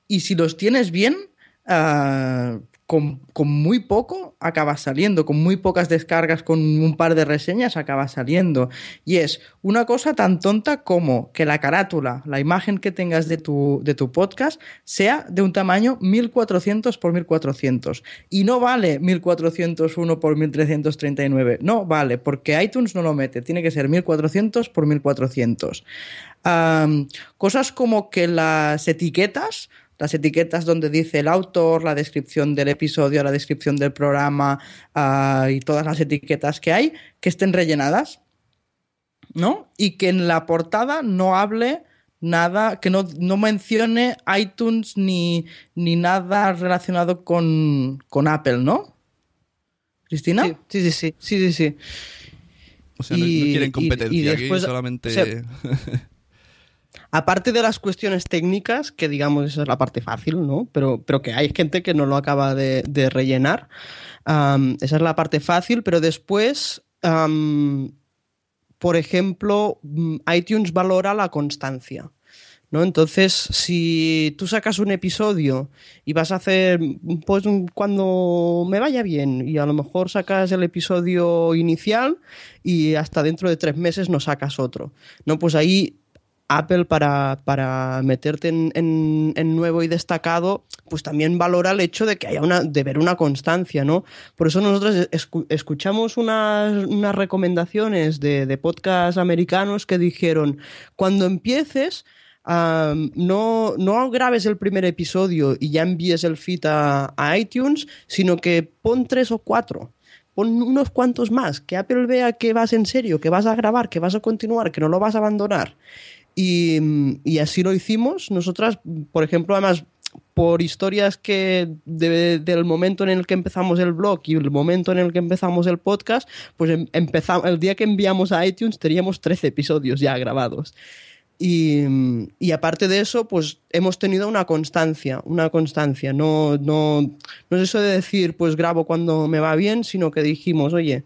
y si los tienes bien, ah, con, con muy poco acaba saliendo, con muy pocas descargas, con un par de reseñas acaba saliendo. Y es una cosa tan tonta como que la carátula, la imagen que tengas de tu, de tu podcast, sea de un tamaño 1400 por 1400. Y no vale 1401 por 1339. No vale, porque iTunes no lo mete. Tiene que ser 1400 por 1400. Am, cosas como que las etiquetas, las etiquetas donde dice el autor, la descripción del episodio, la descripción del programa ah, y todas las etiquetas que hay, que estén rellenadas, ¿no? Y que en la portada no hable nada, que no, no mencione iTunes ni, ni nada relacionado con, con Apple, ¿no? ¿Cristina? Sí, sí, sí, sí, sí, sí. O sea, no, no Y- quieren y- competencia y aquí, después- solamente... o sea, Aparte de las cuestiones técnicas, que digamos esa es la parte fácil, ¿no? Pero, pero que hay gente que no lo acaba de, rellenar. Esa es la parte fácil, pero después, por ejemplo, mm, iTunes valora la constancia. ¿No? Entonces, si tú sacas un episodio y vas a hacer, pues cuando me vaya bien, y a lo mejor sacas el episodio inicial y hasta dentro de tres meses no sacas otro, ¿no? Pues ahí Apple para, para meterte en, en- en nuevo y destacado, pues también valora el hecho de que haya una, de ver una constancia, ¿no? Por eso nosotros escu- escuchamos unas, unas recomendaciones de, de podcast americanos que dijeron, cuando empieces, am, no, no grabes el primer episodio y ya envíes el feed a, a iTunes, sino que pon tres o cuatro. Pon unos cuantos más, que Apple vea que vas en serio, que vas a grabar, que vas a continuar, que no lo vas a abandonar. Y, y así lo hicimos. Nosotras, por ejemplo, además, por historias que de- del momento en el que empezamos el blog y el momento en el que empezamos el podcast, pues em- empezamos, el día que enviamos a iTunes teníamos 13 episodios ya grabados. Y, y aparte de eso, pues hemos tenido una constancia, una constancia. No, no, no es eso de decir, pues grabo cuando me va bien, sino que dijimos, oye,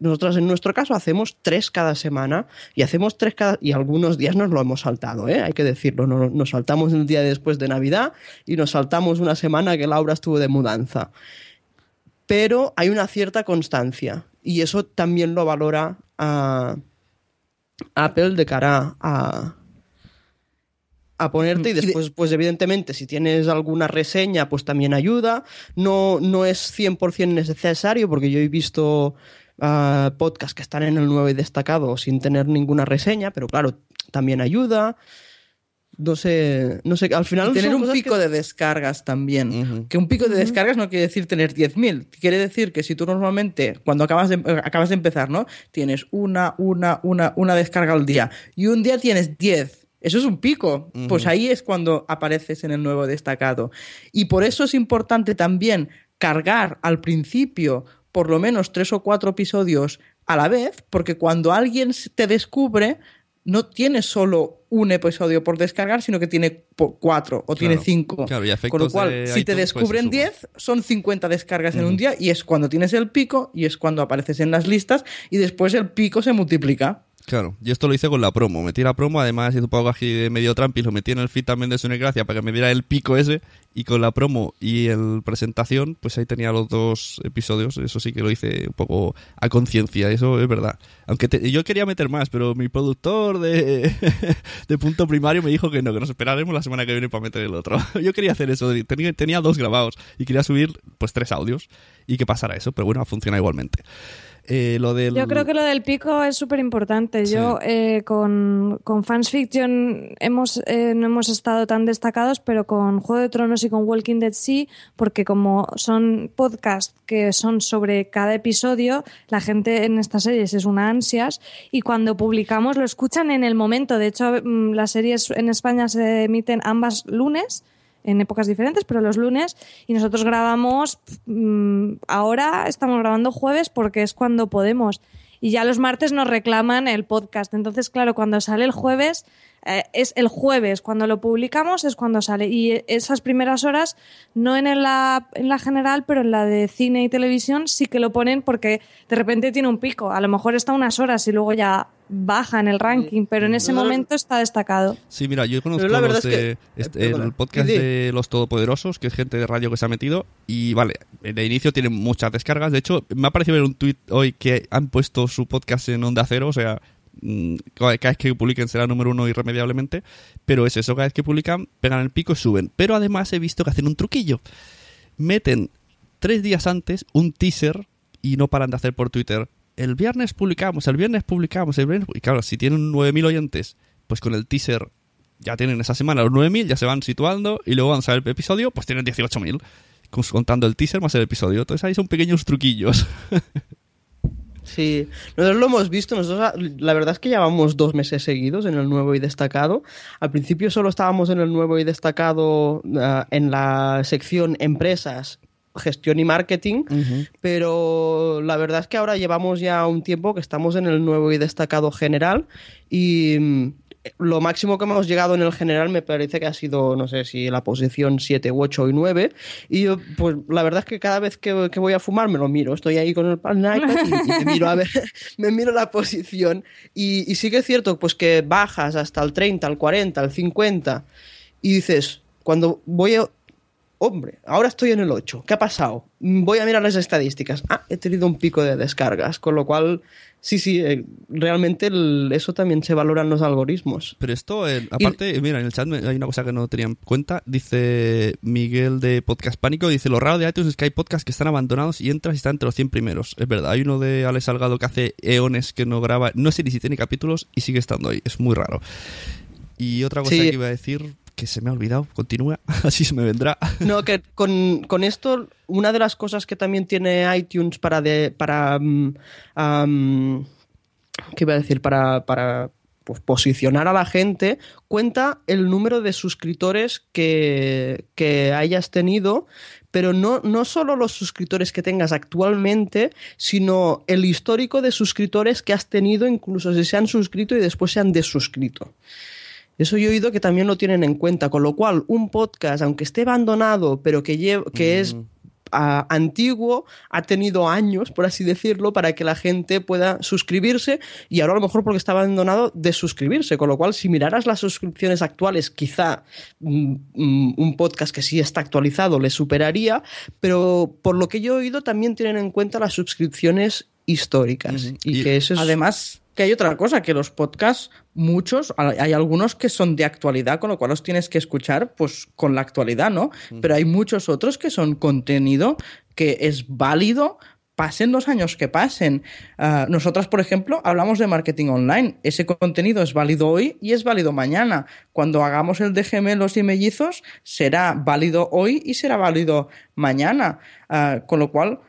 nosotros en nuestro caso hacemos tres cada semana y hacemos tres cada y algunos días nos lo hemos saltado, ¿eh? hay que decirlo, no- nos saltamos el día después de Navidad y nos saltamos una semana que Laura estuvo de mudanza. Pero hay una cierta constancia y eso también lo valora a Apple de cara a, a ponerte y después, pues evidentemente, si tienes alguna reseña, pues también ayuda. No, no es 100% necesario porque yo he visto ah, podcasts que están en el nuevo y destacado sin tener ninguna reseña, pero claro, también ayuda. No sé, no sé, al final Y tener un pico que- de descargas también. Que un pico de descargas no quiere decir tener 10.000. Quiere decir que si tú normalmente, cuando acabas de, eh, acabas de empezar, ¿no? Tienes una, una, una, una descarga al día y un día tienes 10. Eso es un pico. Pues ahí es cuando apareces en el nuevo destacado. Y por eso es importante también cargar al principio por lo menos tres o cuatro episodios a la vez, porque cuando alguien te descubre, no tiene solo un episodio por descargar, sino que tiene cuatro o tiene cinco. Claro, y a Con lo cual, de si te pues, descubren se suma. 10, son 50 descargas en un día y es cuando tienes el pico y es cuando apareces en las listas y después el pico se multiplica. Claro, yo esto lo hice con la promo. Metí la promo, además hice un así de medio trampis, lo metí en el feed también de Gracia para que me diera el pico ese. Y con la promo y el presentación, pues ahí tenía los dos episodios. Eso sí que lo hice un poco a conciencia, eso es verdad. Aunque te- yo quería meter más, pero mi productor de, de punto primario me dijo que no, que nos esperaremos la semana que viene para meter el otro. Yo quería hacer eso, tenía, tenía dos grabados y quería subir pues tres audios y que pasara eso, pero bueno, funciona igualmente. Eh, lo del... Yo creo que lo del pico es súper importante. Sí. Yo eh, con, con Fans Fiction hemos, eh, no hemos estado tan destacados, pero con Juego de Tronos y con Walking Dead sí, porque como son podcasts que son sobre cada episodio, la gente en estas series es una ansias y cuando publicamos lo escuchan en el momento. De hecho, mm, las series en España se emiten ambas lunes en épocas diferentes, pero los lunes, y nosotros grabamos, mm, ahora estamos grabando jueves porque es cuando podemos, y ya los martes nos reclaman el podcast. Entonces, claro, cuando sale el jueves, eh, es el jueves, cuando lo publicamos es cuando sale, y esas primeras horas, no en la, en la general, pero en la de cine y televisión sí que lo ponen porque de repente tiene un pico, a lo mejor está unas horas y luego ya baja en el ranking, pero en ese momento está destacado. Sí, mira, yo conozco la verdad los es que- de- eh, este- el podcast Sí, sí. de Los Todopoderosos, que es gente de radio que se ha metido. Y vale, de inicio tienen muchas descargas. De hecho, me ha parecido ver un tuit hoy que han puesto su podcast en Onda Cero. O sea, mm, cada vez que publiquen será número uno irremediablemente. Pero es eso, cada vez que publican, pegan el pico y suben. Pero además he visto que hacen un truquillo. Meten tres días antes un teaser y no paran de hacer por Twitter. El viernes publicamos, el viernes publicamos, el viernes... Y claro, si tienen 9.000 oyentes, pues con el teaser ya tienen esa semana los 9.000, ya se van situando y luego van a salir el episodio, pues tienen 18.000. con- Contando el teaser más el episodio. Entonces ahí son pequeños truquillos. Sí, nosotros lo hemos visto, nosotros la verdad es que llevamos dos meses seguidos en el nuevo y destacado. Al principio solo estábamos en el nuevo y destacado ah, en la sección empresas, gestión y marketing, pero la verdad es que ahora llevamos ya un tiempo que estamos en el nuevo y destacado general y mm, lo máximo que hemos llegado en el general me parece que ha sido, no sé si la posición 7, 8 y 9. Y yo, pues la verdad es que cada vez que, que voy a fumar me lo miro. Estoy ahí con el pan y, y me miro a ver, me miro la posición. Y, y sí que es cierto, pues que bajas hasta el 30, el 40, el 50 y dices, cuando voy a... Hombre, ahora estoy en el 8. ¿Qué ha pasado? Voy a mirar las estadísticas. Ah, he tenido un pico de descargas, con lo cual, sí, sí, eh, realmente el- eso también se valoran los algoritmos. Pero esto, eh, aparte, mira, en el chat hay una cosa que no tenía en cuenta. Dice Miguel de Podcast Pánico, dice, lo raro de iTunes es que hay podcasts que están abandonados y entras y están entre los 100 primeros. Es verdad, hay uno de Alex Salgado que hace eones que no graba, no sé ni si tiene capítulos y sigue estando ahí. Es muy raro. Y otra cosa Sí. que iba a decir, que se me ha olvidado, continúa, así se me vendrá. No, que con, con esto, una de las cosas que también tiene iTunes para de, para mm, ¿qué iba a decir? Para, para pues, posicionar a la gente, cuenta el número de suscriptores que, que hayas tenido, pero no, no solo los suscriptores que tengas actualmente, sino el histórico de suscriptores que has tenido, incluso si se han suscrito y después se han desuscrito. Eso yo he oído que también lo tienen en cuenta, con lo cual un podcast, aunque esté abandonado, pero que, que es ah, antiguo, ha tenido años, por así decirlo, para que la gente pueda suscribirse y ahora a lo mejor porque está abandonado, desuscribirse, con lo cual si miraras las suscripciones actuales, quizá mm, mm, un podcast que sí está actualizado le superaría, pero por lo que yo he oído también tienen en cuenta las suscripciones históricas y, Y que eso es... Además, que hay otra cosa, que los podcasts, muchos, hay algunos que son de actualidad, con lo cual los tienes que escuchar pues con la actualidad, ¿no? Pero hay muchos otros que son contenido que es válido pasen los años que pasen. Ah, nosotras, por ejemplo, hablamos de marketing online. Ese contenido es válido hoy y es válido mañana. Cuando hagamos el de gemelos y mellizos, será válido hoy y será válido mañana. Ah, con lo cual,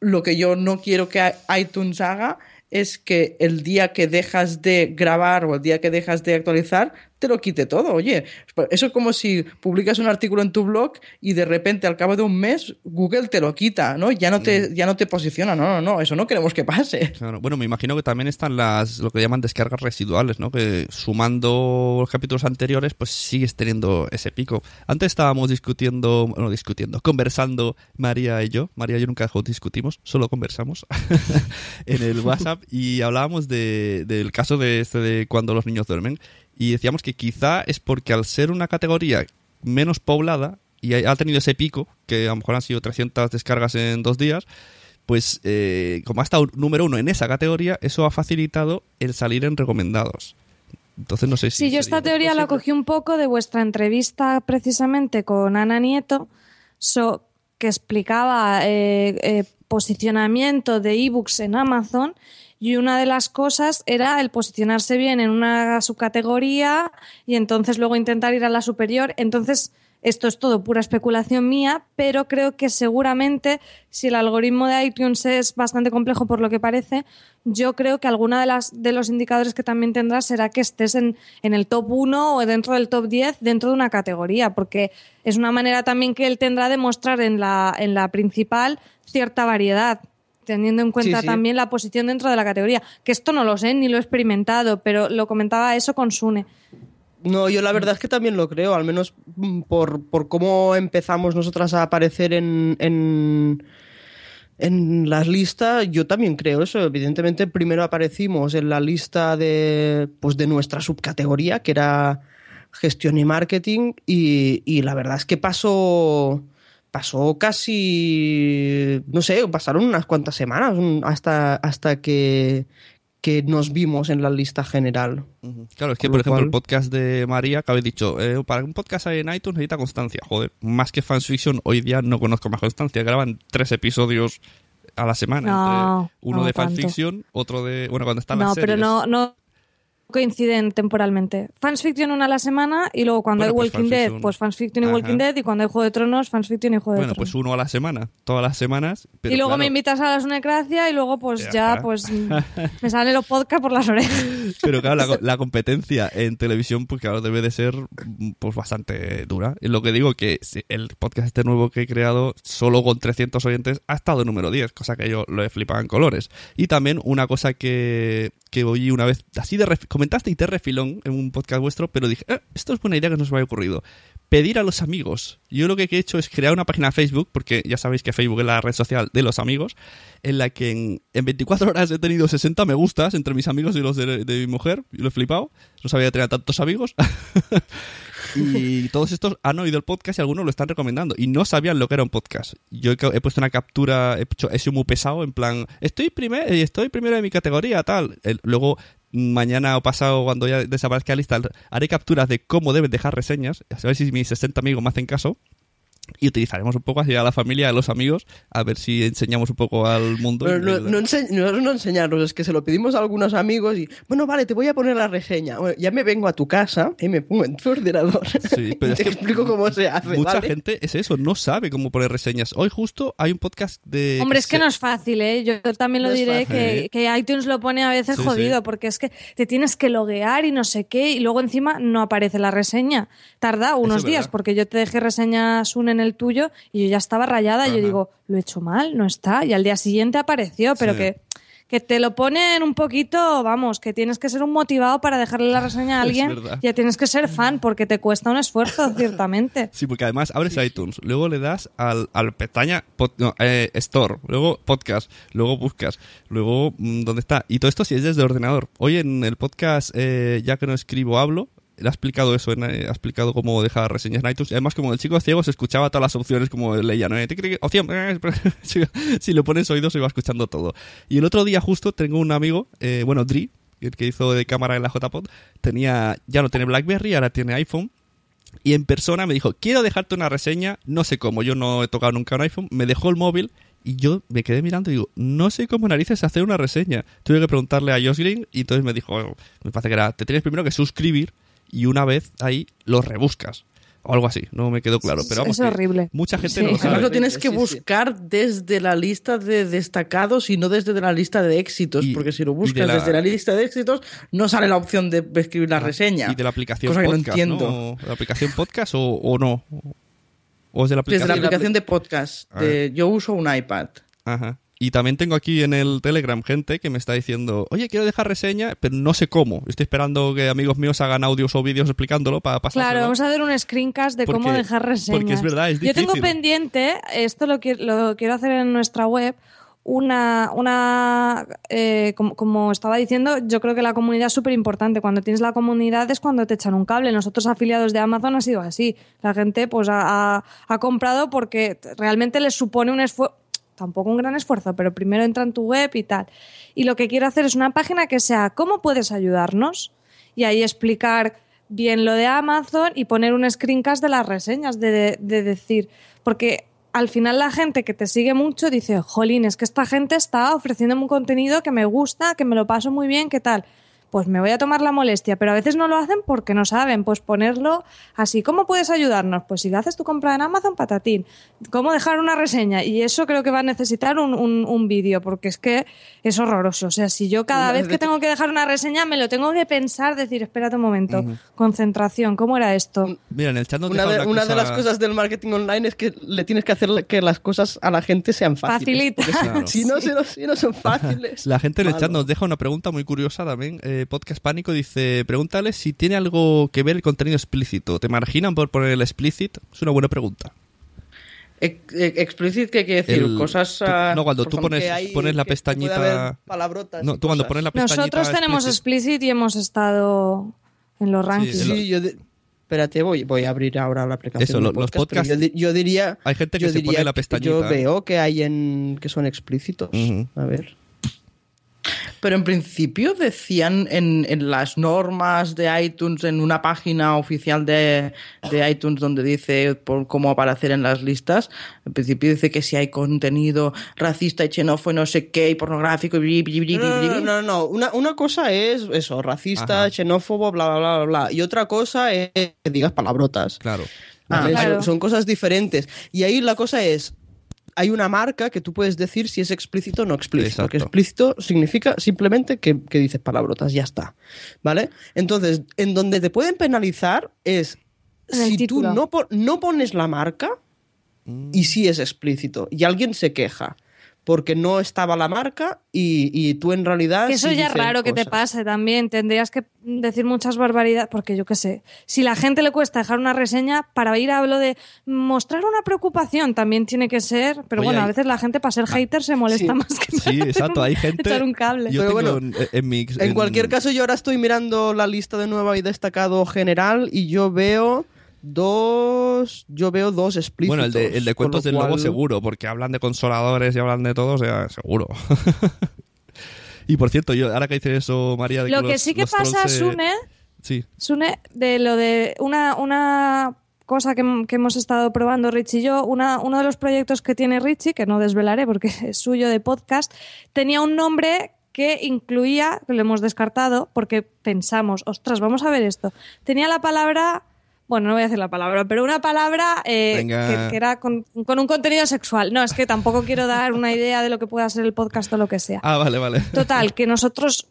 lo que yo no quiero que iTunes haga es que el día que dejas de grabar o el día que dejas de actualizar, te lo quite todo. Oye, eso es como si publicas un artículo en tu blog y de repente al cabo de un mes Google te lo quita, ¿no? Ya no te, mm. ya no te posiciona. No, no, no, eso no queremos que pase. Bueno, me imagino que también están las, lo que llaman descargas residuales, ¿no? Que sumando los capítulos anteriores, pues sigues teniendo ese pico. Antes estábamos discutiendo, bueno, discutiendo, conversando María y yo. María y yo nunca discutimos, solo conversamos en el WhatsApp y hablábamos de, del caso de este de cuando los niños duermen y decíamos que quizá es porque al ser una categoría menos poblada y ha tenido ese pico, que a lo mejor han sido 300 descargas en dos días, pues eh, como ha estado número uno en esa categoría, eso ha facilitado el salir en recomendados. Entonces no sé si... Sí, yo esta teoría la cogí un poco de vuestra entrevista precisamente con Ana Nieto, que explicaba eh, eh, posicionamiento de ebooks en Amazon y una de las cosas era el posicionarse bien en una subcategoría y entonces luego intentar ir a la superior. Entonces, esto es todo pura especulación mía, pero creo que seguramente si el algoritmo de iTunes es bastante complejo por lo que parece, yo creo que alguna de las de los indicadores que también tendrás será que estés en, en el top 1 o dentro del top 10 dentro de una categoría, porque es una manera también que él tendrá de mostrar en la, en la principal cierta variedad teniendo en cuenta también la posición dentro de la categoría. Que esto no lo sé, ni lo he experimentado, pero lo comentaba eso con Sune. No, yo la verdad es que también lo creo, al menos mm, por, cómo empezamos nosotras a aparecer en, en, en las listas, yo también creo eso. Evidentemente, primero aparecimos en la lista de, pues de nuestra subcategoría, que era gestión y marketing, y, y la verdad es que pasó pasó casi, no sé, pasaron unas cuantas semanas hasta, hasta que, que nos vimos en la lista general. Claro, es que, por ejemplo, el podcast de María, que habéis dicho, eh, para un podcast en iTunes necesita constancia. Joder, más que fanfiction, hoy día no conozco más constancia. Graban tres episodios a la semana. uno de fanfiction, otro de. Bueno, cuando están no, las series. pero no, no coinciden temporalmente. Fans Fiction una a la semana y luego cuando hay pues Walking Dead, pues Fans Fiction y Walking Dead y cuando hay Juego de Tronos, Fans Fiction y Juego de Tronos. Bueno, pues uno a la semana, todas las semanas. y luego me invitas a la Sunecracia y luego pues ya, pues me salen los podcasts por las orejas. Pero claro, la, competencia en televisión pues claro debe de ser pues bastante dura. Es lo que digo que el podcast este nuevo que he creado solo con 300 oyentes ha estado número 10, cosa que yo lo he flipado en colores. Y también una cosa que, que oí una vez así de comentaste y te refilón en un podcast vuestro, pero dije, eh, esto es buena idea que nos me había ocurrido. Pedir a los amigos. Yo lo que he hecho es crear una página de Facebook, porque ya sabéis que Facebook es la red social de los amigos, en la que en, 24 horas he tenido 60 me gustas entre mis amigos y los de, mi mujer. Y lo he flipado. No sabía tener tantos amigos. y todos estos han oído el podcast y algunos lo están recomendando. Y no sabían lo que era un podcast. Yo he, puesto una captura, he, hecho, he sido muy pesado, en plan, estoy, primer, estoy primero en mi categoría, tal. luego mañana o pasado, cuando ya desaparezca la lista, haré capturas de cómo deben dejar reseñas, a ver si mis 60 amigos me hacen caso y utilizaremos un poco así a la familia, a los amigos, a ver si enseñamos un poco al mundo. no, no, no, enseñarnos, es que se lo pedimos a algunos amigos y, bueno, vale, te voy a poner la reseña. ya me vengo a tu casa y me pongo en tu ordenador. Sí, pero te explico cómo se hace. Mucha gente es eso, no sabe cómo poner reseñas. Hoy justo hay un podcast de... Hombre, es que no es fácil, ¿eh? Yo también lo diré, que, que, iTunes lo pone a veces jodido, porque es que te tienes que loguear y no sé qué, y luego encima no aparece la reseña. Tarda unos días, porque yo te dejé reseñas un en el tuyo y yo ya estaba rayada. Y yo digo, lo he hecho mal, no está. Y al día siguiente apareció, pero que, que te lo ponen un poquito, vamos, que tienes que ser un motivado para dejarle la reseña a alguien. Ya tienes que ser fan porque te cuesta un esfuerzo, ciertamente. Sí, porque además abres iTunes, luego le das al, al pestaña eh, Store, luego Podcast, luego buscas, luego mm, ¿dónde está? Y todo esto si es desde ordenador. Hoy en el podcast, eh, ya que no escribo, hablo, ha explicado eso, eh, ha explicado cómo dejar reseñas en iTunes. Además, como el chico ciego se escuchaba todas las opciones como leía, ¿no? Opción, eh, si le pones oídos se iba escuchando todo. Y el otro día justo tengo un amigo, eh, bueno, Dri, el que hizo de cámara en la JPod, tenía, ya no tiene BlackBerry, ahora tiene iPhone. Y en persona me dijo, quiero dejarte una reseña, no sé cómo, yo no he tocado nunca un iPhone, me dejó el móvil Y yo me quedé mirando y digo, no sé cómo narices hacer una reseña. Tuve que preguntarle a Josh Green y entonces me dijo, oh, me parece que era, te tienes primero que suscribir y una vez ahí lo rebuscas. O algo así, no me quedó claro. Pero vamos, es horrible. Mucha gente Sí. no lo Además sabe. lo tienes que buscar desde la lista de destacados y no desde la lista de éxitos, Y- porque si lo de buscas la- desde la lista de éxitos no sale la opción de escribir la reseña. Y de la aplicación cosa que no podcast, entiendo. ¿no? ¿De la aplicación podcast o, o no? ¿O es de la Desde aplicación? la aplicación de podcast. de- yo uso un iPad. Ajá. Y también tengo aquí en el Telegram gente que me está diciendo, oye, quiero dejar reseña, pero no sé cómo. Estoy esperando que amigos míos hagan audios o vídeos explicándolo para pasar. Claro, vamos a hacer un screencast de Porque- cómo dejar reseñas. porque es verdad, es Yo tengo difícil. pendiente, esto lo, lo quiero hacer en nuestra web, una, una eh, como, como estaba diciendo, yo creo que la comunidad es súper importante. Cuando tienes la comunidad es cuando te echan un cable. Nosotros afiliados de Amazon ha sido así. La gente pues ha, ha- ha comprado porque realmente les supone un esfuerzo, tampoco un gran esfuerzo, pero primero entra en tu web y tal. Y lo que quiero hacer es una página que sea ¿cómo puedes ayudarnos? Y ahí explicar bien lo de Amazon y poner un screencast de las reseñas, de, de decir, porque al final la gente que te sigue mucho dice, jolín, es que esta gente está ofreciéndome un contenido que me gusta, que me lo paso muy bien, ¿qué tal? Pues me voy a tomar la molestia, pero a veces no lo hacen porque no saben, pues ponerlo así. ¿Cómo puedes ayudarnos? Pues si haces tu compra en Amazon, patatín. ¿Cómo dejar una reseña? Y eso creo que va a necesitar un, un- un vídeo, porque es que es horroroso. O sea, si yo cada vez que tengo que dejar una reseña me lo tengo que pensar, decir, espérate un momento, concentración, ¿cómo era esto? Mira, en el chat nos Una, deja de, una una de las cosas del marketing online es que le tienes que hacer que las cosas a la gente sean fáciles. Facilita. Si- Claro. Si, no, si, no, si no son fáciles. La gente en el chat nos deja una pregunta muy curiosa también. Eh, Podcast Pánico dice, pregúntale si tiene algo que ver el contenido explícito. ¿Te marginan por poner el explicit? Es una buena pregunta. Ex- Explicit, ¿qué quiere decir? El- Cosas. tú- ah, no, cuando tú pones, hay- pones la pestañita... palabrotas No, tú cuando pones la pestañita... Nosotros tenemos explicit- y hemos estado en los rankings. Sí, Sí, yo de- Espérate, voy, voy a abrir ahora la aplicación. Eso, de los podcasts- Yo, yo diría. Hay gente que yo se diría pone la pestañita. Yo veo que hay en. que son explícitos. A ver. Pero en principio decían en, en las normas de iTunes, en una página oficial de, de iTunes donde dice por cómo aparecer en las listas, en principio dice que si hay contenido racista y xenófobo, no sé qué, y pornográfico, y bli, bli, bli, No, no, bli, no, no, no. Una, una cosa es eso, racista, Ajá. xenófobo, bla, bla, bla, bla, bla. Y otra cosa es que digas palabrotas. Claro. son, son cosas diferentes. Y ahí la cosa es, hay una marca que tú puedes decir si es explícito o no explícito. Exacto. Que explícito significa simplemente que, que dices palabrotas, ya está. ¿Vale? Entonces, en donde te pueden penalizar es si tú no, no pones la marca y sí es explícito. Y alguien se queja porque no estaba la marca y, y tú en realidad... Que eso sí ya es raro que te pase también. Tendrías que decir muchas barbaridades, porque yo qué sé. Si la gente le cuesta dejar una reseña, para ir a lo de mostrar una preocupación también tiene que ser. Pero Oye, bueno, a veces la gente para ser hater se molesta sí. más que Sí, exacto. Hay gente... echar un cable. Yo Pero bueno, en, en mi... En cualquier caso, yo ahora estoy mirando la lista de nueva y destacado general y yo veo dos. Yo veo dos explícitos. Bueno, el de, el de cuentos del lobo cual- seguro, porque hablan de consoladores y hablan de todo, o sea, seguro. y por cierto, yo ahora que dices eso, María, de Lo que los- sí que pasa, trolls, eh, Sune, Sí, Sune, de lo de una, una cosa que, que hemos estado probando Rich y yo, una, uno de los proyectos que tiene Richie, que no desvelaré porque es suyo de podcast, tenía un nombre que incluía, que lo hemos descartado porque pensamos, ostras, vamos a ver esto. Tenía la palabra, bueno, no voy a decir la palabra, pero una palabra eh, que, que era con, con un contenido sexual. No, es que tampoco quiero dar una idea de lo que pueda ser el podcast o lo que sea. Ah, vale, vale. Total, que nosotros.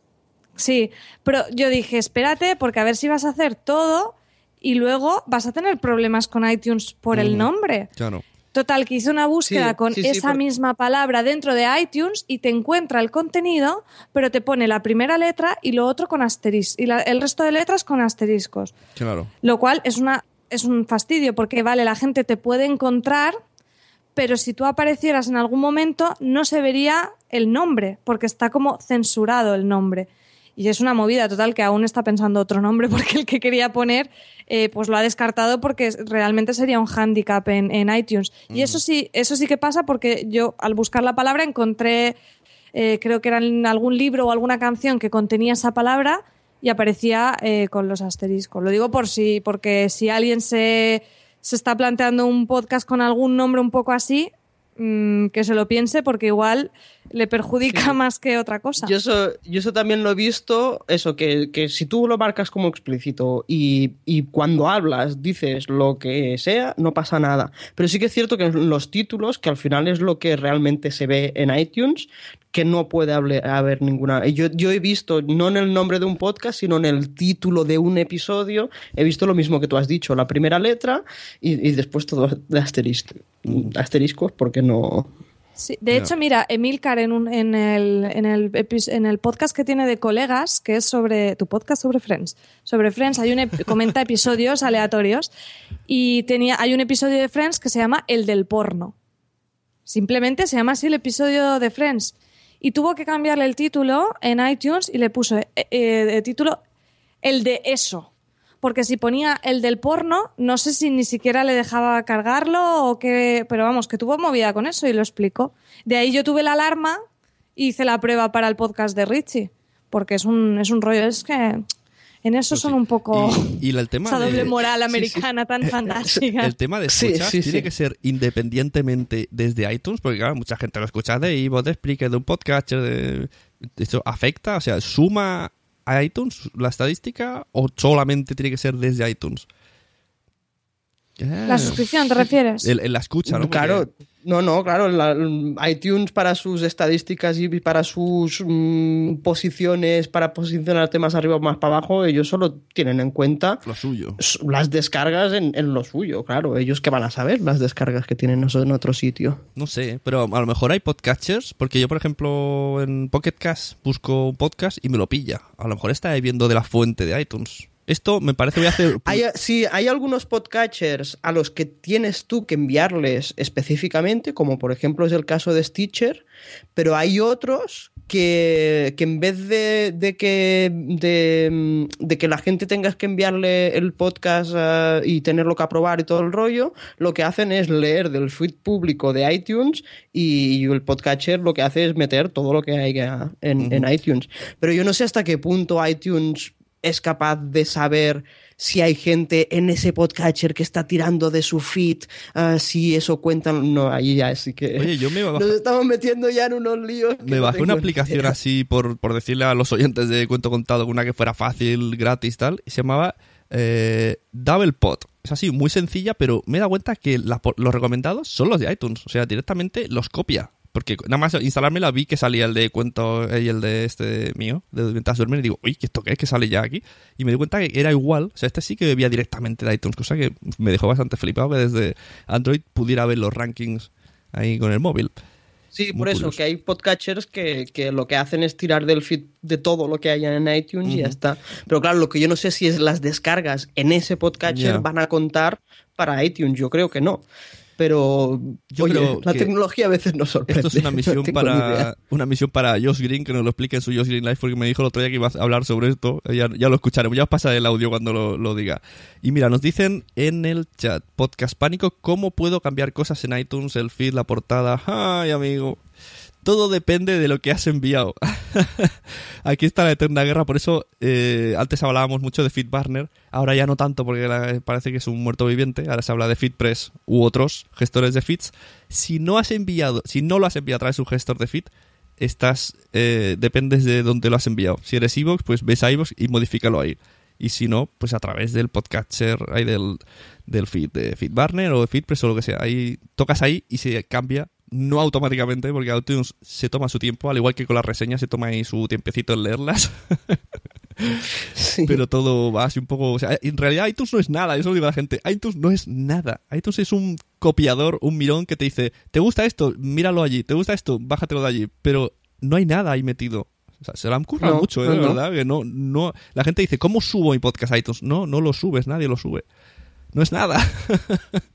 Sí, pero yo dije, espérate, porque a ver si vas a hacer todo y luego vas a tener problemas con iTunes por el Ujú. nombre. Claro. Total, que hice una búsqueda Sí, con sí, sí, esa por- misma palabra dentro de iTunes y te encuentra el contenido, pero te pone la primera letra y lo otro con asteriscos. Y la- el resto de letras con asteriscos. Claro. Lo cual es, una, es un fastidio, porque vale, la gente te puede encontrar, pero si tú aparecieras en algún momento no se vería el nombre, porque está como censurado el nombre. Y es una movida total que aún está pensando otro nombre, porque el que quería poner, eh, pues lo ha descartado porque realmente sería un hándicap en, en iTunes. Y eso sí, eso sí que pasa porque yo al buscar la palabra encontré, eh, creo que era en algún libro o alguna canción que contenía esa palabra y aparecía eh, con los asteriscos. Lo digo por si, porque si alguien se, se está planteando un podcast con algún nombre un poco así, mm, que se lo piense porque igual le perjudica más que otra cosa. Yo eso, yo eso también lo he visto, eso, que, que si tú lo marcas como explícito y, y cuando hablas dices lo que sea, no pasa nada. Pero sí que es cierto que en los títulos, que al final es lo que realmente se ve en iTunes, que no puede haber ninguna. Yo, yo he visto, no en el nombre de un podcast, sino en el título de un episodio, he visto lo mismo que tú has dicho, la primera letra y, y después todo de asterisco, asteriscos, porque no. Sí, de hecho, mira, Emilcar en, un, en, el, en, el, en el podcast que tiene de colegas, que es sobre tu podcast sobre Friends, sobre Friends, hay un ep- comenta episodios aleatorios y tenía, hay un episodio de Friends que se llama El del porno. Simplemente se llama así el episodio de Friends. Y tuvo que cambiarle el título en iTunes y le puso eh, eh, el título El de eso. Porque si ponía el del porno, no sé si ni siquiera le dejaba cargarlo o qué. Pero vamos, que tuvo movida con eso y lo explicó. De ahí yo tuve la alarma y hice la prueba para el podcast de Richie. Porque es un, es un rollo. Es que en eso son un poco. Y, y el tema esa de- doble moral americana tan fantástica. El tema de sí, tiene sí. que ser independientemente desde iTunes, porque claro, mucha gente lo escucha de iVoox, de Spreaker, de un podcast, de... ¿Esto afecta? O sea, ¿suma a iTunes la estadística o solamente tiene que ser desde iTunes? La suscripción, ¿te refieres? En la escucha, ¿no? Porque- Claro, no, no, claro, la- iTunes para sus estadísticas y para sus mm, posiciones, para posicionarte más arriba o más para abajo, ellos solo tienen en cuenta Lo suyo. las descargas en, en lo suyo, claro, ellos que van a saber las descargas que tienen en otro sitio. No sé, pero a lo mejor hay podcatchers, porque yo, por ejemplo, en Pocket Cast busco un podcast y me lo pilla. A lo mejor está viendo de la fuente de iTunes. Esto me parece voy a hacer... Hay, sí, hay algunos podcatchers a los que tienes tú que enviarles específicamente, como por ejemplo es el caso de Stitcher, pero hay otros que, que en vez de, de que, de, de que la gente tengas que enviarle el podcast eh, y tenerlo que aprobar y todo el rollo, lo que hacen es leer del feed público de iTunes y el podcatcher lo que hace es meter todo lo que hay en, en iTunes. Pero yo no sé hasta qué punto iTunes es capaz de saber si hay gente en ese podcatcher que está tirando de su feed, ah, si eso cuenta. No, ahí ya sí que. Oye, yo me Nos estamos metiendo ya en unos líos. me no bajé una aplicación idea. así por, por decirle a los oyentes de Cuento Contado una que fuera fácil, gratis tal, y se llamaba eh, Double Pot. Es así, muy sencilla, pero me he dado cuenta que la los recomendados son los de iTunes. O sea, directamente los copia. Porque nada más instalármela vi que salía el de cuento y el de este mío, de Mientras duermen, y digo, uy, ¿qué esto qué es? Que sale ya aquí. Y me di cuenta que era igual. O sea, este sí que bebía directamente de iTunes, cosa que me dejó bastante flipado que desde Android pudiera ver los rankings ahí con el móvil. Sí, Muy por eso, que hay podcatchers que, que lo que hacen es tirar del feed de todo lo que haya en iTunes y ya está. Pero claro, lo que yo no sé si es las descargas en ese podcatcher van a contar para iTunes. Yo creo que no. Pero Yo oye, creo la que tecnología a veces nos sorprende. Esto es una misión para una misión para Josh Green que nos lo explique en su Josh Green Live porque me dijo el otro día que iba a hablar sobre esto. Ya, ya lo escucharemos. Ya os pasaré el audio cuando lo, lo diga. Y mira, nos dicen en el chat Podcast Pánico cómo puedo cambiar cosas en iTunes, el feed, la portada. Ay, amigo. Todo depende de lo que has enviado. Aquí está la eterna guerra, por eso eh, antes hablábamos mucho de FeedBurner, ahora ya no tanto porque parece que es un muerto viviente, ahora se habla de FeedPress u otros gestores de feeds. Si no has enviado, si no lo has enviado a través de un gestor de feed, estás eh, dependes de dónde lo has enviado. Si eres iVoox, pues ves a iVoox y modifícalo ahí. Y si no, pues a través del podcatcher, ahí del, del feed, de FeedBurner o de FeedPress o lo que sea. Ahí tocas ahí y se cambia, no automáticamente, porque iTunes se toma su tiempo, al igual que con las reseñas se toma ahí su tiempecito en leerlas. Sí. Pero todo va así un poco. O sea, en realidad iTunes no es nada, eso lo digo a la gente. iTunes no es nada. iTunes es un copiador, un mirón que te dice: ¿Te gusta esto? Míralo allí. ¿Te gusta esto? Bájatelo de allí. Pero no hay nada ahí metido. O sea, se lo han currado No, mucho, ¿eh? no. verdad. Que no, no. La gente dice: ¿Cómo subo mi podcast a iTunes? No, no lo subes, nadie lo sube. No es nada.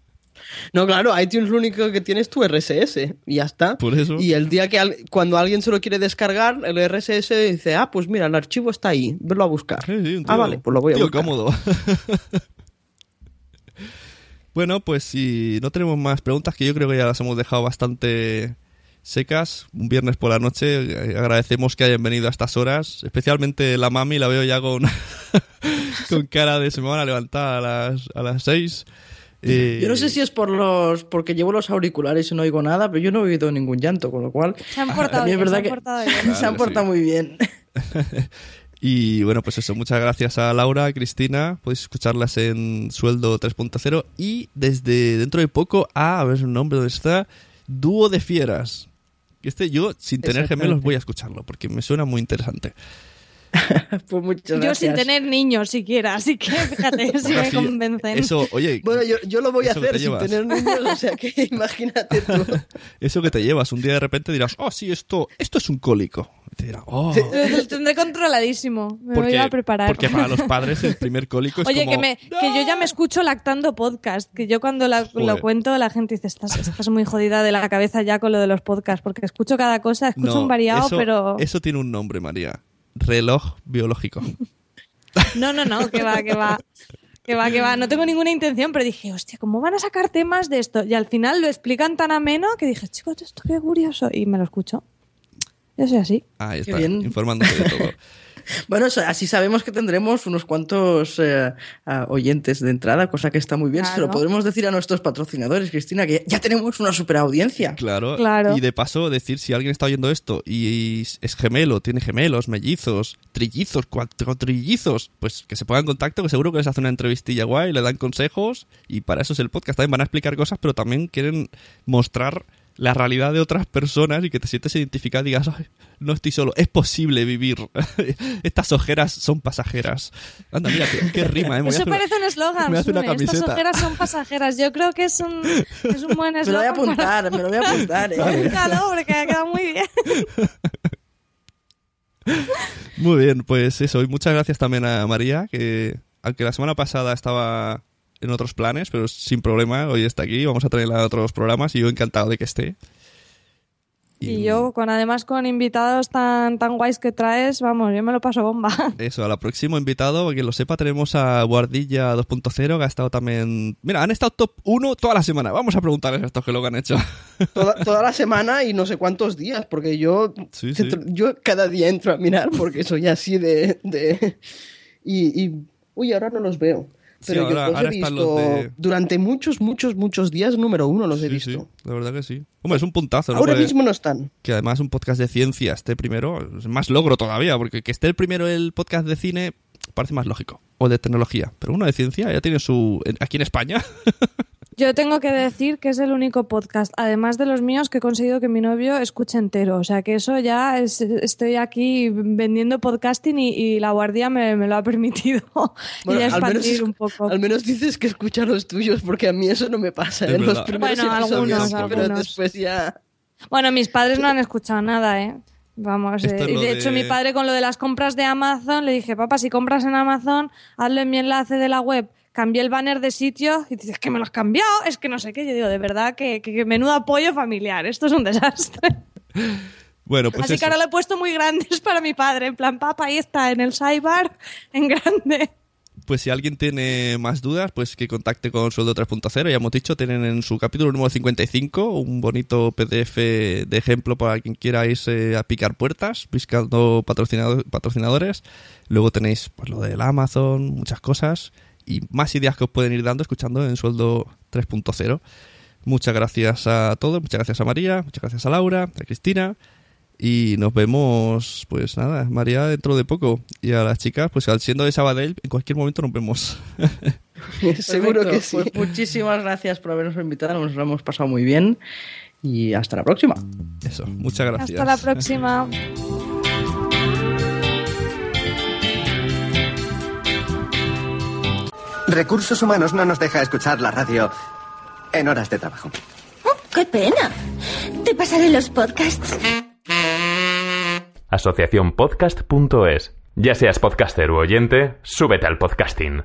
No, claro, iTunes lo único que tiene es tu RSS y ya está. Por eso. Y el día que al- cuando alguien se lo quiere descargar, el RSS dice, ah, pues mira, el archivo está ahí, verlo a buscar. Sí, sí, un ah, vale, pues lo voy a tío buscar. cómodo. bueno, pues si no tenemos más preguntas, que yo creo que ya las hemos dejado bastante secas, un viernes por la noche, eh, agradecemos que hayan venido a estas horas, especialmente la mami, la veo ya con, con cara de se me van a levantar a las, a las seis. Eh, Yo no sé si es por los porque llevo los auriculares y no oigo nada, pero yo no he oído ningún llanto, con lo cual Se han portado bien, se han portado bien. se han Claro, portado sí. muy bien. Y bueno, pues eso, muchas gracias a Laura, a Cristina, podéis escucharlas en Sueldo 3.0 y desde dentro de poco a, a ver su nombre, ¿dónde está? Dúo de Fieras. Este yo, sin tener gemelos, voy a escucharlo porque me suena muy interesante. Pues muchas Yo sin tener niños siquiera, así que fíjate si me convencen. Eso, oye, Bueno, yo, yo lo voy a hacer te sin llevas. tener niños, o sea que imagínate tú. eso que te llevas, un día de repente dirás, oh, sí, esto, esto es un cólico. Y te dirán, oh. Lo, tendré controladísimo. Me voy a preparar. porque para los padres el primer cólico es Oye, como... que, me, que yo ya me escucho lactando podcast, que yo cuando la- lo cuento la gente dice, estás, estás muy jodida de la cabeza ya con lo de los podcasts, porque escucho cada cosa, escucho No, un variado, eso, pero... Eso tiene un nombre, María. Reloj biológico. No, no, no, que va, que va. Que va, que va. No tengo ninguna intención, pero dije, hostia, ¿cómo van a sacar temas de esto? Y al final lo explican tan ameno que dije, chicos, esto qué curioso. Y me lo escucho. Yo soy así. Ahí Qué está, bien. informándose de todo. Bueno, así sabemos que tendremos unos cuantos eh, oyentes de entrada, cosa que está muy bien. Se lo Claro. podremos decir a nuestros patrocinadores, Cristina, que ya tenemos una super audiencia. Claro. Claro. Y de paso, decir si alguien está oyendo esto y es gemelo, tiene gemelos, mellizos, trillizos, cuatro trillizos, pues que se ponga en contacto, que seguro que les hace una entrevistilla guay, le dan consejos y para eso es el podcast. También van a explicar cosas, pero también quieren mostrar la realidad de otras personas y que te sientes identificado y digas, "Ay, no estoy solo, es posible vivir. Estas ojeras son pasajeras. Anda, mira, qué, qué rima, ¿eh? Eso hacer una- parece un eslogan. me hace una Sune, Estas camiseta. ojeras son pasajeras. Yo creo que es un, es un buen Me lo voy a eslogan. para- apuntar, me lo voy a apuntar. ¿eh? Apúntalo, porque ha quedado muy bien. Muy bien, pues eso. Y muchas gracias también a María, que aunque la semana pasada estaba en otros planes, pero sin problema, hoy está aquí. Vamos a tenerla en otros programas y yo encantado de que esté. Y yo, con además con invitados tan, tan guays que traes, vamos, yo me lo paso bomba. Eso, a la próximo invitado, para quien lo sepa, tenemos a Guardilla 2.0, que ha estado también... Mira, han estado top 1 toda la semana. Vamos a preguntarles a estos que lo han hecho. Toda, toda la semana y no sé cuántos días, porque yo, Sí, sí. entro- yo cada día entro a mirar porque soy así de... de- y, y- Uy, ahora no los veo. Sí, Pero ahora- yo los ahora he visto de- durante muchos, muchos, muchos días número uno los he Sí, visto. sí, la verdad que sí. Hombre, es un puntazo. Ahora mismo no están. que además un podcast de ciencia esté primero, es más logro todavía, porque que esté el primero el podcast de cine parece más lógico, o de tecnología, pero uno de ciencia ya tiene su... aquí en España. Yo tengo que decir que es el único podcast, además de los míos, que he conseguido que mi novio escuche entero. O sea que eso ya es, estoy aquí vendiendo podcasting y, y la guardia me, me lo ha permitido. Bueno, y ya al menos, expandir un poco. al menos dices que escucha los tuyos, porque a mí eso no me pasa los primeros Bueno, algunos, pero algunos. después ya... Bueno, mis padres no han escuchado nada, ¿eh? Vamos, eh, y de- hecho mi padre con lo de las compras de Amazon le dije, papá, si compras en Amazon, hazlo en mi enlace de la web. Cambié el banner de sitio y dices, es que me lo has cambiado, es que no sé qué. Yo digo, de verdad, que, que, que menudo apoyo familiar, esto es un desastre. Bueno, pues Así eso. que ahora lo he puesto muy grandes para mi padre, en plan, papá, ahí está, en el sidebar, en grande. Pues si alguien tiene más dudas, pues que contacte con Sueldo 3.0. Ya hemos dicho, tienen en su capítulo número 55 un bonito PDF de ejemplo para quien quiera irse a picar puertas, buscando patrocinado- patrocinadores. Luego tenéis pues, lo del Amazon, muchas cosas y más ideas que os pueden ir dando escuchando en Sueldo 3.0. Muchas gracias a todos, muchas gracias a María, muchas gracias a Laura, a Cristina. Y nos vemos, pues nada, María dentro de poco. Y a las chicas, pues al siendo de Sabadell, en cualquier momento nos vemos. Seguro que sí. Pues muchísimas gracias por habernos invitado, nos lo hemos pasado muy bien y hasta la próxima. Eso, muchas gracias. Hasta la próxima. Recursos Humanos no nos deja escuchar la radio en horas de trabajo. Oh, ¡Qué pena! Te pasaré los podcasts. Asociaciónpodcast.es. Ya seas podcaster u oyente, súbete al podcasting.